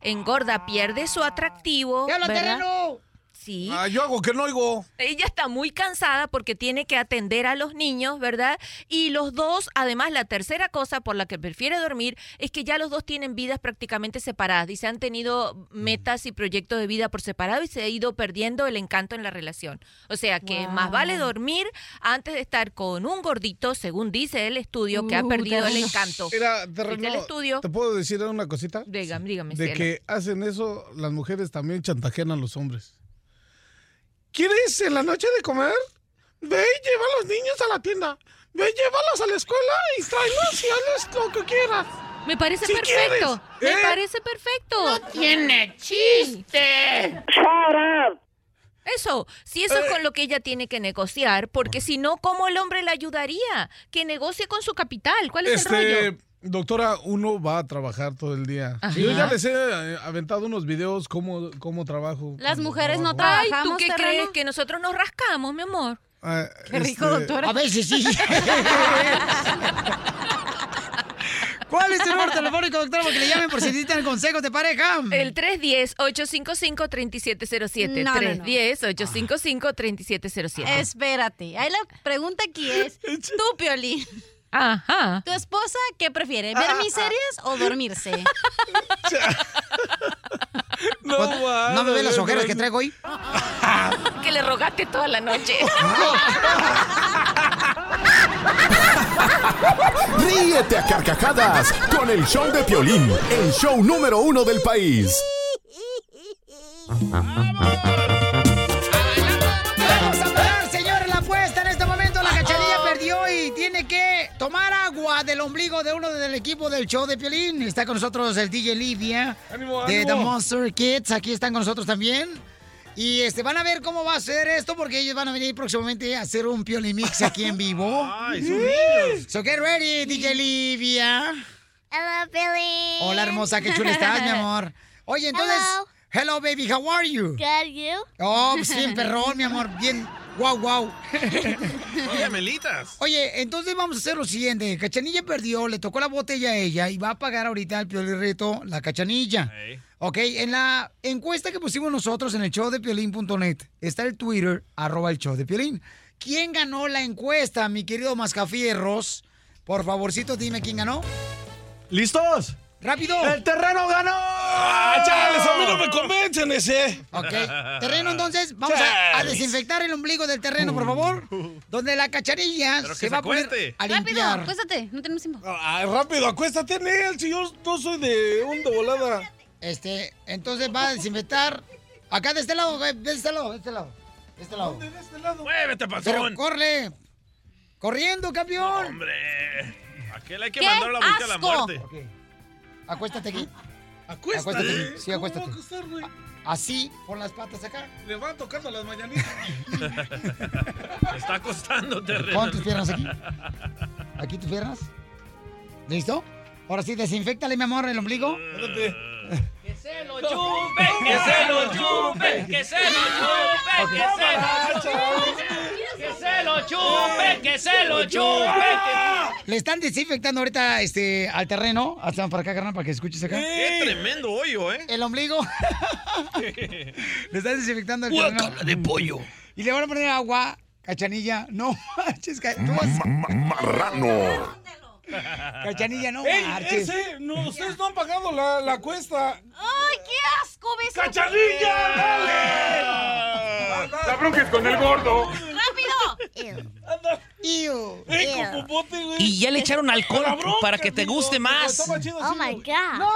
engorda, pierde su atractivo. ¡Ya habla, ¿verdad? Sí. Ah, yo hago que no oigo. Ella está muy cansada porque tiene que atender a los niños, ¿verdad? Y los dos, además, la tercera cosa por la que prefiere dormir es que ya los dos tienen vidas prácticamente separadas. Dice, han tenido metas y proyectos de vida por separado y se ha ido perdiendo el encanto en la relación. O sea que Wow. más vale dormir antes de estar con un gordito, según dice el estudio, que ha Uh, perdido el encanto. Dice el estudio. ¿te puedo decir una cosita? Dígame, dígame. De cielo. que hacen eso, las mujeres también chantajean a los hombres. ¿Quieres en la noche de comer? Ve y lleva a los niños a la tienda. Ve y llévalos a la escuela y tráelos y hazles lo que quieras. Me parece Si perfecto. quieres, Me ¿eh? parece perfecto. No tiene chiste. Eso, si eso Eh. es con lo que ella tiene que negociar, porque si no, ¿cómo el hombre le ayudaría? Que negocie con su capital. ¿Cuál es el rollo? Doctora, uno va a trabajar todo el día. Ajá. Yo ya les he eh, aventado unos videos cómo, cómo trabajo. Las mujeres no trabajo. Ay, ¿tú trabajamos, qué terreno. crees? Que nosotros nos rascamos, mi amor. Ah, Qué rico, este, doctora. A veces sí. ¿Cuál es el número telefónico, doctora? Porque le llamen por si necesitan consejos de pareja. El 310-855-3707. No, no, no. 310-855-3707. Espérate. Ahí la pregunta aquí es, tú, Piolín, Ajá. ¿tu esposa qué prefiere? ¿Ver mis series o dormirse? No, ¿No me ven las ojeras que traigo hoy? Que le rogaste toda la noche. Ríete a carcajadas con el show de Piolín, el show número uno del país. Vamos tomar agua del ombligo de uno del equipo del show de Piolín. Está con nosotros el DJ Livia Ánimo, de ánimo. The Monster Kids. Aquí están con nosotros también. Y este, van a ver cómo va a ser esto porque ellos van a venir próximamente a hacer un Piolín Mix aquí en vivo. Ay, son niños. So get ready, DJ Livia. Hello, Billy. Hola, hermosa, qué chula estás, mi amor. Oye, entonces, Hello. hello, baby, how are you? Good, you? Oh, pues bien perrón, mi amor, bien, wow, wow. Oye, Melitas. Oye, entonces vamos a hacer lo siguiente. Cachanilla perdió, le tocó la botella a ella y va a pagar ahorita el Piolín Reto la cachanilla. Ok, en la encuesta que pusimos nosotros en el show de piolín.net está el Twitter, arroba el show de Piolín. ¿Quién ganó la encuesta, mi querido Mascafierros? Por favorcito, dime quién ganó. ¿Listos? ¡Rápido! ¡El terreno ganó! ¡Ah, chales! A mí no me convencen ese. Ok. Terreno, entonces, vamos a, desinfectar el ombligo del terreno, por favor. Donde la cachanilla Pero que se se va a poner acueste. a Rápido, acuéstate, no tenemos tiempo. Ay, rápido, acuéstate en él, si yo no soy de un de volada. Este, entonces va a desinfectar. Acá de este lado, güey, de este lado, de este lado. De este lado. ¿Dónde de este lado? Muévete, Pero pasón. corre. Corriendo, campeón. Hombre. Aquel hay que ¡Qué mandarlo a la muerte. Ok. Acuéstate aquí. Acuéstate. Acuéstate aquí. Sí, ¿Cómo acuéstate. va a acostar, güey? Así, con las patas acá. Le van tocando las mañanitas. Está acostando, terreno. Pon tus piernas aquí. Aquí tus piernas. ¿Listo? Ahora sí, desinfectale, mi amor, el ombligo. Espérate. Que se lo chupe, que se lo chupe, que se lo chupe, que se lo chupe, que se lo chupe, que se lo chupe. Le están desinfectando ahorita este, al terreno. Hasta para acá, carnal, para que escuches acá. Qué tremendo hoyo, ¿eh? El ombligo. Le están desinfectando el terreno. de pollo. Y le van a poner agua, cachanilla. No manches, ca- tú vas- Marrano. Cachanilla, no ¡Ey, marches. ese! No, ustedes no han pagado la, la cuesta. ¡Ay, qué asco, ves! ¡Cachanilla, dale! La bronca es con el gordo. ¡Rápido! Ew. ¡Ey, con popote, güey! Y ya le echaron alcohol bronca, para que te guste más. Chido Oh my god. Ma- ma-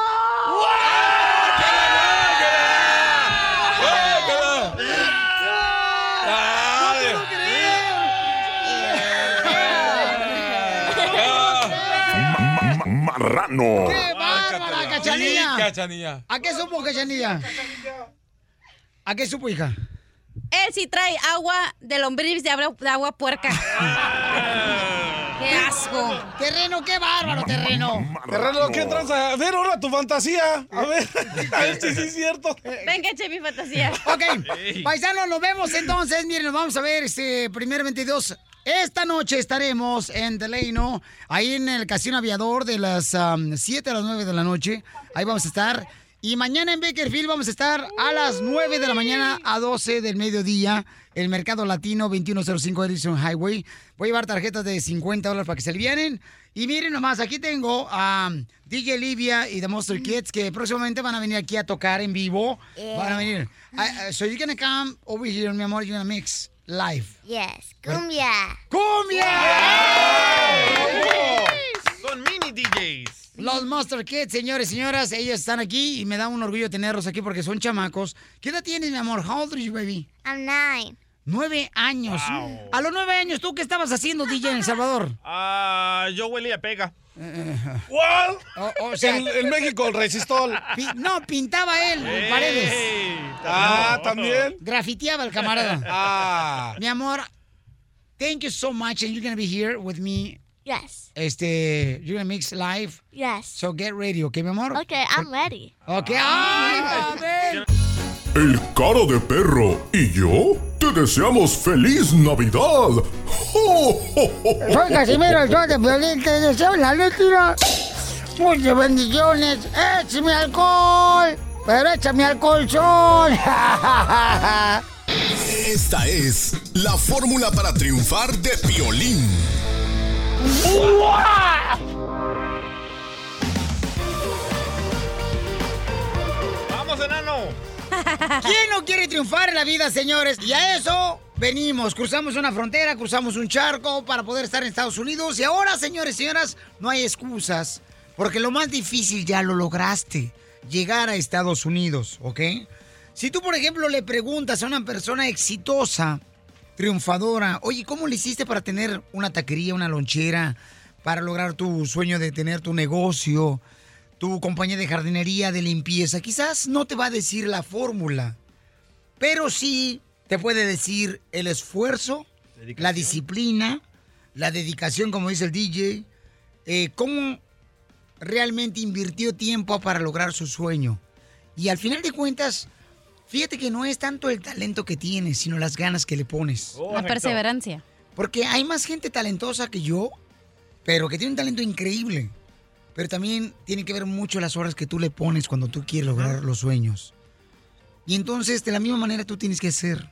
Marrano. ¡Qué bárbara, Cachanilla! Sí, Cachanilla. ¿A qué supo, Cachanilla? ¿A qué supo, hija? Él sí trae agua de lombriz de agua, de agua puerca. ¡Qué asco! Terreno, qué bárbaro, terreno. Terreno, ¿qué tranza? A ver, ahora tu fantasía. A ver, a ver si sí es cierto. Venga, eche mi fantasía. Ok, paisanos, nos vemos entonces. Miren, nos vamos a ver este primer 22. Esta noche estaremos en Delano, ahí en el Casino Aviador de las am, 7 a las 9 de la noche. Ahí vamos a estar. Y mañana en Bakerfield vamos a estar a las 9 de la mañana a 12 del mediodía. El Mercado Latino 2105 Edison Highway. Voy a llevar tarjetas de 50 dólares para que se alivianen. Y miren nomás, aquí tengo a DJ Livia y The Monster Kids que próximamente van a venir aquí a tocar en vivo. Yeah. Van a venir. I- uh, so you're gonna come over here, mi amor, you're gonna mix live. Yes. Cumbia. ¡Cumbia! DJs. Los Monster Kids, señores y señoras, ellos están aquí y me da un orgullo tenerlos aquí porque son chamacos. ¿Qué edad tienes, mi amor? How old are you, baby? I'm nine. Nueve años. Wow. A los nueve años, ¿tú qué estabas haciendo, DJ, en El Salvador? Ah, yo huele a pega. ¿Cuál? O, o sea, En, en México, el resistol. pi- no, pintaba él paredes. Ey. Ah, también. Grafiteaba el camarada. Ah. Mi amor, thank you so much and you're gonna be here with me. Yes. Este, you're gonna mix live. Yes. So get ready, ¿ok, mi amor? Okay, I'm ready. Ok, ay, a ver. El cara de perro y yo te deseamos feliz Navidad. Soy Casimiro, el show de violín, te deseo la letra. Muchas bendiciones. Échame alcohol. Pero échame alcohol sol. Esta es la fórmula para triunfar de violín. ¡Vamos, enano! ¿Quién no quiere triunfar en la vida, señores? Y a eso venimos. Cruzamos una frontera, cruzamos un charco para poder estar en Estados Unidos. Y ahora, señores y señoras, no hay excusas. Porque lo más difícil ya lo lograste. Llegar a Estados Unidos, ¿ok? Si tú, por ejemplo, le preguntas a una persona exitosa, triunfadora, oye, ¿cómo le hiciste para tener una taquería, una lonchera, para lograr tu sueño de tener tu negocio? tu compañía de jardinería, de limpieza, quizás no te va a decir la fórmula, pero sí te puede decir el esfuerzo, la disciplina, la dedicación, como dice el DJ, eh, cómo realmente invirtió tiempo para lograr su sueño. Y al final de cuentas, fíjate que no es tanto el talento que tienes, sino las ganas que le pones. La perseverancia. Porque hay más gente talentosa que yo, pero que tiene un talento increíble. Pero también tiene que ver mucho las horas que tú le pones cuando tú quieres lograr los sueños. Y entonces, de la misma manera, tú tienes que hacer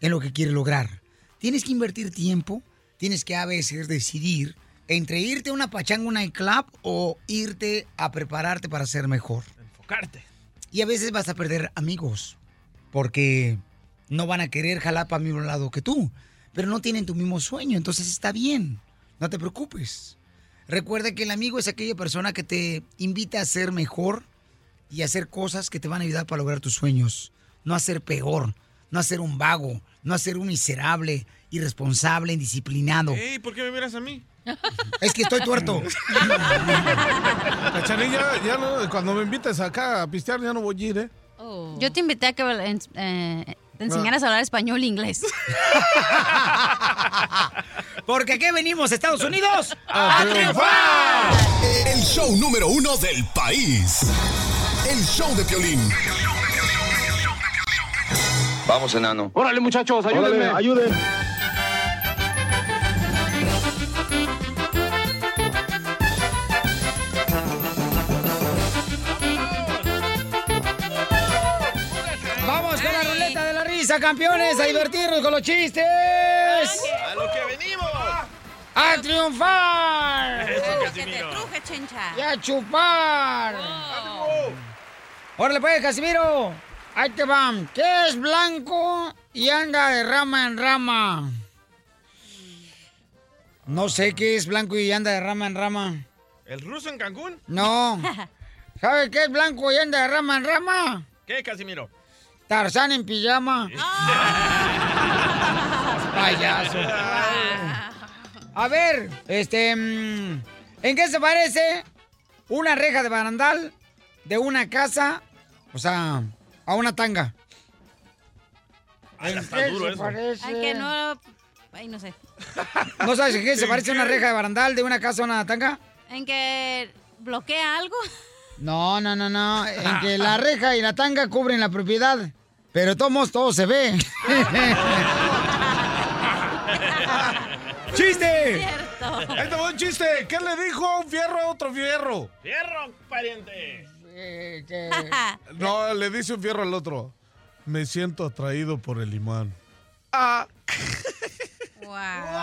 en lo que quieres lograr. Tienes que invertir tiempo, tienes que a veces decidir entre irte a una pachanga, un nightclub o irte a prepararte para ser mejor. Enfocarte. Y a veces vas a perder amigos porque no van a querer jalar para el mismo lado que tú, pero no tienen tu mismo sueño, entonces está bien, no te preocupes. Recuerda que el amigo es aquella persona que te invita a ser mejor y a hacer cosas que te van a ayudar para lograr tus sueños, no a ser peor, no a ser un vago, no a ser un miserable, irresponsable, indisciplinado. Ey, ¿por qué me miras a mí? Es que estoy tuerto. Cachanilla, ya no, cuando me invites acá a pistear, ya no voy a ir, ¿eh? Yo te invité a que eh, te enseñaras a hablar español e inglés. Porque aquí venimos, Estados Unidos, ¡A triunfar! El show número uno del país. El show de Piolín. Vamos, enano. Órale, muchachos, ayúdenme. Órale, ayuden. Campeones, a divertirnos con los chistes. ¡A lo que venimos! ¡A triunfar! Eso, que Que te truje, chencha. ¡Y a chupar! Órale pues, Casimiro. Ahí te van. ¿Qué es blanco y anda de rama en rama? No sé qué es blanco y anda de rama en rama. ¿El ruso en Cancún? No. ¿Sabe qué es blanco y anda de rama en rama? ¿Qué, Casimiro? Tarzán en pijama. Payaso. A ver, este. mm, ¿En qué se parece una reja de barandal de una casa, o sea, a una tanga? ¿En está qué duro se eso. parece? Ay, que no. Ay, no sé. ¿No sabes en qué se parece una reja de barandal de una casa a una tanga? ¿En que bloquea algo? No, no, no, no. En que la reja y la tanga cubren la propiedad. Pero tomos todo se ve. ¡Chiste! Ahí te va un chiste. ¿Qué le dijo un fierro a otro fierro? ¡Fierro, pariente! No, le dice un fierro al otro. Me siento atraído por el imán. Ah.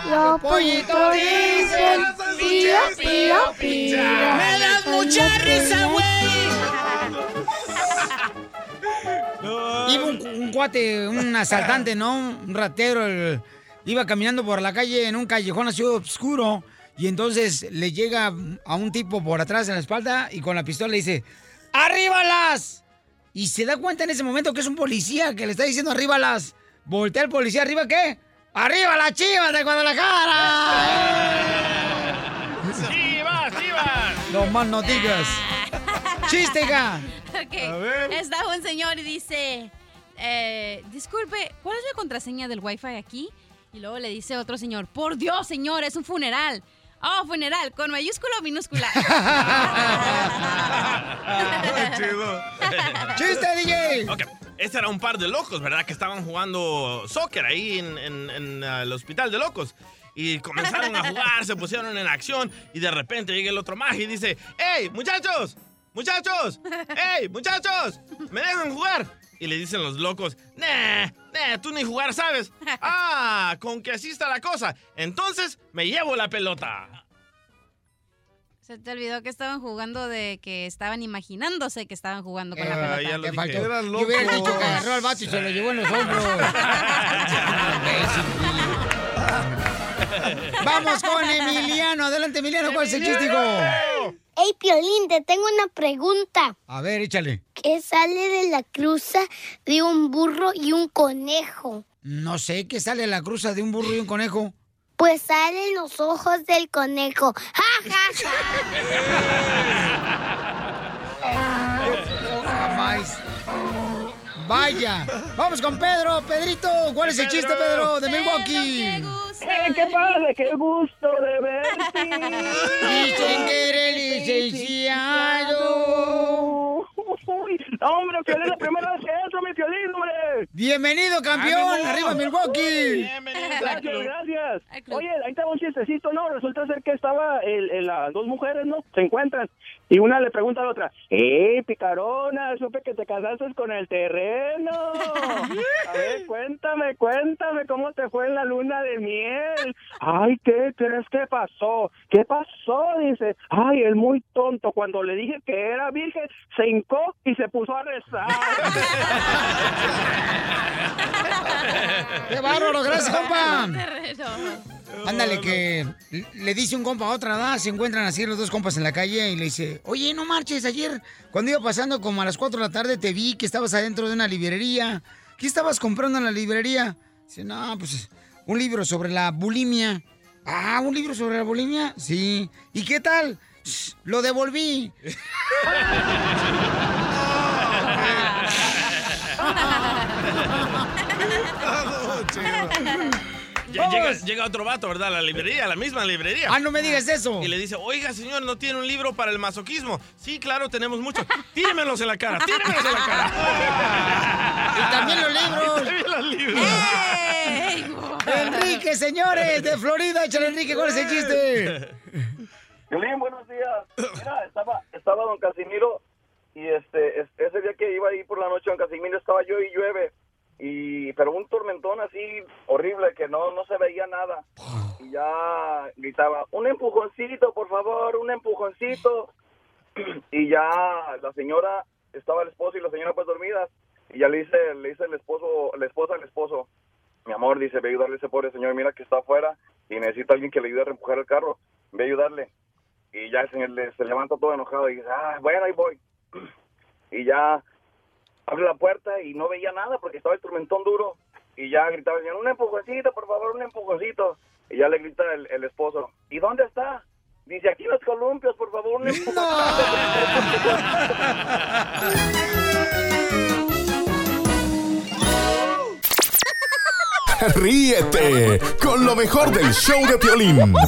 Los pollitos dicen, pío, pío, pío. Me das mucha risa, güey. Iba un, un cuate, un asaltante, ¿no? Un ratero. el- iba caminando por la calle en un callejón así oscuro. Y entonces le llega a un tipo por atrás en la espalda y con la pistola le dice: ¡Arríbalas! Y se da cuenta en ese momento que es un policía que le está diciendo arríbalas. Voltea el policía, ¿arriba qué? ¡Arriba las chivas de Guadalajara! ¡Chivas, chivas! No más no digas. ¡Chiste, hija! Ok. Está un señor y dice, eh, disculpe, ¿cuál es la contraseña del wifi aquí? Y luego le dice otro señor, por Dios, señor, es un funeral. Oh, funeral, con mayúscula o minúscula. ¡Chiste, DJ! Ok, este era un par de locos, ¿verdad? Que estaban jugando soccer ahí en, en- en, ah, el hospital de locos. Y comenzaron a jugar, se pusieron en acción y de repente llega el otro mago y dice, ¡Hey, muchachos! ¡Muchachos! ¡Hey, muchachos! ¿Me dejan jugar? Y le dicen los locos, ¡Nah! ¡Nah! Tú ni jugar sabes. ¡Ah! Con que así está la cosa. Entonces me llevo la pelota. Se te olvidó que estaban jugando de que estaban imaginándose que estaban jugando con Eh, la pelota. ya lo faltó. Eran Yo locos. dicho que agarró al vato y se lo llevó en los hombros. Vamos con Emiliano. Adelante, Emiliano. ¿Cuál es el chiste, hijo? Hey, Piolín, te tengo una pregunta. A ver, échale. ¿Qué sale de la cruza de un burro y un conejo? No sé qué sale a la cruza de un burro y un conejo. Pues salen los ojos del conejo. ¡Ja, ja, jamás. Vaya. Vamos con Pedro. Pedrito, ¿cuál es el chiste, Pedro, de Milwaukee? ¿Qué pasa? ¡Qué gusto de verte! Dicen que eres licenciado. Uy, hombre, Piolín, la primera vez que entro, mi Piolín, hombre. Bienvenido, campeón. Arriba, Milwaukee. Gracias, gracias. Oye, ahí estaba un chistecito, ¿no? Resulta ser que estaba el, el- las dos mujeres, ¿no? Se encuentran. Y una le pregunta a la otra, ¡Eh, picarona! Supe que te casaste con el terreno. A ver, cuéntame, cuéntame cómo te fue en la luna de miel. Ay, ¿qué crees que pasó? ¿Qué pasó? Dice, ay, el muy tonto. Cuando le dije que era virgen, se hincó y se puso a rezar. ¡Qué bárbaro! Gracias, compa. Ándale, que le dice un compa a otra, ¿verdad? Se encuentran así los dos compas en la calle y le dice, oye, no marches, ayer cuando iba pasando como a las 4 de la tarde te vi que estabas adentro de una librería. ¿Qué estabas comprando en la librería? Dice, no, pues un libro sobre la bulimia. Ah, ¿un libro sobre la bulimia? Sí. ¿Y qué tal? "Shh, Lo devolví. Llega, llega otro vato, ¿verdad? A la librería, a la misma librería. Ah, no me digas eso. Y le dice, oiga, señor, ¿no tiene un libro para el masoquismo? Sí, claro, tenemos muchos. Tíremelos en la cara, tíremelos en la cara. Y también los libros. Y también los libros. Enrique, señores, de Florida. Échale, Enrique, ¿cuál es el chiste? Violín, buenos días. Mira, estaba, estaba don Casimiro y este, es- ese día que iba ahí por la noche don Casimiro estaba yo y llueve. Y pero un tormentón así horrible que no no se veía nada. Y ya gritaba un empujoncito por favor un empujoncito y ya la señora estaba el esposo y la señora pues dormidas. Y ya le dice le dice el esposo la esposa al esposo mi amor dice ve a ayudarle a ese pobre señor mira que está afuera y necesita alguien que le ayude a empujar el carro. Ve a ayudarle y ya el señor le- se levanta todo enojado y dice ah bueno ahí voy y ya abre la puerta y no veía nada porque estaba el tormentón duro y ya gritaba el señor, un empujoncito, por favor, un empujoncito. Y ya le grita el, el esposo, ¿y dónde está? Dice, aquí en los columpios, por favor, un Ríete con lo mejor del show de Piolín.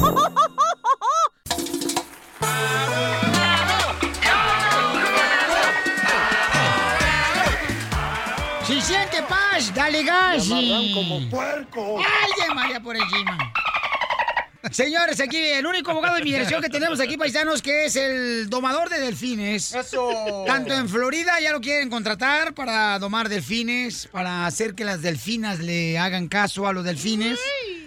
Si siente paz, dale gas. Me como puerco. Alguien María por encima. Señores, aquí el único abogado de inmigración que tenemos aquí, paisanos, que es el domador de delfines. Eso. Tanto en Florida ya lo quieren contratar para domar delfines, para hacer que las delfinas le hagan caso a los delfines,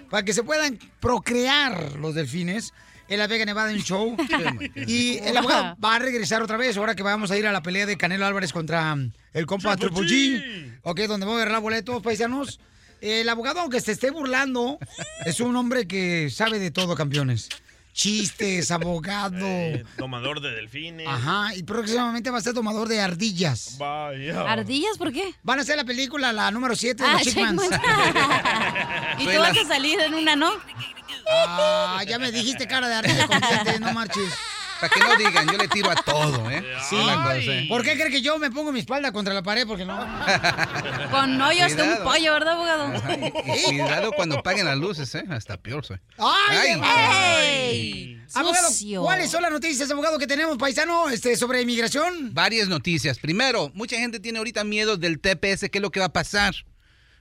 para que se puedan procrear los delfines. En la Vega Nevada en un show. y el abogado va a regresar otra vez, ahora que vamos a ir a la pelea de Canelo Álvarez contra el compa Triple G. Ok, donde vamos a agarrar boletos, paisanos. El abogado, aunque se esté burlando, es un hombre que sabe de todo, campeones. Chistes, abogado. Eh, domador de delfines. Ajá, y próximamente va a ser tomador de ardillas. Vaya. ¿Ardillas? ¿Por qué? Van a hacer la película, la número 7 de Ah, los Chickmans. Chickmans. y tú vas a salir en una, ¿no? Ah, ya me dijiste cara de ardilla con dientes, no marches. Para que no digan, yo le tiro a todo, ¿eh? Sí. Cosa, ¿eh? ¿Por qué cree que yo me pongo mi espalda contra la pared? Porque no. Con hoyos de un pollo, ¿verdad, abogado? Y cuidado cuando paguen las luces, ¿eh? Hasta peor soy. ¡Ay! ¡Ey! Abogado. ¿cuáles son las noticias, abogado, que tenemos, paisano, este, sobre inmigración? Varias noticias. Primero, mucha gente tiene ahorita miedo del TPS. ¿Qué es lo que va a pasar?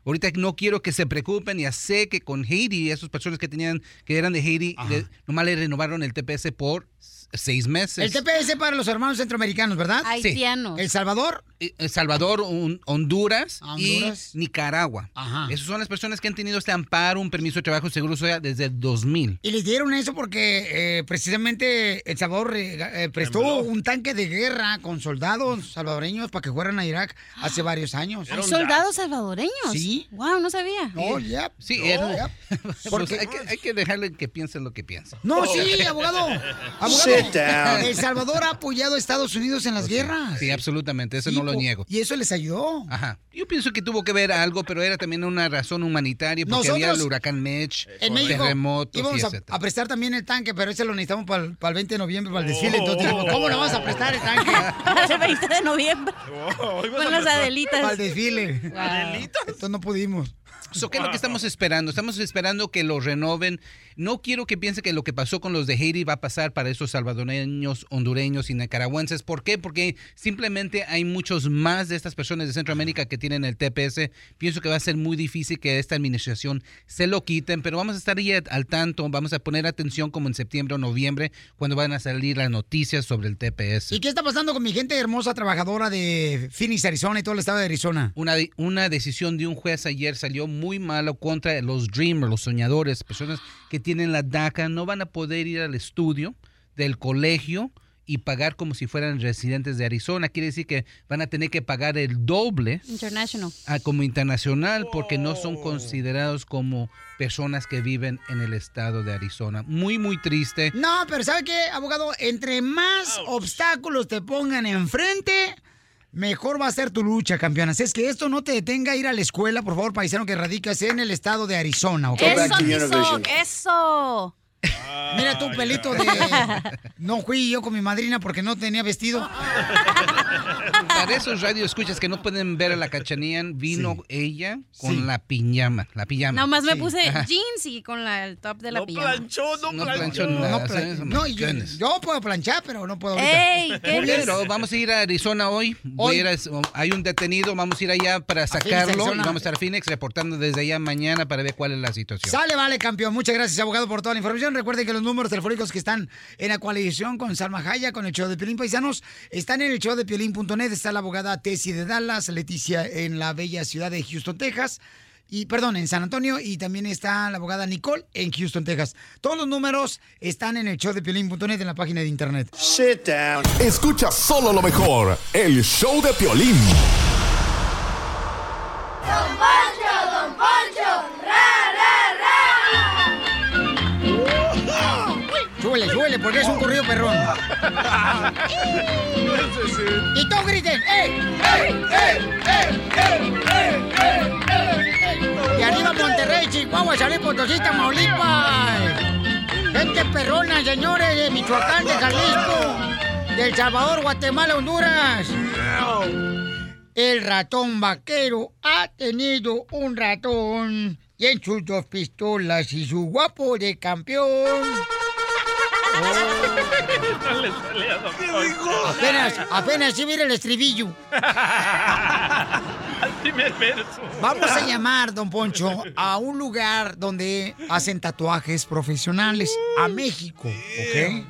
Ahorita no quiero que se preocupen. Ya sé que con Haiti, esas personas que tenían, que eran de Haiti, le- nomás le renovaron el TPS por seis meses. El TPS para los hermanos centroamericanos, ¿verdad? Sí. ¿El Salvador? Eh, El Salvador, un- Honduras, Honduras. y Nicaragua. Ajá. Esas son las personas que han tenido este amparo, un permiso de trabajo seguro social desde el 2000. Y les dieron eso porque eh, precisamente El Salvador eh, prestó un tanque de guerra con soldados salvadoreños para que fueran a Irak hace varios años. ¿Hay soldados salvadoreños? Sí. Wow, no sabía. No, ya. Sí, No, era-. Porque hay que, hay que dejarle que piensen lo que piensan. No, sí, abogado. Abogado, Sit down. El Salvador ha apoyado a Estados Unidos en las guerras. Sí, absolutamente, eso Sí, no lo niego. Y eso les ayudó. Ajá. Yo pienso que tuvo que ver algo, pero era también una razón humanitaria, porque había el Nosotros, huracán Mitch, En México terremotos y íbamos a, etcétera. a prestar también el tanque, pero ese lo necesitamos para el, 20 de noviembre, para el desfile. Entonces dijimos, ¿cómo lo vamos a prestar el tanque? el 20 de noviembre. Con las adelitas. Para el desfile. ¿Adelitas? Entonces no pudimos. So, ¿Qué es lo que estamos esperando? Estamos esperando que lo renoven. No quiero que piense que lo que pasó con los de Haiti va a pasar para esos salvadoreños, hondureños y nicaragüenses. ¿Por qué? Porque simplemente hay muchos más de estas personas de Centroamérica que tienen el TPS. Pienso que va a ser muy difícil que esta administración se lo quiten, pero vamos a estar ahí al tanto. Vamos a poner atención como en septiembre o noviembre cuando van a salir las noticias sobre el TPS. ¿Y qué está pasando con mi gente hermosa trabajadora de Phoenix, Arizona y todo el estado de Arizona? Una, una decisión de un juez ayer salió muy malo contra los dreamers, los soñadores, personas que tienen la DACA, no van a poder ir al estudio del colegio y pagar como si fueran residentes de Arizona. Quiere decir que van a tener que pagar el doble International. como internacional porque no son considerados como personas que viven en el estado de Arizona. Muy, muy triste. No, pero ¿sabe qué, abogado? Entre más obstáculos te pongan enfrente, mejor va a ser tu lucha, campeona. Así es que esto no te detenga a ir a la escuela, por favor, paisano que radicas en el estado de Arizona, ¿ok? Eso, Tizoc, eso. Mira tu pelito de... No fui yo con mi madrina porque no tenía vestido. Para esos radio escuchas que no pueden ver a la cachanía, vino ella con Sí. la piñama, la pijama. Nomás me Sí. puse Ajá. jeans y con la, el top de la pijama. no No planchó nada. No, plan- ¿sabes? no, yo, yo puedo planchar, pero no puedo. Ey, ¿qué. Pero vamos a ir a Arizona hoy. A a- hay un detenido, vamos a ir allá para sacarlo y vamos a estar a Phoenix reportando desde allá mañana para ver cuál es la situación. Sale, vale, campeón. Muchas gracias, abogado, por toda la información. Recuerden que los números telefónicos que están en la coalición con Salma Jaya, con el show de Piolín Paisanos, están en el show de Piolín.net. Está la abogada Tessie de Dallas, Leticia en la bella ciudad de Houston, Texas. Y, perdón, en San Antonio y también está la abogada Nicole en Houston, Texas. Todos los números están en el show de Piolín.net en la página de internet. Sit down. Escucha solo lo mejor. El show de Piolín. Don Poncho, Don Poncho, Porque es un corrido perrón. y todos griten, ¡eh! ¡eh! ¡eh! ¡eh! ¡eh! ¡eh! Y arriba Monterrey, Chihuahua, Luis Potosí, Tamaulipas. Gente perrona, señores, de Michoacán, de Jalisco, de El Salvador, Guatemala, Honduras. El ratón vaquero ha tenido un ratón y en sus dos pistolas y su guapo de campeón. No le sale a Don Poncho. Apenas, apenas sí mira el estribillo. Al primer verso. Vamos a llamar, don Poncho, a un lugar donde hacen tatuajes profesionales, a México, ¿ok?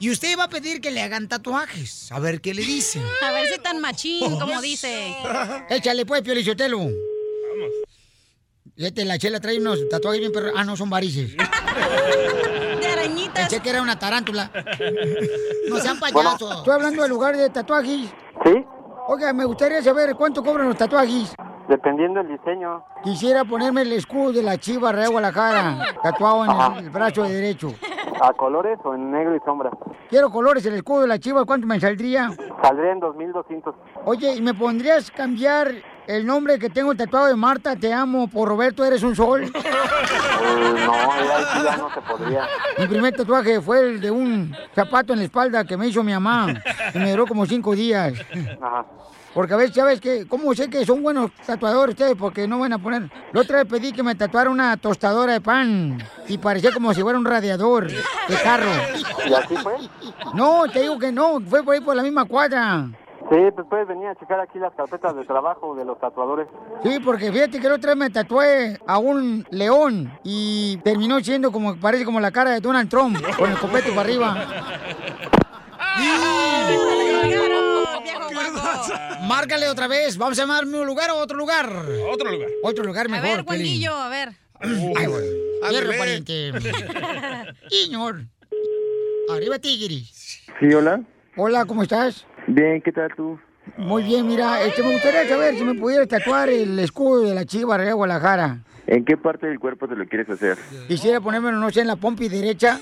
Y usted va a pedir que le hagan tatuajes, a ver qué le dicen. A ver si tan machín, como dice. Échale pues, Piolichotelo. Vamos. Fíjate, la chela trae unos tatuajes bien perros. Ah, no, son varices. Pensé que era una tarántula. No sean payasos. Estoy hablando del lugar de tatuajes. Sí, Oiga, me gustaría saber cuánto cobran los tatuajes. dependiendo del diseño. Quisiera ponerme el escudo de la chiva Real Guadalajara, tatuado en Ajá. el brazo derecho. ¿A colores o en negro y sombra? Quiero colores, el escudo de la chiva, ¿cuánto me saldría? Saldría en 2200. Oye, ¿y me pondrías cambiar el nombre que tengo tatuado de Marta, te amo, por Roberto, eres un sol? No, sí ya no se podría. Mi primer tatuaje fue el de un zapato en la espalda que me hizo mi mamá. Y me duró como cinco días. Ajá. Porque a veces, ¿sabes qué? ¿Cómo sé que son buenos tatuadores ustedes? Porque no van a poner... La otra vez pedí que me tatuara una tostadora de pan. Y parecía como si fuera un radiador de carro. ¿Y así fue? No, te digo que no. Fue por ahí por la misma cuadra. Sí, pues puedes venir a checar aquí las carpetas de trabajo de los tatuadores. Sí, porque fíjate que la otra vez me tatué a un león y terminó siendo como, parece como la cara de Donald Trump, con el copete para arriba. Márcale otra vez. Vamos a llamarme un lugar o otro lugar. Otro lugar. Otro lugar A mejor. ver, Piolín. Juanillo, a ver. Ay, güey. Hierro, pariente. Señor. Arriba, Tigris. Sí, hola. Hola, ¿cómo estás? Bien, ¿qué tal tú? Muy bien, mira, este, me gustaría saber si me pudieras tatuar el escudo de la Chiva Real Guadalajara. ¿En qué parte del cuerpo te lo quieres hacer? Quisiera ponérmelo, no sé, en la pompi derecha.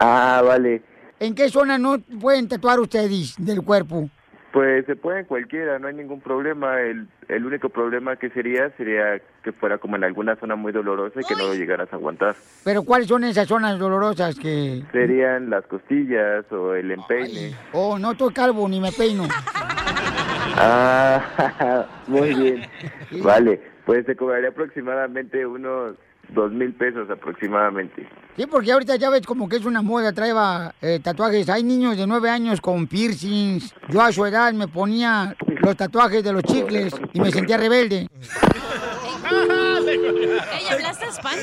Ah, vale. ¿En qué zona no pueden tatuar ustedes del cuerpo? Pues se puede en cualquiera, no hay ningún problema. El, el único problema que sería sería que fuera como en alguna zona muy dolorosa y que no lo llegaras a aguantar. Pero ¿cuáles son esas zonas dolorosas que... Serían las costillas o el empeine. Oh, no estoy calvo ni me peino. Ah, muy bien. Vale, pues te cobraría aproximadamente unos dos mil pesos aproximadamente. Sí, porque ahorita ya ves como que es una moda, traeba eh, tatuajes. Hay niños de nueve años con piercings. Yo a su edad me ponía los tatuajes de los chicles y me sentía rebelde. ¿Ella hablaste España?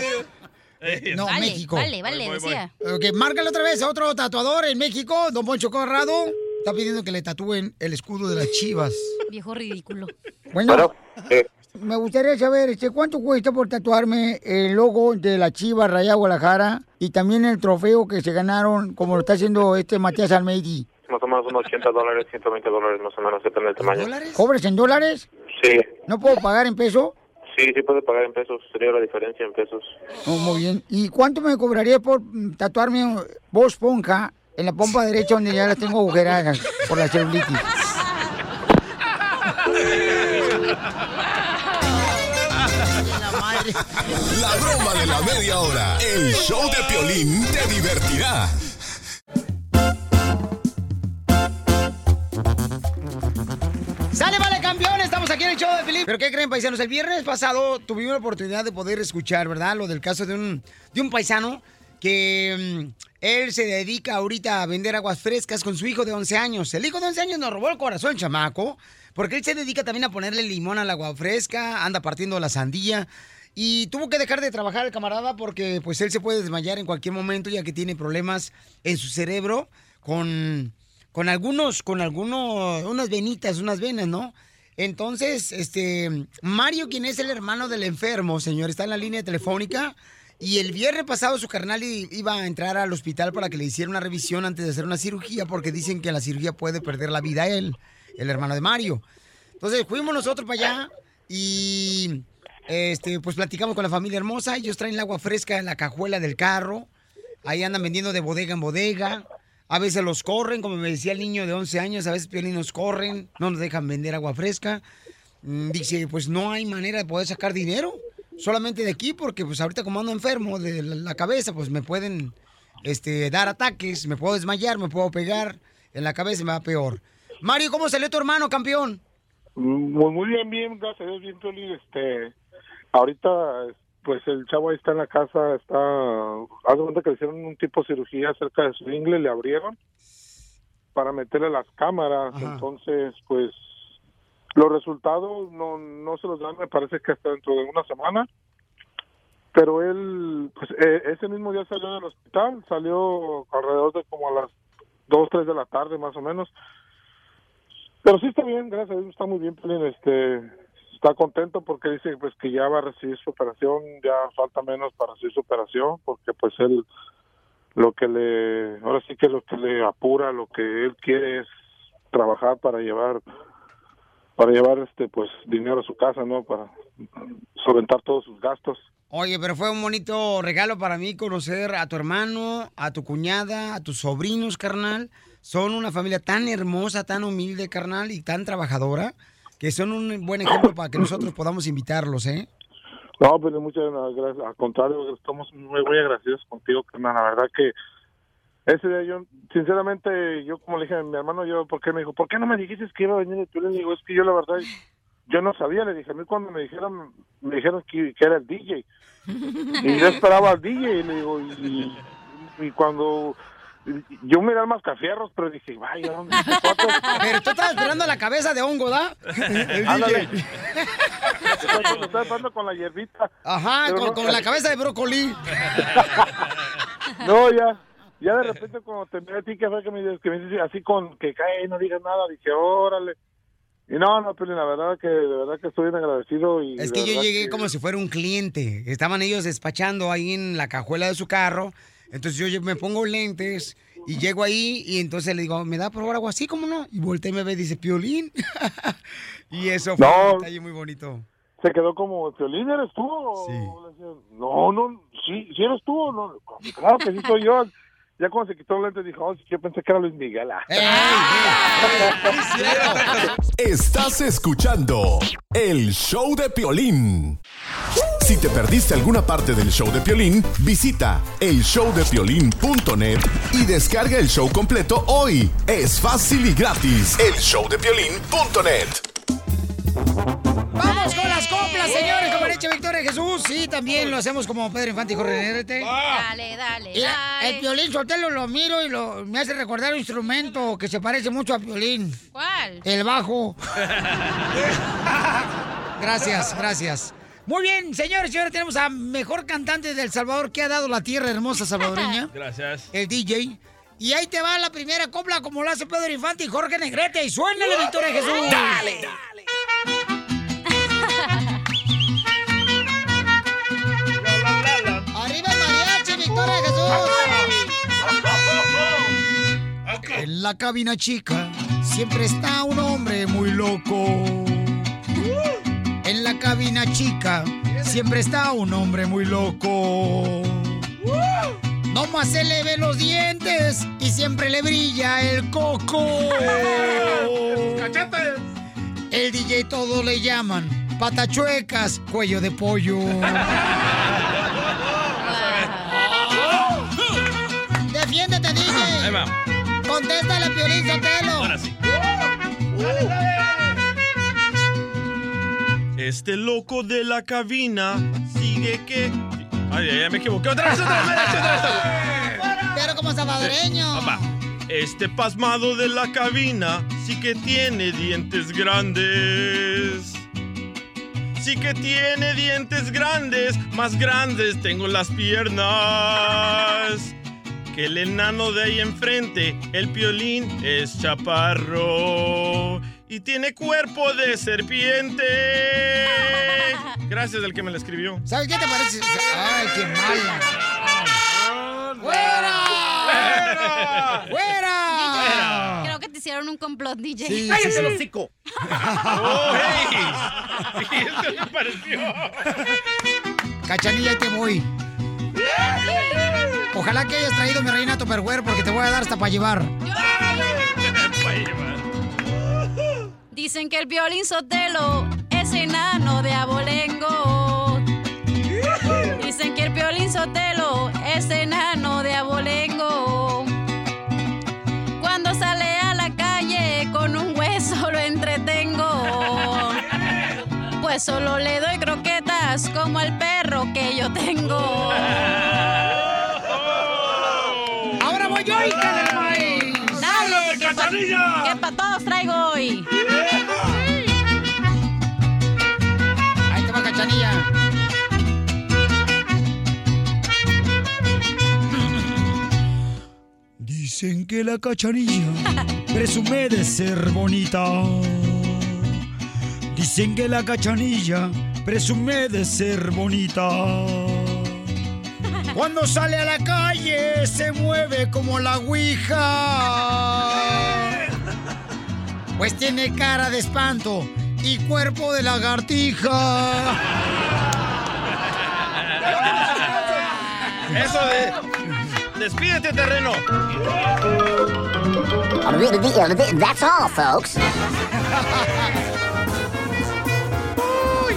No, Vale, México. vale, vale, Voy, voy, decía. Ok, márcale otra vez a otro tatuador en México, don Poncho Corrado. Está pidiendo que le tatúen el escudo de las chivas. Viejo ridículo. Bueno, me gustaría saber este, cuánto cuesta por tatuarme el logo de la Chiva Raya Guadalajara y también el trofeo que se ganaron, como lo está haciendo este Matías Almeidi. Más o menos unos 80 dólares, 120 dólares más o menos, depende del tamaño. ¿Cobres en dólares? Sí, ¿No puedo pagar en peso? sí, sí puede pagar en pesos, sería la diferencia en pesos. Oh, muy bien. ¿Y cuánto me cobraría por tatuarme voz esponja en la pompa derecha donde ya las tengo agujeradas por la celulitis? La broma de la media hora. El show de Piolín te divertirá. ¡Sale, vale, campeón! Estamos aquí en el show de Felipe. ¿Pero qué creen, paisanos? El viernes pasado tuvimos la oportunidad de poder escuchar, ¿verdad? Lo del caso de un, de un paisano que mm, él se dedica ahorita a vender aguas frescas con su hijo de 11 años. El hijo de 11 años nos robó el corazón, chamaco, porque él se dedica también a ponerle limón al agua fresca, anda partiendo la sandía. Y tuvo que dejar de trabajar el camarada porque pues él se puede desmayar en cualquier momento ya que tiene problemas en su cerebro con, con algunos, con algunos, unas venitas, unas venas, ¿no? Entonces, este, Mario, quien es el hermano del enfermo, señor, está en la línea telefónica. Y el viernes pasado su carnal iba a entrar al hospital para que le hiciera una revisión antes de hacer una cirugía, porque dicen que la cirugía puede perder la vida él, el hermano de Mario. Entonces fuimos nosotros para allá y este, pues platicamos con la familia hermosa. Ellos traen el agua fresca en la cajuela del carro. Ahí andan vendiendo de bodega en bodega. A veces los corren, como me decía el niño de 11 años, a veces Piolín nos corren, no nos dejan vender agua fresca. Mm, Dice, pues no hay manera de poder sacar dinero, solamente de aquí, porque pues ahorita como ando enfermo de la, cabeza, pues me pueden este, dar ataques, me puedo desmayar, me puedo pegar en la cabeza y me va peor. Mario, ¿cómo salió tu hermano, campeón? Muy, muy bien, bien, gracias a Dios, bien, Piolín. Este, ahorita, pues el chavo ahí está en la casa, está, haz de cuenta que le hicieron un tipo de cirugía cerca de su ingle, le abrieron para meterle las cámaras, entonces, pues, los resultados no, no se los dan, me parece que hasta dentro de una semana, pero él, pues, eh, ese mismo día salió del hospital, salió alrededor de como a las 2, 3 de la tarde, más o menos, pero sí está bien, gracias a Dios, está muy bien, Piolín, este, está contento porque dice pues que ya va a recibir su operación, ya falta menos para recibir su operación, porque pues él lo que le, ahora sí que lo que le apura, lo que él quiere es trabajar para llevar, para llevar este pues dinero a su casa, ¿no? Para solventar todos sus gastos. Oye, pero fue un bonito regalo para mí conocer a tu hermano, a tu cuñada, a tus sobrinos, carnal. Son una familia tan hermosa, tan humilde, carnal, y tan trabajadora, que son un buen ejemplo para que nosotros podamos invitarlos, ¿eh? No, pero muchas gracias. Al contrario, estamos muy, muy agradecidos contigo, carnal. La verdad que ese día yo, sinceramente, yo como le dije a mi hermano, yo, ¿por qué me dijo? ¿Por qué no me dijiste que iba a venir? Y tú le digo, es que yo la verdad, yo no sabía. Le dije, a mí cuando me dijeron, me dijeron que, que era el DJ. Y yo esperaba al DJ y le digo, y, y cuando yo miré al mascafierros, pero dije, vaya, ¿dónde? Pero tú estabas esperando la cabeza de hongo, ¿da? Ándale. Estoy esperando con la hierbita. Ajá, con, no- con la cabeza de brócoli. No, ya, ya de repente cuando te miré a ti, que fue que me, que me dices así con que cae, no digas nada, dije, órale. Y no, no, pero la verdad que, de verdad que estoy bien agradecido y... Es que yo llegué que- como si fuera un cliente. Estaban ellos despachando ahí en la cajuela de su carro. Entonces yo me pongo lentes y llego ahí y entonces le digo, ¿me da por favor algo así? ¿Cómo no? Y volteé y me ve y dice, Piolín. y eso fue No. un detalle muy bonito. Se quedó como, ¿Piolín eres tú? decía, No, no, sí, sí eres tú. o No, claro que sí soy yo. Ya cuando se quitó el lente dijo, oh, sí, yo pensé que era Luis Miguel. ah". Estás escuchando el show de Piolín. Si te perdiste alguna parte del show de Piolín, visita elshowdepiolín.net y descarga el show completo hoy. Es fácil y gratis. Elshowdepiolín.net. Vamos con las coplas, señores, como leche Victoria Jesús. Sí, también lo hacemos como Pedro Infante y Jorge. Dale, dale, el Piolín Sotelo lo miro y lo, me hace recordar un instrumento que se parece mucho a Piolín. ¿Cuál? El bajo. gracias, gracias. Muy bien, señores, y ahora tenemos a mejor cantante del Salvador que ha dado la tierra hermosa salvadoreña, Gracias. el DJ. Y ahí te va la primera copla como lo hace Pedro Infante y Jorge Negrete. Y suénale, Victoria Jesús. Dale. ¡Arriba el mariachi, Victoria Jesús! En la cabina chica siempre está un hombre muy loco. En la cabina chica siempre está un hombre muy loco. No más se le ven los dientes y siempre le brilla el coco. El DJ todo le llaman patachuecas, cuello de pollo. Defiéndete, DJ. Ahí va. Contéstale, Piolín Sotelo. Ahora sí. Este loco de la cabina sigue que. Ay, ay, ay, me equivoqué. Otra vez, otra vez, otra vez, otra vez. Pero como salvadoreño. Este pasmado de la cabina sí que tiene dientes grandes. Sí que tiene dientes grandes, más grandes tengo las piernas. Que el enano de ahí enfrente, el piolín, es chaparro. Y tiene cuerpo de serpiente. Gracias al que me la escribió. ¿Sabes qué te parece? Ay, qué mala. ¡Fuera! ¡Fuera! Creo que te hicieron un complot, DJ. Sí, ¡Cállate sí, el hocico! ¡Oh, hey! Y eso me pareció. Cachanilla, ahí te voy. Ojalá que hayas traído mi reina Tupperware porque te voy a dar hasta para llevar. Dicen que el violín sotelo es enano de abolengo. Dicen que el violín sotelo es enano de abolengo. Cuando sale a la calle con un hueso lo entretengo. Pues solo le doy croquetas como al perro que yo tengo. Dicen que la cachanilla presume de ser bonita. Dicen que la cachanilla presume de ser bonita. Cuando sale a la calle se mueve como la ouija. Pues tiene cara de espanto y cuerpo de lagartija. Eso de. Despídete, terreno. That's all, folks. ¡Uy!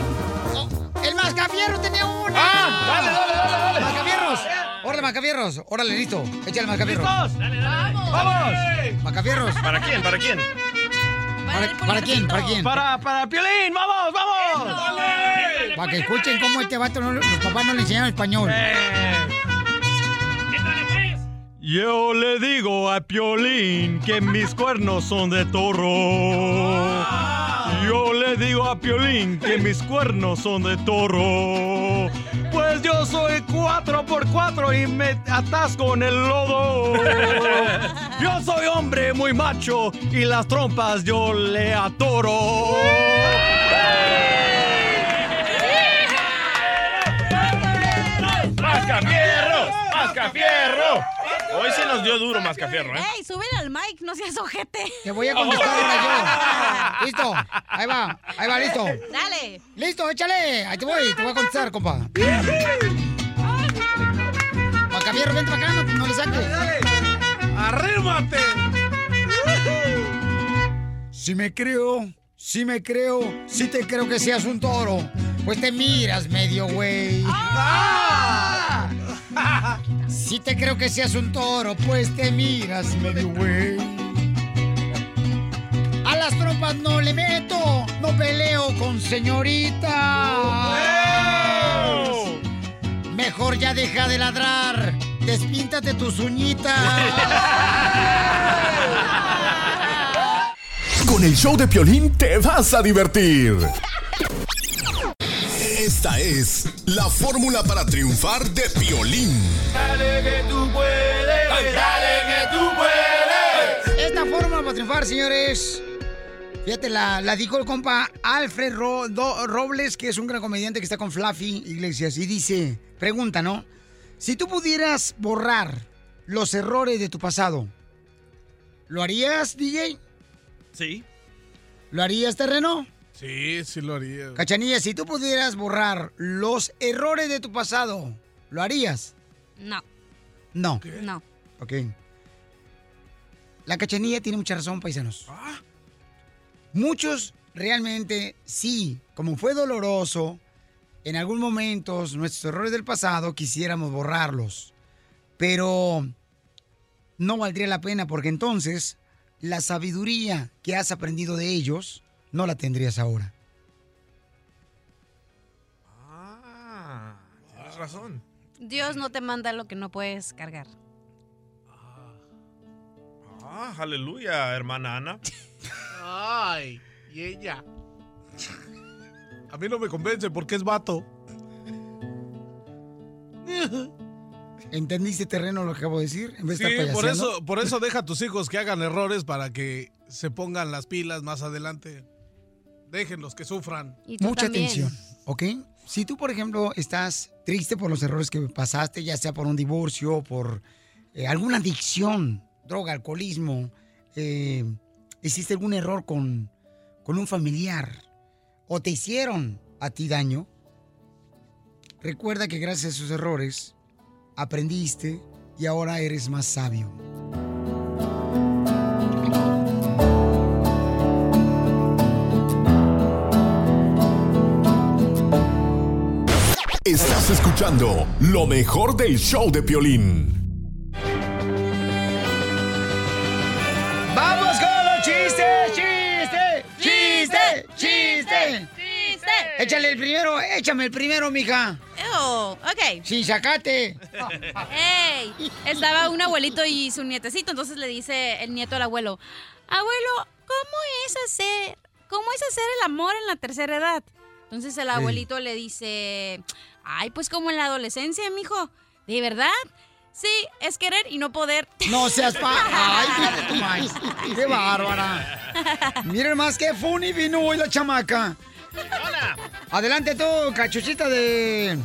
Oh, ¡El mascafierro tenía una! ¡Ah! Dale, dale, dale, dale. ¡Mascafierros! ¡Órale, mascafierros! ¡Órale, listo! ¡Échale, mascafierros! ¡Listos! ¡Dale, dale! ¡Vamos! ¡Mascafierros! ¿Para quién? ¿Para quién? ¿Para, para quién? ¿Para quién? Para, para Piolín, vamos, vamos. ¡Dale! Para que escuchen cómo este vato, no- los papás no le enseñaron español. Yo le digo a Piolín que mis cuernos son de toro. Yo le digo a Piolín que mis cuernos son de toro. Pues yo soy cuatro por cuatro y me atasco en el lodo. Yo soy hombre muy macho y las trompas yo le atoro. Hoy se nos dio duro Mascafierro, ¿eh? ¡Ey, súbele al mic! ¡No seas ojete! Te voy a contestar ahora yo. ¿Listo? Ahí va, ahí va, listo. Dale. ¡Listo, échale! Ahí te voy, te voy a contestar, compa. Mascafierro, vente para acá, no, no le saques. ¡Arrímate! Si me creo, si me creo, si te creo que seas un toro, pues te miras medio güey. Si te creo que seas un toro, pues te miras medio güey. A las trompas no le meto, no peleo con señorita. Mejor ya deja de ladrar, despíntate tus uñitas. Con el show de Piolín te vas a divertir. Esta es la fórmula para triunfar de Piolín. Dale que tú puedes, dale que tú puedes. Esta fórmula para triunfar, señores. Fíjate, la, la dijo el compa Alfred Ro- Do- Robles, que es un gran comediante que está con Fluffy Iglesias. Y dice, pregunta, ¿no? Si tú pudieras borrar los errores de tu pasado, ¿lo harías, DJ? Sí. ¿Lo harías, terreno? Sí, sí lo haría. Cachanilla, si tú pudieras borrar los errores de tu pasado, ¿lo harías? No, No. no. Ok. La cachanilla tiene mucha razón, paisanos. Muchos realmente sí, como fue doloroso, en algún momento nuestros errores del pasado quisiéramos borrarlos. Pero no valdría la pena porque entonces la sabiduría que has aprendido de ellos no la tendrías ahora. Tienes razón. Dios no te manda lo que no puedes cargar. Ah, aleluya, hermana Ana. Ay, y ella. A mí no me convence porque es vato. ¿Entendiste terreno lo que acabo de decir? En vez Sí, de por eso, por eso deja a tus hijos que hagan errores para que se pongan las pilas más adelante. Déjenlos que sufran. Mucha atención, ¿ok? Si tú, por ejemplo, estás triste por los errores que pasaste, ya sea por un divorcio, por eh, alguna adicción, droga, alcoholismo, eh, hiciste algún error con, con un familiar o te hicieron a ti daño, recuerda que gracias a esos errores aprendiste y ahora eres más sabio. Estás escuchando lo mejor del show de Piolín. ¡Vamos con los chistes! ¡Chiste! ¡Chiste! ¡Chiste! ¡Chiste! Échale el primero, échame el primero, mija. Oh, ok. Sin sacate. ¡Ey! Estaba un abuelito y su nietecito, entonces le dice el nieto al abuelo, abuelo, ¿cómo es hacer, cómo es hacer el amor en la tercera edad? Entonces el Sí. abuelito le dice, ay, pues como en la adolescencia, mijo. ¿De verdad? Sí, es querer y no poder. No seas pa... ¡Ay, hija de tu maíz! ¡Qué bárbara! Miren más que funny vino hoy la chamaca. Adelante tú, cachuchita de...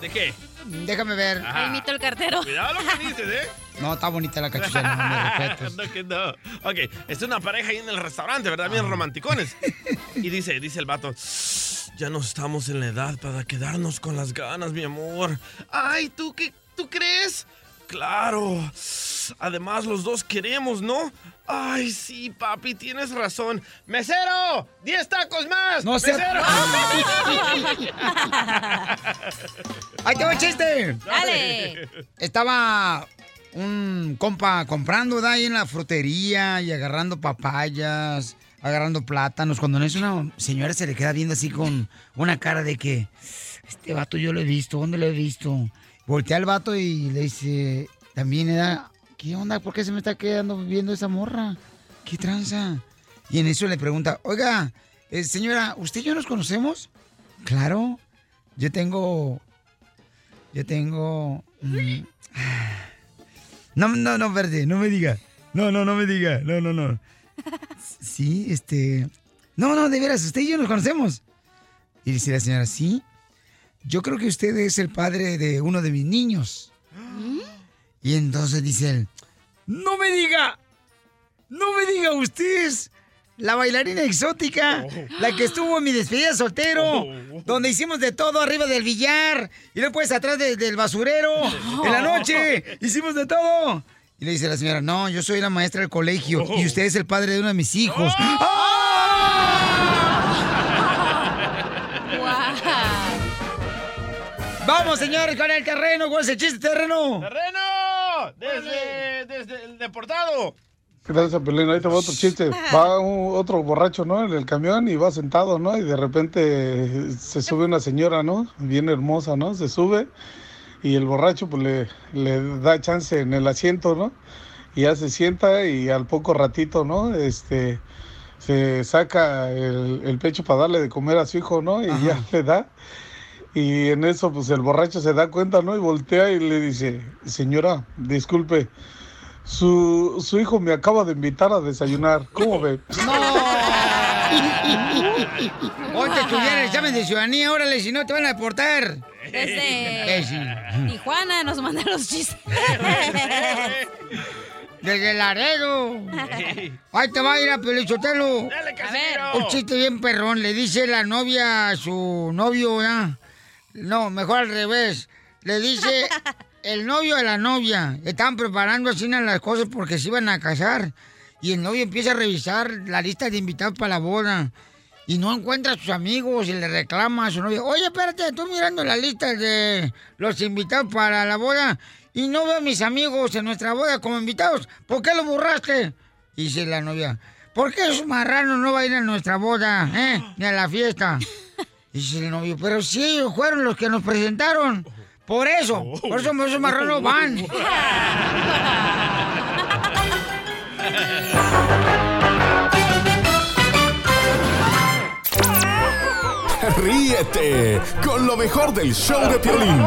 ¿De qué? Déjame ver. Ajá. Imito el cartero. Cuidado lo que dices, ¿eh? No, está bonita la cachucha, no me no, que no. Ok, es una pareja ahí en el restaurante, ¿verdad? Bien romanticones. Y dice, dice el vato, ya no estamos en la edad para quedarnos con las ganas, mi amor. Ay, ¿tú qué? ¿Tú crees? Claro. Además, los dos queremos, ¿no? Ay, sí, papi, tienes razón. ¡Mesero! ¡Diez tacos más! No ¡Mesero! ¡Ahí te va el chiste! Dale. Estaba un compa comprando, ¿verdad? Ahí en la frutería y agarrando papayas, agarrando plátanos. Cuando en eso una señora se le queda viendo así con una cara de que, este vato yo lo he visto, ¿dónde lo he visto? Voltea al vato y le dice, también era, ¿qué onda? ¿Por qué se me está quedando viendo esa morra? ¿Qué tranza? Y en eso le pregunta, oiga, eh, señora, ¿usted y yo nos conocemos? Claro, yo tengo yo tengo. mm, No, no, no, verde, no me diga. No, no, no me diga. No, no, no. Sí, este. No, no, de veras, usted y yo nos conocemos. Y dice la señora, sí. Yo creo que usted es el padre de uno de mis niños. Y entonces dice él, no me diga. No me diga usted es la bailarina exótica, la que estuvo en mi despedida soltero, donde hicimos de todo arriba del billar y después atrás de- del basurero en la noche. Hicimos de todo. Y le dice la señora, no, yo soy la maestra del colegio y usted es el padre de uno de mis hijos. Vamos, señores, con el terreno. ¿Cuál es el chiste terreno? ¡Terreno! Desde, desde el deportado. Gracias, Pelín. Ahí te va otro chiste. Va un- otro borracho, ¿no? En el camión y va sentado, ¿no? Y de repente se sube una señora, ¿no? Bien hermosa, ¿no? Se sube y el borracho pues le, le da chance en el asiento, ¿no? Y ya se sienta y al poco ratito, ¿no? Este, se saca el, el pecho para darle de comer a su hijo, ¿no? Y ya le da. Y en eso, pues el borracho se da cuenta, ¿no? Y voltea y le dice, señora, disculpe, su, su hijo me acaba de invitar a desayunar. ¿Cómo ve? Hoy te estudiar el examen de ciudadanía, órale, si no te van a deportar. Desde Imbécil. Tijuana nos mandan los chistes. Desde Laredo. Ahí te va a ir a Pelichotelo. A ver. Un chiste bien perrón. Le dice la novia a su novio, ¿ya? No, mejor al revés. Le dice el novio a la novia. Estaban preparando así las cosas porque se iban a casar. Y el novio empieza a revisar la lista de invitados para la boda. Y no encuentra a sus amigos y le reclama a su novia. Oye, espérate, estoy mirando la lista de los invitados para la boda. Y no veo a mis amigos en nuestra boda como invitados. ¿Por qué lo borraste? Dice la novia. ¿Por qué esos marranos no va a ir a nuestra boda, eh? Ni a la fiesta. Dice el novio, pero si ellos fueron los que nos presentaron. Por eso, por eso esos marranos van. Ríete con lo mejor del show de Piolín.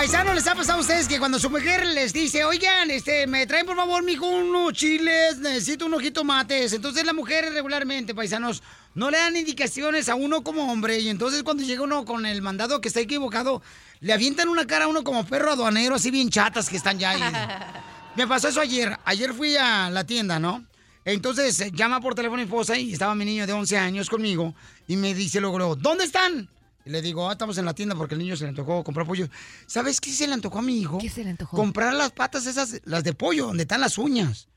Paisano, ¿les ha pasado a ustedes que cuando su mujer les dice, oigan, este, me traen por favor, mijo, unos chiles, necesito unos jitomates? Entonces la mujer regularmente, paisanos, no le dan indicaciones a uno como hombre y entonces cuando llega uno con el mandado que está equivocado, le avientan una cara a uno como perro aduanero, así bien chatas que están ya ahí. Me pasó eso ayer. Ayer fui a la tienda, ¿no? Entonces llama por teléfono mi esposa y estaba mi niño de 11 años conmigo y me dice luego, luego, ¿dónde están? Y le digo, ah, estamos en la tienda porque el niño se le antojó comprar pollo. ¿Sabes qué se le antojó a mi hijo? ¿Qué se le antojó? Comprar las patas esas, las de pollo, donde están las uñas.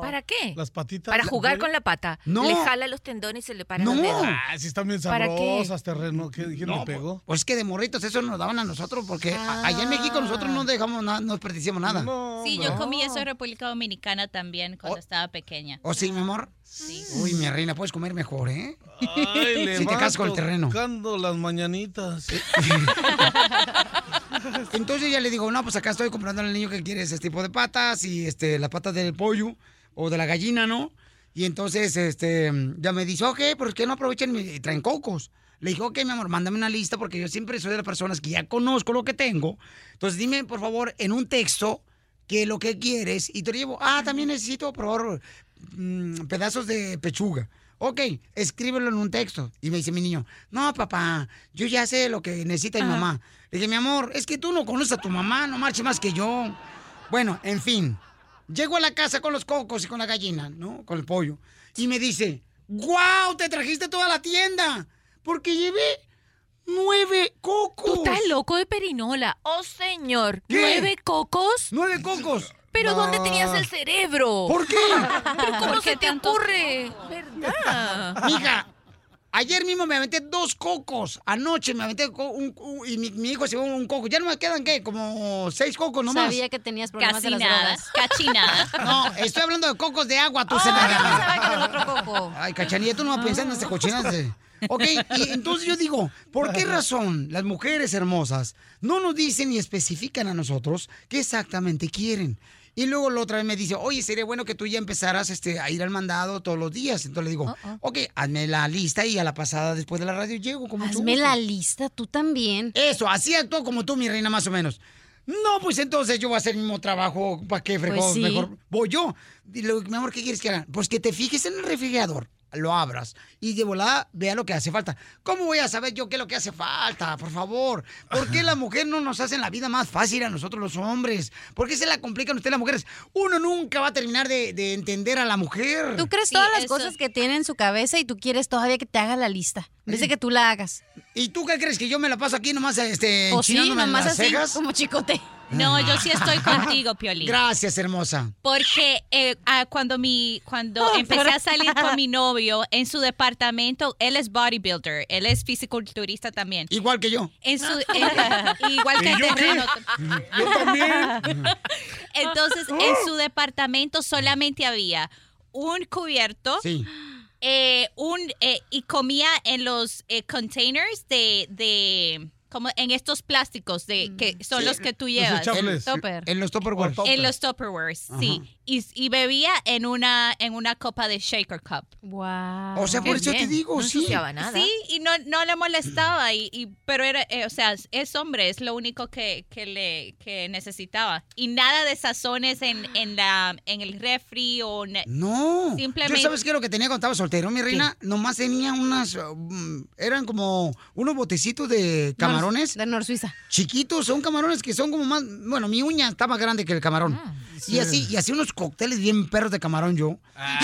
¿Para qué? Las patitas. Para jugar con la pata. No. Le jala los tendones y se le para No. los dedos. Ah, sí están bien sabrosas, terreno. ¿Qué- ¿Quién le pegó? Pues es que de morritos eso nos daban a nosotros porque a- allá en México nosotros no dejamos nada, no desperdiciamos nada. Sí, yo comí eso en República Dominicana también cuando estaba pequeña. ¿O sí, mi amor? Sí. Uy, mi reina, puedes comer mejor, ¿eh? Ay, le si te con el terreno. tocando las mañanitas. Entonces ya le digo, no, pues acá estoy comprando al niño que quiere ese tipo de patas y este, las patas del pollo o de la gallina, ¿no? Y entonces este, ya me dice, ok, ¿por qué no aprovechan y traen cocos? Le dije, ok, mi amor, mándame una lista porque yo siempre soy de las personas que ya conozco lo que tengo. Entonces dime, por favor, en un texto, qué es lo que quieres y te lo llevo. Ah, también necesito, por mm, pedazos de pechuga. Ok, escríbelo en un texto. Y me dice mi niño, no, papá, yo ya sé lo que necesita mi mamá. Le dije, mi amor, es que tú no conoces a tu mamá, no marches más que yo. Bueno, en fin. Llego a la casa con los cocos y con la gallina, ¿no? Con el pollo. Y me dice, ¡guau! Te trajiste toda la tienda. Porque llevé nueve cocos. Tú estás loco de perinola. Oh, señor. ¿Qué? ¿Nueve cocos? ¡Nueve cocos! ¿Pero No. dónde tenías el cerebro? ¿Por qué? ¿Pero cómo se te ocurre? ¿Verdad? Mija, ayer mismo me aventé dos cocos. Anoche me aventé un, un- y mi, mi hijo se llevó un coco. Ya no me quedan, ¿qué? Como seis cocos nomás. Sabía que tenías problemas de las nada, drogas. casi nada. No, estoy hablando de cocos de agua, tú Oh, se que era el otro coco. Ay, cachanilla, tú no vas a pensar en estas cochinas de... Ok, y entonces yo digo, ¿por qué razón las mujeres hermosas no nos dicen y especifican a nosotros qué exactamente quieren? Y luego la otra vez me dice, oye, sería bueno que tú ya empezaras este, a ir al mandado todos los días. Entonces le digo, ok, hazme la lista y a la pasada después de la radio llego como Hazme la lista, tú también. Eso, así actúo como tú, mi reina, más o menos. No, pues entonces yo voy a hacer el mismo trabajo. ¿Para qué, fregón? Pues sí. Mejor voy yo. Y le digo, mi amor, ¿qué quieres que haga? Pues que te fijes en el refrigerador, lo abras y de volada vea lo que hace falta. ¿Cómo voy a saber yo qué es lo que hace falta? Por favor. ¿Por qué la mujer no nos hace la vida más fácil a nosotros los hombres? ¿Por qué se la complican ustedes las mujeres? Uno nunca va a terminar de, de entender a la mujer. Tú crees Sí, todas las eso- cosas que tiene en su cabeza y tú quieres todavía que te haga la lista. De que tú la hagas. ¿Y tú qué crees que yo me la paso aquí nomás este, O sí, enchinándome nomás las así, cejas? como chicote. No, yo sí estoy contigo, Piolín. Gracias, hermosa. Porque eh, ah, cuando mi cuando Oh, empecé a salir con mi novio en su departamento, él es bodybuilder, él es fisiculturista también. Igual que yo. En su en- igual que ¿Y yo terreno. Yo también. Entonces, en su departamento solamente había un cubierto. Sí. eh, un eh, y comía en los eh, containers de, de como en estos plásticos de que son Sí, los que tú llevas. En los Tupperware. En los Tupperwares, sí. Y, y bebía en una en una copa de shaker cup. Wow. O sea, por eso te digo, sí. Sí, y no, no le molestaba, y, y- pero era, eh, o sea, es hombre, es lo único que, que le que necesitaba. Y nada de sazones en, en la en el refri o No. Simplemente- ¿Yo sabes qué es lo que tenía cuando estaba soltero, mi reina? Nomás tenía unas... um, eran como unos botecitos de camarones. De Nor Suiza. Chiquitos, son camarones que son como más... Bueno, mi uña está más grande que el camarón. sí. Y así, y así unos cócteles bien perros de camarón yo.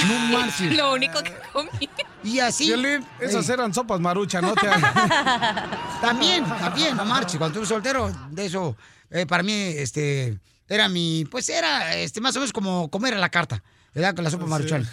No marches. Lo único que comí. Y así... Violín, esas eran sopas marucha, no. También, también, no marches. Cuando estuve soltero, de eso, eh, para mí, este, era mi, pues era, este, más o menos como comer a la carta, ¿verdad? Con la sopa maruchan.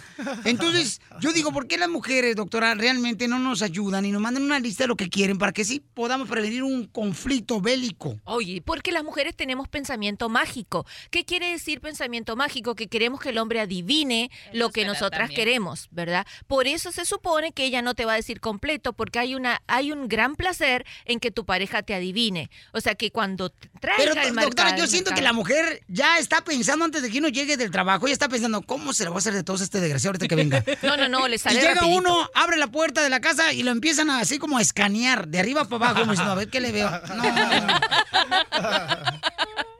Entonces, yo digo, ¿por qué las mujeres, doctora, realmente no nos ayudan y nos mandan una lista de lo que quieren para que sí podamos prevenir un conflicto bélico? Oye, porque las mujeres tenemos pensamiento mágico. ¿Qué quiere decir pensamiento mágico? Que queremos que el hombre adivine lo que nosotras también. queremos, ¿verdad? Por eso se supone que ella no te va a decir completo, porque hay una hay un gran placer en que tu pareja te adivine. O sea, que cuando traiga Pero, el doctora, mercado- yo siento que la mujer ya está pensando antes de que uno llegue del trabajo, ya está pensando, ¿cómo se la voy a hacer de todos este desgraciado ahorita que venga. No, no, no, le Y sale llega rapidito. uno, abre la puerta de la casa y lo empiezan a, así como a escanear, de arriba para abajo, como diciendo, a ver qué le veo. No, no, no.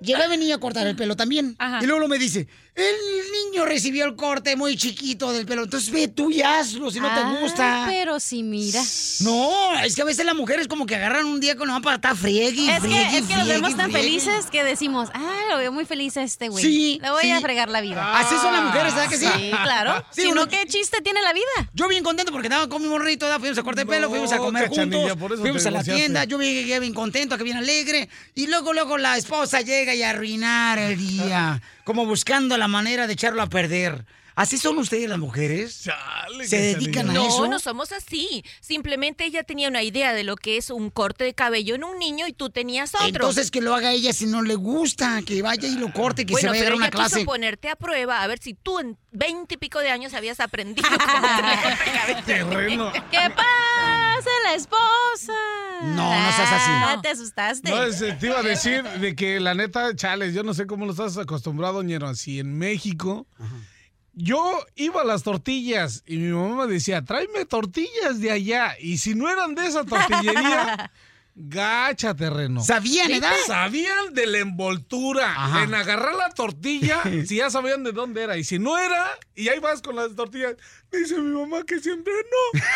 Llevé a venir a cortar el pelo también. Y luego me dice, el niño recibió el corte muy chiquito del pelo, entonces ve tú y hazlo si no Ah, te gusta. Pero sí, mira. No, es que a veces las mujeres como que agarran un día con la para estar friegue, Es friegue, que, es que nos friegue, vemos tan friegue. felices que decimos, ah, lo veo muy feliz a este güey. Sí, Le voy sí. a fregar la vida. Así son las mujeres, ¿verdad que sí? Sí, claro. Sí, si uno- no, ¿qué chiste tiene la vida? Yo bien contento porque andaba con mi morrito, fuimos a cortar pelo, fuimos a comer juntos, por eso fuimos a la tienda, yo llegué bien contento, que bien alegre, y luego, luego la esposa llega y a arruinar el día, como buscando la manera de echarlo a perder. ¿Así son ustedes las mujeres? ¿Se dedican a no, eso? no somos así. Simplemente ella tenía una idea de lo que es un corte de cabello en un niño y tú tenías otro. Entonces que lo haga ella si no le gusta, que vaya y lo corte, que bueno, se vaya a una ella quiso clase. ponerte a prueba a ver si tú en veinte y pico de años habías aprendido cómo hacerle corte de cabello. Terreno. ¿Qué pasa, la esposa? No, no seas así. Ah, te asustaste. No, es, te iba a decir de que la neta, chales, yo no sé cómo lo estás acostumbrado, ñero, así en México. Yo iba a las tortillas y mi mamá me decía, tráeme tortillas de allá. Y si no eran de esa tortillería, gacha terreno. ¿Sabían, edad? Sabían de la envoltura, Ajá. en agarrar la tortilla, si ya sabían de dónde era. Y si no era, y ahí vas con las tortillas, dice mi mamá que siempre no.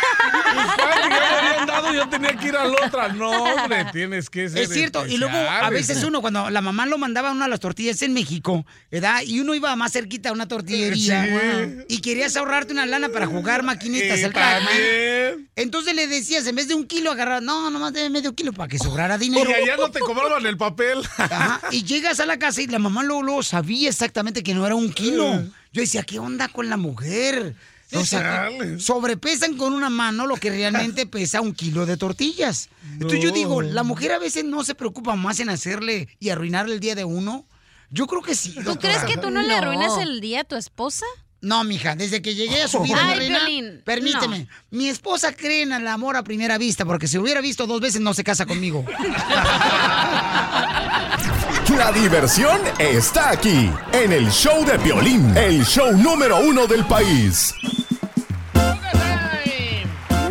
Pues, ya me habían dado, yo tenía que ir a la otra. No, hombre, tienes que ser Es cierto, y luego a veces este. uno, cuando la mamá lo mandaba a una de las tortillas en México, ¿verdad? Y uno iba más cerquita a una tortillería Sí. y querías ahorrarte una lana para jugar maquinitas, Pac-Man. también. Entonces le decías, en vez de un kilo, agarrar, no, nomás de medio kilo para que sobrara dinero. Y allá no te cobraban el papel. Ajá, Y llegas a la casa y la mamá luego, luego sabía exactamente que no era un kilo. Yo decía, ¿qué onda con la mujer? O sea, sobrepesan con una mano lo que realmente pesa un kilo de tortillas. Entonces yo No. digo, ¿la mujer a veces no se preocupa más en hacerle y arruinarle el día de uno? Yo creo que sí. ¿Tú crees que tú no, le arruinas el día a tu esposa? No, mija, desde que llegué a su vida, Ay, reina, permíteme. Mi esposa cree en el amor a primera vista, porque si hubiera visto dos veces no se casa conmigo. La diversión está aquí, en el show de Piolín, el show número uno del país.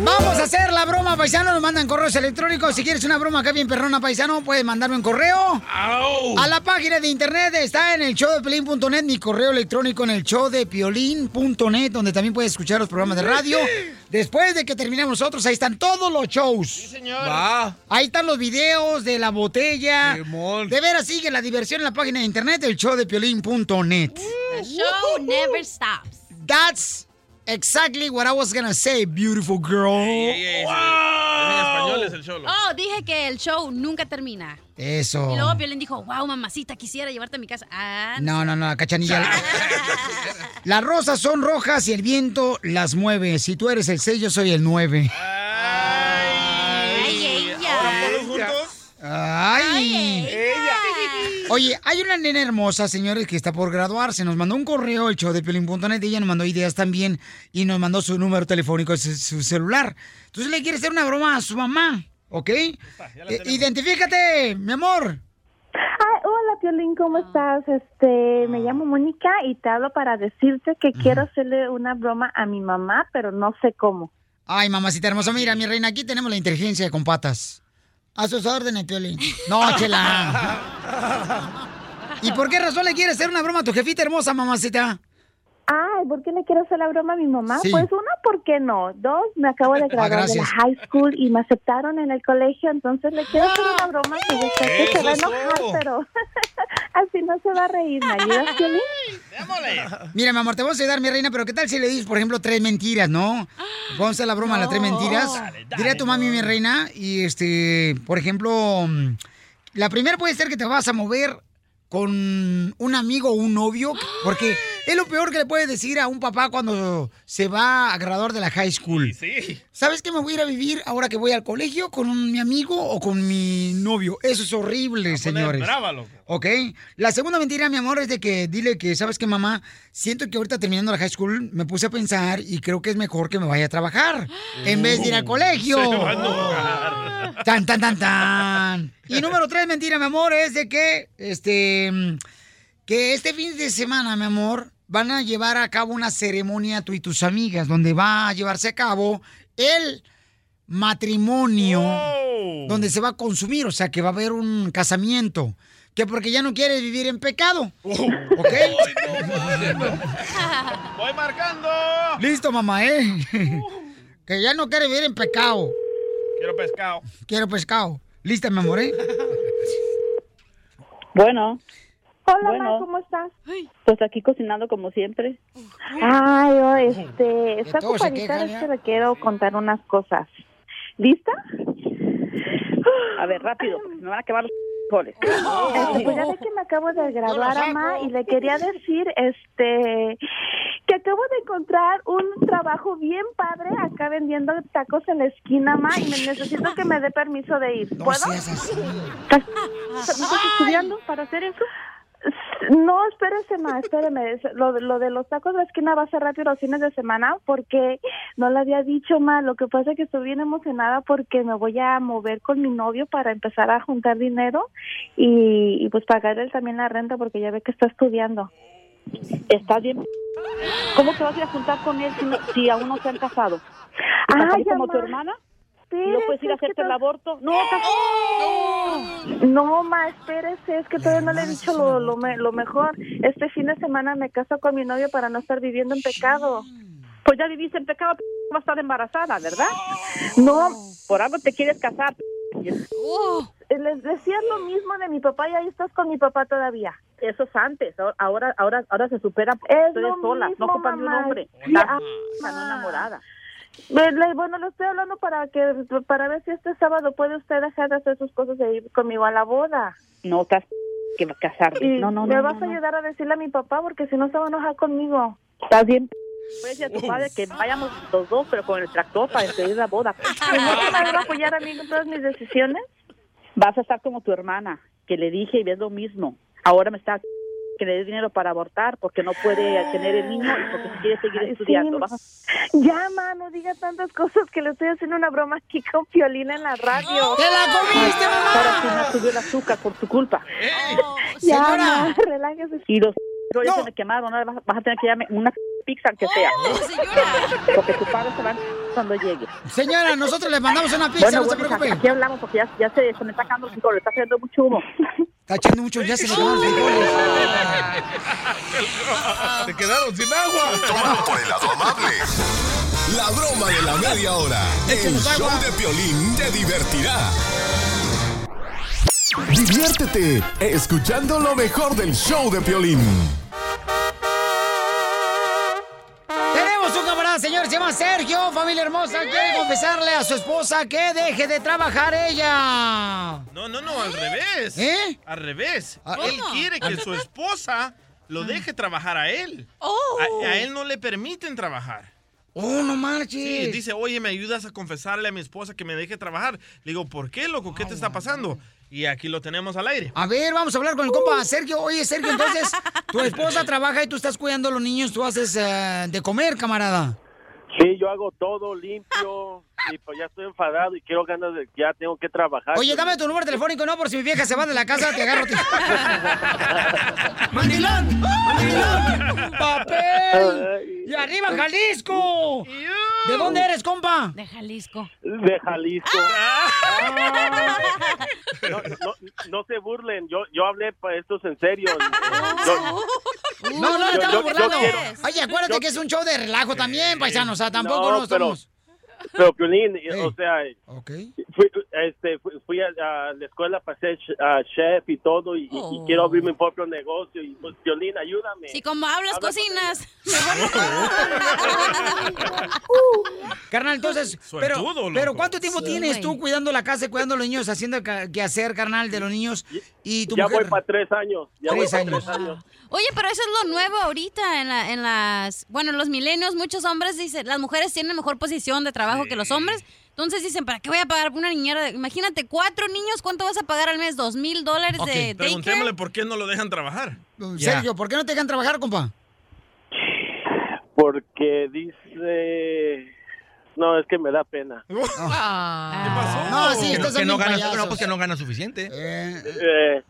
Vamos a hacer la broma, paisano. Nos mandan correos electrónicos. Si quieres una broma acá bien perrona, paisano, puedes mandarme un correo. A la página de internet está en el showdepiolín.net. Mi correo electrónico en el showdepiolín.net, donde también puedes escuchar los programas de radio. Después de que terminemos nosotros, ahí están todos los shows. Sí, señor. Va. Ahí están los videos de la botella. Simón. De veras, sigue la diversión en la página de internet, el showdepiolín.net. The show never stops. That's exactly what I was gonna say, beautiful girl. Es en español es el cholo. Oh, dije que el show nunca termina. Eso. Y luego Piolín dijo, wow, mamacita, quisiera llevarte a mi casa. Ah, No, no, no, la cachanilla. Las rosas son rojas y el viento las mueve. Si tú eres el 6, yo soy el 9. Ay, Ahora ella. todos juntos. Ay. Oye, hay una nena hermosa, señores, que está por graduarse. Nos mandó un correo, el show de Piolín.net. Ella nos mandó ideas también y nos mandó su número telefónico, su, su celular. Entonces le quiere hacer una broma a su mamá, ¿ok? Eh, identifícate, mi amor. Ay, hola, Piolín, ¿cómo estás? Este, me llamo Mónica y te hablo para decirte que quiero hacerle una broma a mi mamá, pero no sé cómo. Ay, mamacita hermosa, mira, mi reina, aquí tenemos la inteligencia con patas. A sus órdenes, Piolín. No, chela. ¿Y por qué razón le quieres hacer una broma a tu jefita hermosa, mamacita? Ay, ¿por qué le quiero hacer la broma a mi mamá? Sí. Pues una, ¿por qué no? Dos, me acabo de graduar de la high school y me aceptaron en el colegio, entonces le quiero hacer una broma que yo sé que se va a enojar, todo. pero al final se va a reír. ¿Me ayudas, Piolín? Mira, mi amor, te vamos a ayudar, mi reina, pero ¿qué tal si le dices, por ejemplo, tres mentiras, no? Vamos a hacer la broma, las tres mentiras. Dile a tu mami, mi reina, y este, por ejemplo, mm, la primera puede ser que te vas a mover con un amigo o un novio, porque es lo peor que le puedes decir a un papá cuando se va a graduar de la high school. Sí. ¿Sabes que me voy a ir a vivir ahora que voy al colegio con un- mi amigo o con mi novio? Eso es horrible, señores. brava, loco. ¿Ok? La segunda mentira, mi amor, es de que dile que, ¿sabes qué, mamá? Siento que ahorita terminando la high school me puse a pensar y creo que es mejor que me vaya a trabajar en vez de ir al colegio. Se va a enojar. Tan, tan, tan, tan. Y número tres, mentira, mi amor, es de que, este, que este fin de semana, mi amor, van a llevar a cabo una ceremonia tú y tus amigas, donde va a llevarse a cabo el matrimonio, donde se va a consumir, o sea, que va a haber un casamiento. Que porque ya no quieres vivir en pecado. ¿Ok? Voy marcando. Listo, mamá, ¿eh? que ya no quiere vivir en pecado. Quiero pescado. Quiero pescado. Lista, mi amor, ¿eh? Bueno. Hola, Bueno. Ma, ¿cómo estás? Pues aquí cocinando como siempre. Ay, oh, este, está ocupadita, es que le quiero contar unas cosas. ¿Lista? A ver, rápido, porque me van a quemar los frijoles. Este, pues ya ve que me acabo de graduar, mamá, y le quería decir, este, que acabo de encontrar un trabajo bien padre acá vendiendo tacos en la esquina, ma, y me necesito que me dé permiso de ir. ¿Puedo? ¿Estás estás estudiando para hacer eso? No, espérese, ma, espéreme. Es- Lo, de- lo de los tacos de esquina va a ser rápido los fines de semana porque no le había dicho, ma. Lo que pasa es que estoy bien emocionada porque me voy a mover con mi novio para empezar a juntar dinero y, y pues pagarle también la renta porque ya ve que está estudiando. ¿Estás bien? ¿Cómo te vas a ir a juntar con él si, no- si aún no se han casado? ¿Estás Ay, ahí como tu hermana? ¿Y no puedes ir a hacerte el to- aborto? No, No, ma, espérese, es que todavía no le he dicho lo, lo, me- lo mejor. Este fin de semana me caso con mi novio para no estar viviendo en pecado. Pues ya viviste en pecado, vas a estar embarazada, ¿verdad? No. Por algo te quieres casar. p- Les decía lo mismo de mi papá y ahí estás con mi papá todavía. Eso es antes, ahora ahora ahora se supera. Es lo solas, mismo, no ocupan de un hombre. Estás ah, no enamorada. Le- Bueno, le estoy hablando para que para ver si este sábado puede usted dejar de hacer sus cosas e ir conmigo a la boda. No, estás que va a casarte. Y No, no, me no, vas no, a no. ayudar a decirle a mi papá porque si no se va a enojar conmigo. Estás bien. Puedes decir a tu padre que vayamos los dos, pero con el tractor para despedir la boda. ¿Y no te vas a apoyar a mí en todas mis decisiones? Vas a estar como tu hermana, que le dije y ves lo mismo. Ahora me está que le dé dinero para abortar porque no puede tener el niño y porque si quiere seguir Ay, estudiando. sí. Vas a- Ya, ma, no diga tantas cosas que le estoy haciendo una broma aquí con Piolina en la radio. ¡Te la comiste, Ahora sí me subió el azúcar por tu culpa. Ya, Señora. relájese. Y los pero ya se me quemaron, ahora vas, a tener que darme una pizza que sea. Porque tu padre se va cuando llegue. Señora, nosotros le mandamos una pizza, Bueno, no se bueno, preocupe. aquí hablamos porque ya, ya se, se me está acabando el está haciendo mucho humo. Está echando mucho, ya se le acabaron los frijoles. Se quedaron sin agua. Tómalo por el lado amable. La broma de la media hora. El show de Piolín te divertirá. Diviértete escuchando lo mejor del show de Piolín. Tenemos un camarada, señor, se llama Sergio, familia hermosa. Quiere confesarle a su esposa que deje de trabajar ella. No, no, no, al revés. ¿Eh? Al revés. Ah, Él quiere que su esposa lo deje trabajar a él. A, a él no le permiten trabajar. Oh, no marches. Sí, dice, oye, ¿me ayudas a confesarle a mi esposa que me deje trabajar? Le digo, ¿por qué, loco? ¿Qué te está pasando? Y aquí lo tenemos al aire. A ver, vamos a hablar con el compa Sergio. Oye, Sergio, entonces, tu esposa trabaja y tú estás cuidando a los niños, tú haces eh, de comer, camarada. Sí, yo hago todo limpio y pues ya estoy enfadado y quiero ganas de ya tengo que trabajar. Oye, dame tu número telefónico, no, por si mi vieja se va de la casa, te agarro. ¡Mandilón! ¡Mandilón! ¡Papel! ¡Y arriba, Jalisco! ¿De dónde eres, compa? De Jalisco. De Jalisco. No, no, no se burlen, yo yo hablé para esto es en serio. No, no, yo- estamos yo- yo burlando. quiero- Oye, acuérdate yo- que es un show de relajo también, paisano. O sea, tampoco No, no, pero- estamos... Pero Piolín, o sea, Okay. fui, este, fui, fui a, a la escuela para ser ah, chef y todo y, y quiero abrir mi propio negocio y pues Piolín, ayúdame. Si como hablas, Habla- cocinas. Carnal, entonces, pero, pero ¿cuánto tiempo Sí, tienes güey. tú cuidando la casa y cuidando a los niños, haciendo que hacer, carnal, de los niños y tu Ya mujer? voy para tres años. Ya Tres voy para años. tres años. Oye, pero eso es lo nuevo ahorita en, la, en las... Bueno, los milenios, muchos hombres dicen, las mujeres tienen mejor posición de trabajo que los hombres. Entonces dicen, ¿para qué voy a pagar por una niñera? de- Imagínate, cuatro niños, ¿cuánto vas a pagar al mes? ¿Dos mil dólares de preguntémosle por qué no lo dejan trabajar. Sergio, ¿por qué no te dejan trabajar, compa? Porque dice... No, es que me da pena. ¿Qué pasó? No, sí, Que estos no, que no gana, no, pues que no gana suficiente. Eh,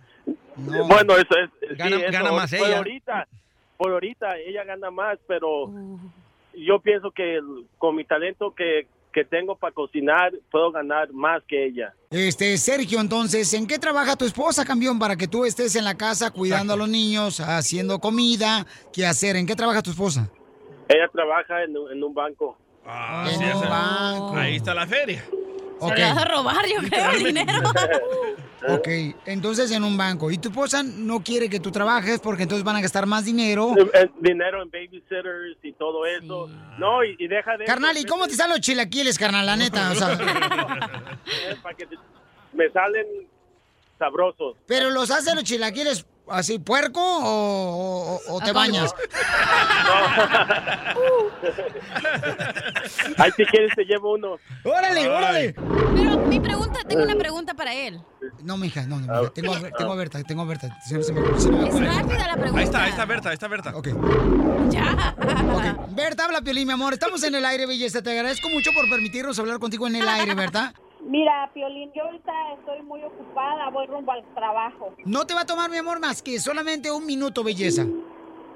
Bueno, eso es... sí, Gana- eso gana más fue ella. ahorita. por ahorita ella gana más, pero yo pienso que el- con mi talento que, que tengo para cocinar, puedo ganar más que ella. Este, Sergio, entonces, ¿en qué trabaja tu esposa, campeón, para que tú estés en la casa cuidando a los niños, haciendo comida? ¿Qué hacer? ¿En qué trabaja tu esposa? Ella trabaja en, un- en un banco. Ah, En sí, un banco. Ahí está la feria. Ok. Se le vas a robar, yo creo, el dinero. Ok, entonces en un banco. ¿Y tu esposa no quiere que tú trabajes porque entonces van a gastar más dinero? El dinero en babysitters y todo eso. No, y, y deja de... Carnal, ¿y cómo te salen los chilaquiles, carnal? La neta, o sea. Eh, para que te- me salen sabrosos. ¿Pero los haces los chilaquiles así puerco o, o- o te bañas? Ay, si quieres te llevo uno. ¡Órale, órale! Pero mi pregunta, tengo una pregunta para él. No, mija, no, no, mija. Tengo, a Ber- tengo a Berta, tengo a Berta. Se- se me- se me- Es rápida la pregunta. Ahí está, ahí está Berta, ahí está Berta. Ok. Ya. Ok. Berta, habla Piolín, mi amor. Estamos en el aire, belleza. Te agradezco mucho por permitirnos hablar contigo en el aire, Berta. Mira, Piolín, yo ahorita estoy muy ocupada, voy rumbo al trabajo. No te va a tomar, mi amor, más que solamente un minuto, belleza.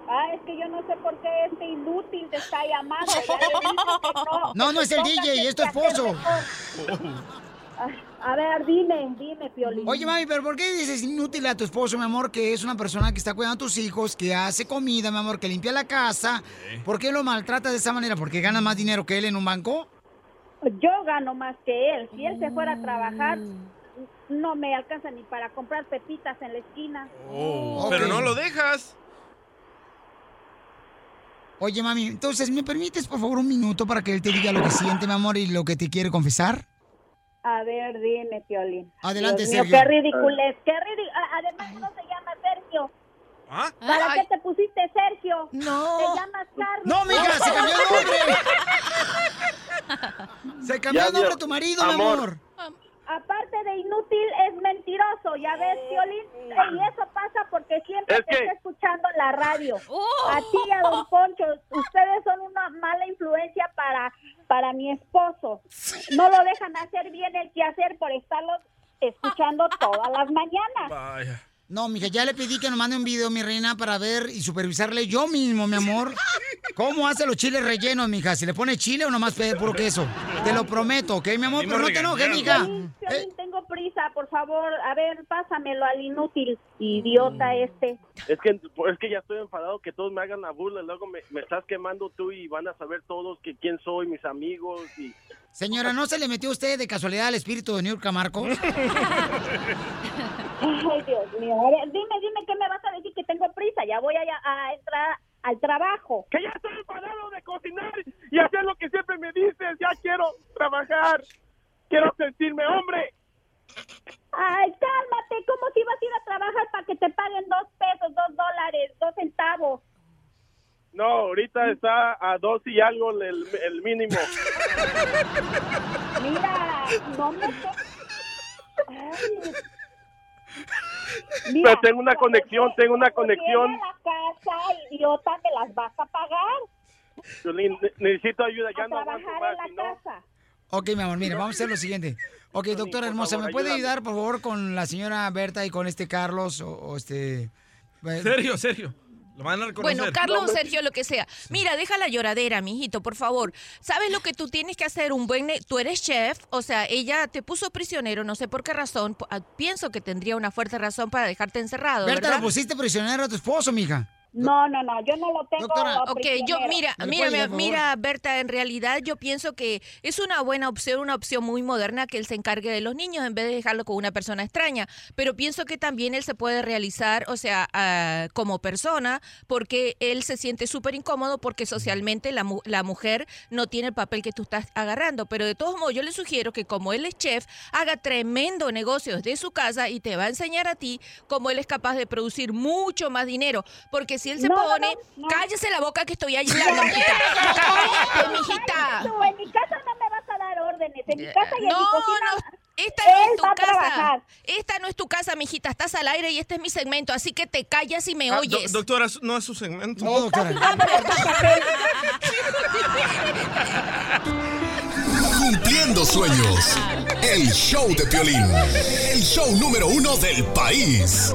Ah, es que yo no sé por qué este inútil te está llamando. Ya le dije que no. No, no es el DJ, es tu esposo. A ver, dime, dime, Piolín. Oye, mami, pero ¿por qué dices inútil a tu esposo, mi amor, que es una persona que está cuidando a tus hijos, que hace comida, mi amor, que limpia la casa? ¿Por qué lo maltrata de esa manera? ¿Porque gana más dinero que él en un banco? Yo gano más que él. Si él se fuera a trabajar, no me alcanza ni para comprar pepitas en la esquina. Oh, Pero no lo dejas. Oye, mami, entonces, ¿me permites, por favor, un minuto para que él te diga lo que siente, mi amor, y lo que te quiere confesar? A ver, dime, Piolín. Adelante, Dios mío, Sergio. Qué ridiculez, qué ridículo. Además, no se llama Sergio. ¿Para qué te pusiste Sergio? No. Te llamas Carlos. No, mija, se cambió el nombre. Se cambió Ya, el nombre de tu marido, mi Amor. Aparte de inútil, es mentiroso, ya ves, Piolín. Y eso pasa porque siempre Es te que- está escuchando en la radio. A ti y a don Poncho, ustedes son una mala influencia para, para mi esposo. No lo dejan hacer bien el quehacer por estarlos escuchando todas las mañanas. Vaya. No, mija, ya le pedí que nos mande un video, mi reina, para ver y supervisarle yo mismo, mi amor. ¿Cómo hace los chiles rellenos, mija? ¿Si le pone chile o nomás puro queso? Te lo prometo, ¿ok, mi amor? Pero no te enojes, mija. Piolín, Piolín, tengo prisa, por favor. A ver, pásamelo al inútil, idiota este. Es que, es que ya estoy enfadado que todos me hagan la burla. Luego me, me estás quemando tú y van a saber todos que quién soy, mis amigos. y Señora, ¿no se le metió usted de casualidad al espíritu de Niurka Marcos? Ay, Dios mío. Dime, dime, ¿qué me vas a decir? Que tengo prisa. Ya voy a, a entrar al trabajo. Que ya estoy enfadado de cocinar y hacer lo que siempre me dices. Ya quiero trabajar. Quiero sentirme hombre. Ay, cálmate. ¿Cómo si vas a ir a trabajar para que te paguen dos pesos, dos dólares, dos centavos? No, ahorita está a dos y algo el, el mínimo. Mira, no me... Ay. Pero tengo una conexión, tengo una conexión. La casa, idiota, me las vas a pagar. Ne- necesito ayuda. Ya a no trabajar en la casa. Ok, mi amor, mire, vamos a hacer lo siguiente. Ok, doctora hermosa, ¿me puede ayudar, por favor, con la señora Berta y con este Carlos o, o este... Sergio, Sergio. Lo van a reconocer. Bueno, Carlos, Sergio, lo que sea. Mira, deja la lloradera, mijito, por favor. ¿Sabes lo que tú tienes que hacer? Un buen... Tú eres chef, o sea, ella te puso prisionero, no sé por qué razón. Ah, Pienso que tendría una fuerte razón para dejarte encerrado, Berta, ¿verdad? lo pusiste prisionero a tu esposo, mija. No, no, no, yo no lo tengo Ok, yo mira, ¿Me le mira, ayudar, mira, Berta, en realidad yo pienso que es una buena opción, una opción muy moderna que él se encargue de los niños en vez de dejarlo con una persona extraña. Pero pienso que también él se puede realizar, o sea, ah, como persona, porque él se siente súper incómodo porque socialmente la, mu- la mujer no tiene el papel que tú estás agarrando. Pero de todos modos, yo le sugiero que como él es chef, haga tremendo negocio desde su casa y te va a enseñar a ti cómo él es capaz de producir mucho más dinero. Porque si él se No, pone, no, no. cállese la boca que estoy hablando, mijita. Cállate, mijita. Tú, en mi casa no me vas a dar órdenes. En mi casa y en No, mi cocina. no, esta no él es tu casa. Esta no es tu casa, mijita. Estás al aire y este es mi segmento, así que te callas y me Ah, do- oyes. doctora, no es su segmento. No, doctora. Cumpliendo sueños. El show de Piolín. El show número uno del país.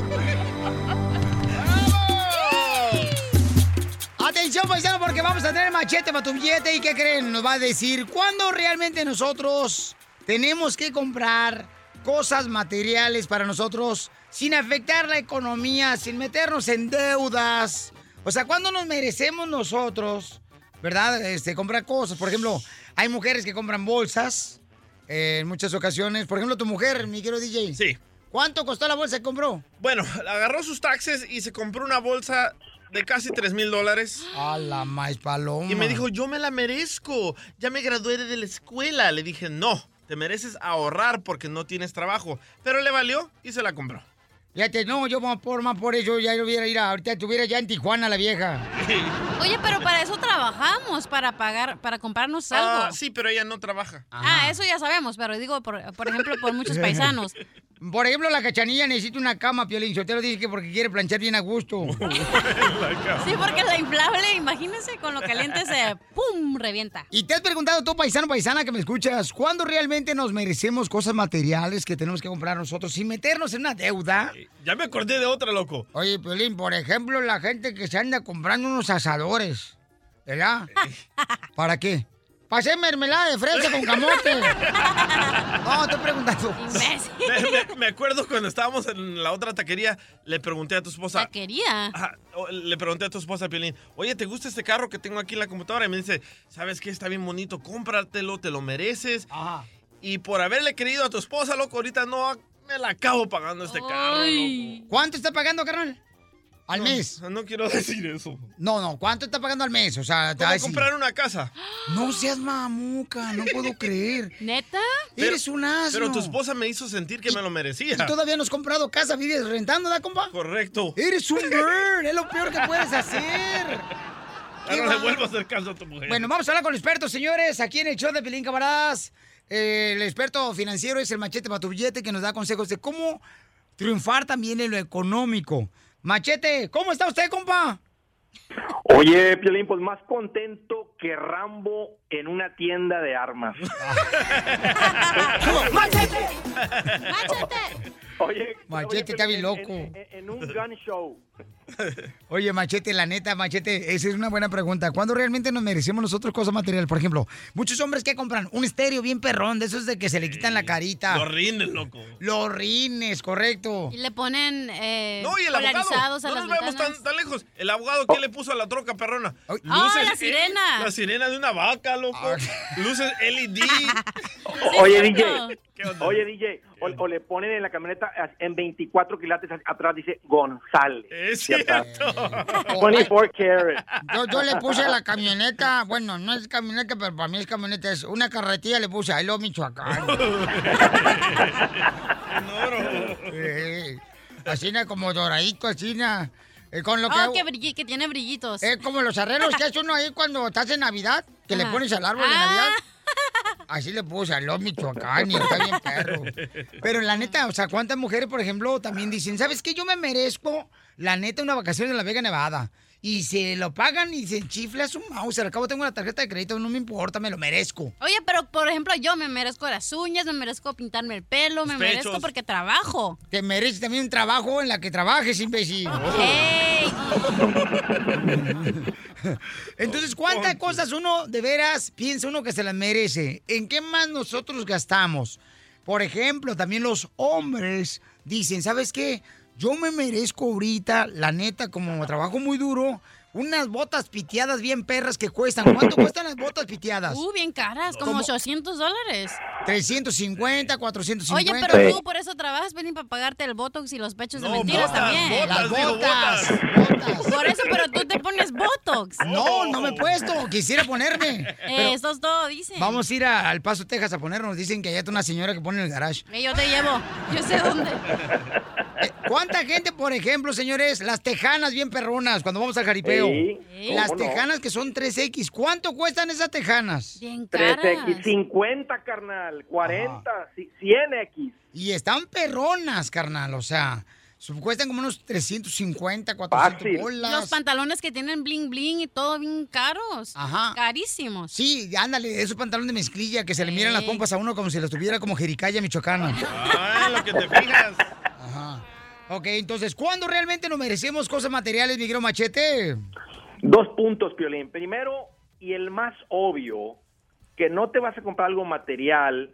Atención, paisano, porque vamos a tener machete para tu billete. ¿Y qué creen? Nos va a decir cuándo realmente nosotros tenemos que comprar cosas materiales para nosotros sin afectar la economía, sin meternos en deudas. O sea, ¿cuándo nos merecemos nosotros, verdad? Este, comprar cosas. Por ejemplo, hay mujeres que compran bolsas eh, en muchas ocasiones. Por ejemplo, tu mujer, mi querido DJ. Sí. ¿Cuánto costó la bolsa que compró? Bueno, agarró sus taxes y se compró una bolsa de casi 3 mil dólares. A la maíz paloma. Y me dijo, yo me la merezco. Ya me gradué de la escuela. Le dije, no, te mereces ahorrar porque no tienes trabajo. Pero le valió y se la compró. Fíjate, no, yo más por, más por eso ya hubiera ir a- ahorita estuviera ya en Tijuana la vieja. Oye, pero para eso trabajamos, para pagar, para comprarnos algo. Ah, sí, pero ella no trabaja. Ah, eso ya sabemos, pero digo, por, por ejemplo, por muchos paisanos. Por ejemplo, la cachanilla necesita una cama, Piolín. Sotelo dice que porque quiere planchar bien a gusto. Sí, porque la inflable, imagínense, con lo caliente se ¡pum! revienta. Y te has preguntado tú, paisano, paisana, que me escuchas, ¿cuándo realmente nos merecemos cosas materiales que tenemos que comprar nosotros sin meternos en una deuda? Ya me acordé de otra, loco. Oye, Piolín, por ejemplo, la gente que se anda comprando unos asadores, ¿verdad? ¿Para qué? Para hacer mermelada de fresa con camote. No, estoy preguntando. Me, me- me acuerdo cuando estábamos en la otra taquería, le pregunté a tu esposa. ¿Taquería? Ajá, le pregunté a tu esposa, Piolín, oye, ¿te gusta este carro que tengo aquí en la computadora? Y me dice, ¿sabes qué? Está bien bonito, cómpratelo, te lo mereces. Y por haberle querido a tu esposa, loco, ahorita no me la acabo pagando este carro. loco. ¿Cuánto está pagando, carnal? ¿Al No, mes? No quiero decir eso. No, no, ¿cuánto está pagando al mes? O sea, te va a comprar una casa. No seas mamuca, no puedo creer. ¿Neta? Eres un asno. Pero tu esposa me hizo sentir que me lo merecía. Y todavía no has comprado casa, vives rentando, ¿da, compa? Correcto. Eres un bird, es lo peor que puedes hacer. Ya no le vuelvo a hacer caso a tu mujer. Bueno, vamos a hablar con el experto, señores, aquí en el show de Pelín Camaradas. Eh, el experto financiero es el machete para tu billete que nos da consejos de cómo triunfar también en lo económico. Machete, ¿cómo está usted, compa? Oye, Piolín, pues más contento que Rambo en una tienda de armas. ¡Machete! Oye, Machete oye, está bien en- loco. En, en- en un gun show. Oye, Machete, la neta, Machete, esa es una buena pregunta. ¿Cuándo realmente nos merecemos nosotros cosas materiales? Por ejemplo, muchos hombres que compran un estéreo bien perrón, de esos de que se le quitan la carita. Los rines, loco. Los rines, correcto. Y le ponen eh, No, y el abogado. polarizados a No las nos vemos tan, tan lejos. El abogado, ¿qué le puso a la troca perrona? Ah, la sirena. La sirena de una vaca, loco. Luces E LED. Oye, DJ. Oye, DJ. O, o le ponen en la camioneta en 24 quilates atrás dice González. Es cierto. 24 carat. Yo, yo le puse a la camioneta, bueno, no es camioneta, pero para mí es camioneta, es una carretilla le puse, ahí lo Michoacán. Eh, así na, como doradito, así na, eh, con lo que Oh, que, brilli- que tiene brillitos. Es como los arreglos que hace uno ahí cuando estás en Navidad, que le Ajá. pones al árbol de Ah. Navidad. Así le puse a los Michoacán y está bien perro. Pero la neta, o sea, ¿cuántas mujeres, por ejemplo, también dicen, ¿sabes qué? Yo me merezco, la neta, una vacación en la Vega Nevada. Y se lo pagan y se chifla su mouse. Al cabo tengo una tarjeta de crédito, no me importa, me lo merezco. Oye, pero por ejemplo, yo me merezco las uñas, me merezco pintarme el pelo, me Los merezco pechos. porque trabajo. Te mereces también un trabajo en la que trabajes, imbécil. ¡Ey! Entonces, ¿cuántas cosas uno de veras piensa uno que se las merece? ¿En qué más nosotros gastamos? Por ejemplo, también los hombres dicen, ¿sabes qué? Yo me merezco ahorita, la neta, como trabajo muy duro, unas botas piteadas bien perras que cuestan. ¿Cuánto cuestan las botas piteadas? Uh, bien caras, como ¿Cómo? 800 dólares. 350, 450. Oye, pero tú por eso trabajas, Pelín, para pagarte el Botox y los pechos de No, mentiras botas, también. botas, Las digo, botas, Por eso, pero tú te pones Botox. No, no me he puesto. Quisiera ponerme. Pero Eso es todo, dicen. Vamos a ir a- al Paso, Texas a ponernos. Dicen que allá está una señora que pone en el garage. Eh, yo te llevo. Yo sé dónde. Eh, ¿Cuánta gente, por ejemplo, señores, las tejanas bien perronas cuando vamos al jaripeo? Sí, Las ¿cómo no? tejanas que son 3X. ¿Cuánto cuestan esas tejanas? Bien 3X, 50, carnal, 40, ci- 100X. Y están perronas, carnal. O sea, cuestan como unos 350, 400 bolas. Los pantalones que tienen bling bling y todo bien caros. Ajá. Carísimos. Sí, ándale, esos pantalones de mezclilla que se le miran las pompas a uno como si las tuviera como jericaya michoacana. Ah, lo que te fijas. Ok, entonces, ¿cuándo realmente nos merecemos cosas materiales, mi querido machete? Dos puntos, Piolín. Primero, y el más obvio, que no te vas a comprar algo material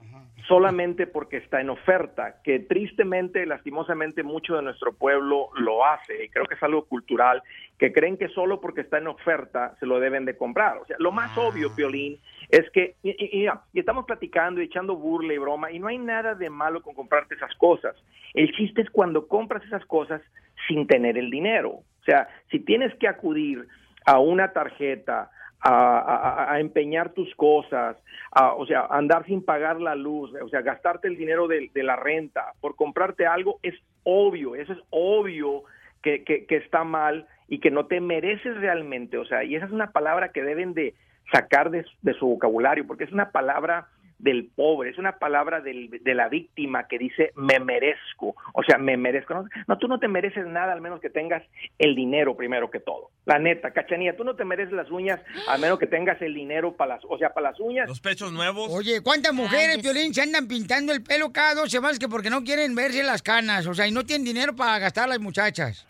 solamente porque está en oferta, que tristemente, lastimosamente, mucho de nuestro pueblo lo hace, y creo que es algo cultural, que creen que solo porque está en oferta se lo deben de comprar. O sea, lo más obvio, Piolín, es que, y, estamos platicando y echando burla y broma, y no hay nada de malo con comprarte esas cosas. El chiste es cuando compras esas cosas sin tener el dinero. O sea, si tienes que acudir a una tarjeta, a empeñar tus cosas, a- o sea, andar sin pagar la luz, o sea, gastarte el dinero de, de la renta por comprarte algo, es obvio, eso es obvio que, que- que está mal y que no te mereces realmente, o sea, y esa es una palabra que deben de sacar de, su- de su vocabulario, porque es una palabra del pobre, es una palabra del- de la víctima que dice me merezco, o sea, me merezco. No, no, tú no te mereces nada al menos que tengas el dinero primero que todo. La neta, cachanía, tú no te mereces las uñas al menos que tengas el dinero para las, o sea, para las uñas. Los pechos nuevos. Oye, ¿cuántas mujeres, Piolín, se andan pintando el pelo cada dos semanas que porque no quieren verse las canas? O sea, y no tienen dinero para gastar las muchachas.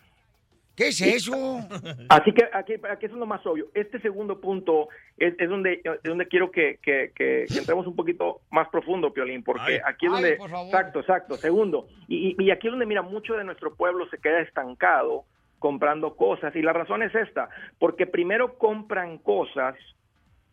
¿Qué es eso? Así que aquí, aquí es lo más obvio. Este segundo punto es, es donde, es donde quiero que, que- que- que entremos un poquito más profundo, Piolín, porque Ay. aquí es Ay, donde... por favor. Exacto, exacto. Segundo, y, y- y aquí es donde, mira, mucho de nuestro pueblo se queda estancado comprando cosas. Y la razón es esta, porque primero compran cosas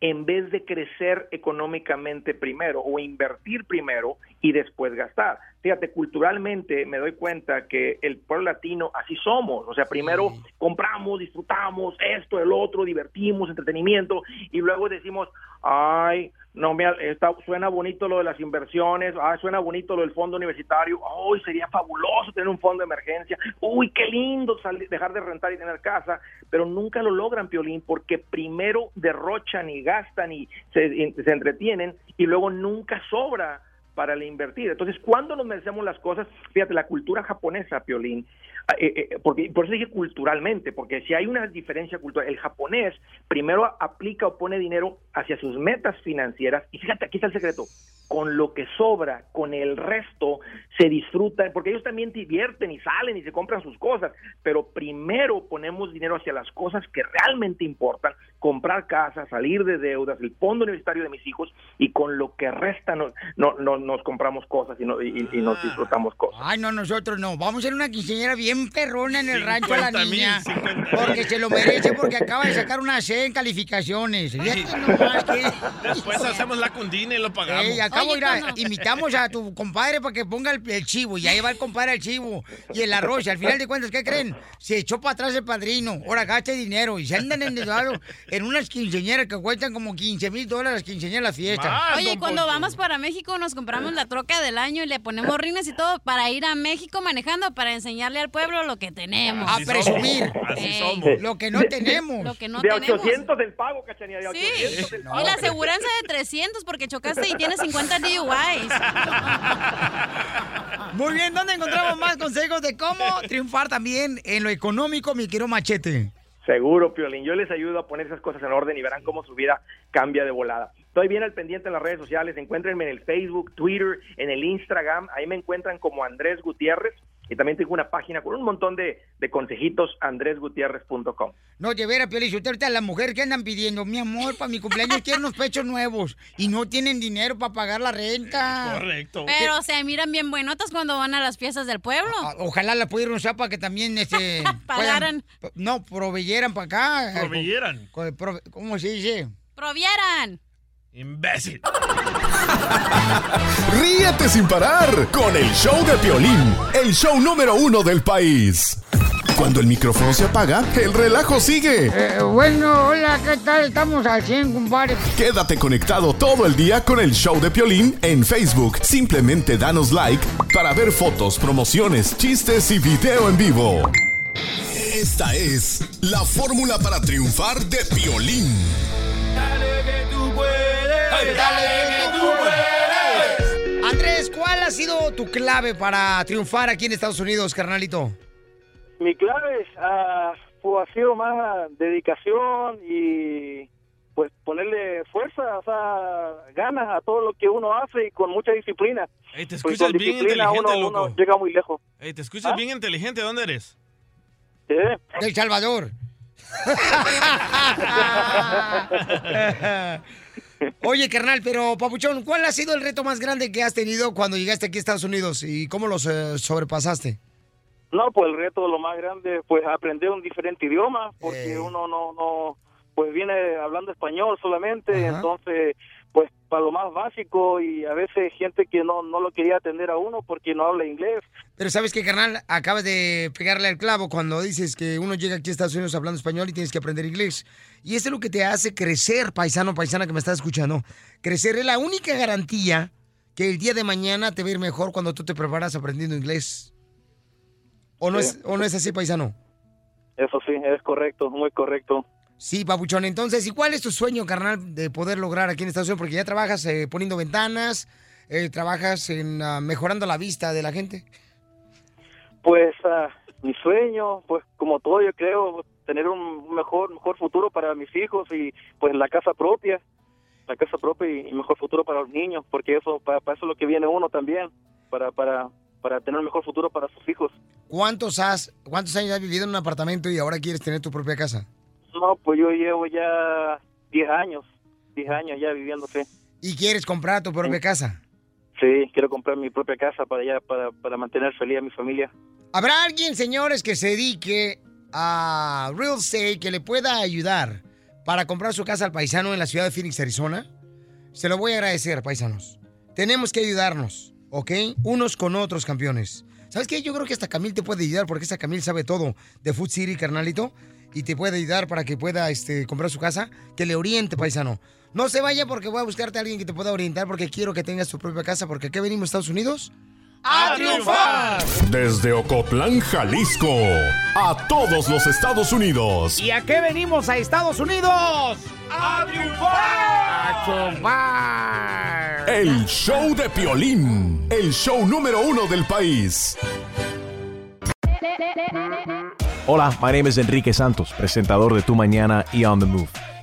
en vez de crecer económicamente primero o invertir primero y después gastar. Fíjate, culturalmente me doy cuenta que el pueblo latino así somos, o sea, primero compramos, disfrutamos esto, el otro, divertimos, entretenimiento y luego decimos, ay, no, mira, está, suena bonito lo de las inversiones, ay, suena bonito lo del fondo universitario, uy, sería fabuloso tener un fondo de emergencia, uy, qué lindo salir- dejar de rentar y tener casa, pero nunca lo logran, Piolín, porque primero derrochan y gastan y se, y se entretienen y luego nunca sobra para el invertir. Entonces, ¿cuándo nos merecemos las cosas? Fíjate, la cultura japonesa, Piolín, eh, eh, porque, por eso dije culturalmente, porque si hay una diferencia cultural, el japonés primero aplica o pone dinero hacia sus metas financieras y fíjate, aquí está el secreto, con lo que sobra, con el resto, se disfrutan, porque ellos también divierten y salen y se compran sus cosas, pero primero ponemos dinero hacia las cosas que realmente importan, comprar casa, salir de deudas, el fondo universitario de mis hijos, y con lo que resta no, no, no- nos compramos cosas y, no- y- y nos disfrutamos cosas. Ay, no, nosotros no. Vamos a hacer una quinceañera bien perrona en el rancho a la 50,000, niña. 50,000. Porque se lo merece, porque acaba de sacar una C en calificaciones. Nomás. Después hacemos la cundina y lo pagamos. Ey, acabo invitamos a tu compadre para que ponga el, el chivo y ahí va el compadre el chivo y el arroz y al final de cuentas, ¿qué creen? Se echó para atrás el padrino, ahora gaste dinero y se andan endeudados en unas quinceañeras que cuestan como 15 mil dólares quinceañeras las fiestas. Oye, cuando vamos para México nos compramos la troca del año y le ponemos rines y todo para ir a México manejando para enseñarle al pueblo lo que tenemos. A presumir. Ey. Lo que no De- tenemos. Lo que no de tenemos. 800 del pago, cachanía, de 800 Sí. del pago. Y la aseguranza de 300 porque chocaste y tienes 50 DUIs. Muy bien, ¿dónde encontramos más consejos de cómo triunfar también en lo económico, mi quiero machete? Seguro, Piolín. Yo les ayudo a poner esas cosas en orden y verán cómo su vida cambia de volada. Estoy bien al pendiente en las redes sociales. Encuéntrenme en el Facebook, Twitter, en el Instagram. Ahí me encuentran como Andrés Gutiérrez. Y también tengo una página con un montón de, de consejitos, andresgutierrez.com. No, de veras, Piolín, usted ahorita las mujeres que andan pidiendo, mi amor, para mi cumpleaños quiero unos pechos nuevos y no tienen dinero para pagar la renta. Correcto. Pero se miran bien buenotas cuando van a las fiestas del pueblo. Ojalá la pudieran usar para que también este, Pagaran. puedan- no, proveyeran para acá. Proveyeran. ¿Cómo se dice? Provieran. Imbécil. Ríete sin parar con el show de Piolín, el show número uno del país. Cuando el micrófono se apaga, el relajo sigue. Eh, bueno, hola, ¿qué tal? Estamos al 100, compadre. Quédate conectado todo el día con el show de Piolín en Facebook. Simplemente danos like para ver fotos, promociones, chistes y video en vivo. Esta es la fórmula para triunfar de Piolín. Dale que tú Dale que tú puedes. Andrés, ¿cuál ha sido tu clave para triunfar aquí en Estados Unidos, carnalito? Mi clave ah, pues, ha sido más dedicación y pues ponerle fuerza, o sea, ganas a todo lo que uno hace y con mucha disciplina. Ey, te Pues, escuchas bien inteligente, uno, loco. uno llega muy lejos. Ey, te escuchas ¿Ah? bien inteligente. ¿Dónde eres? De El Salvador. Oye, carnal, pero Papuchón, ¿cuál ha sido el reto más grande que has tenido cuando llegaste aquí a Estados Unidos y cómo los eh, sobrepasaste? No, pues el reto lo más grande, pues aprender un diferente idioma, porque Eh. uno no, no, pues viene hablando español solamente, entonces, pues para lo más básico y a veces gente que no, no lo quería atender a uno porque no habla inglés. Pero sabes que, carnal, acabas de pegarle al clavo cuando dices que uno llega aquí a Estados Unidos hablando español y tienes que aprender inglés. Y eso es lo que te hace crecer, paisano, paisana que me estás escuchando. Crecer es la única garantía que el día de mañana te va a ir mejor cuando tú te preparas aprendiendo inglés. ¿O no, Sí. es, o no es así, paisano? Eso sí, es correcto, muy correcto. Sí, papuchón. Entonces, ¿y cuál es tu sueño, carnal, de poder lograr aquí en Estados Unidos? Porque ya trabajas eh, poniendo ventanas, eh, trabajas en ah, mejorando la vista de la gente. Pues ah, mi sueño, pues como todo yo creo, tener un mejor mejor futuro para mis hijos y pues la casa propia, la casa propia y, mejor futuro para los niños, porque eso para, para eso es lo que viene uno también, para para para tener un mejor futuro para sus hijos. ¿Cuántos, has, ¿Cuántos años has vivido en un apartamento y ahora quieres tener tu propia casa? No, pues yo llevo ya 10 años, 10 años ya viviendo, sí. ¿Y quieres comprar tu propia casa? Sí, quiero comprar mi propia casa para allá, para, para mantener feliz a mi familia. ¿Habrá alguien, señores, que se dedique a real estate que le pueda ayudar para comprar su casa al paisano en la ciudad de Phoenix, Arizona? Se lo voy a agradecer, paisanos. Tenemos que ayudarnos, ¿ok? Unos con otros, campeones. ¿Sabes qué? Yo creo que hasta Camil te puede ayudar porque esta Camil sabe todo de Food City, carnalito. Y te puede ayudar para que pueda este, comprar su casa. Que le oriente, paisano. No se vaya porque voy a buscarte a alguien que te pueda orientar porque quiero que tengas tu propia casa. Porque aquí venimos, Estados Unidos. ¡A triunfar! Desde Ocotlán, Jalisco, a todos los Estados Unidos. ¿Y a qué venimos a Estados Unidos? ¡A triunfar! ¡A El show de Piolín, el show número uno del país. Hola, my name is Enrique Santos, presentador de Tu Mañana y On the Move.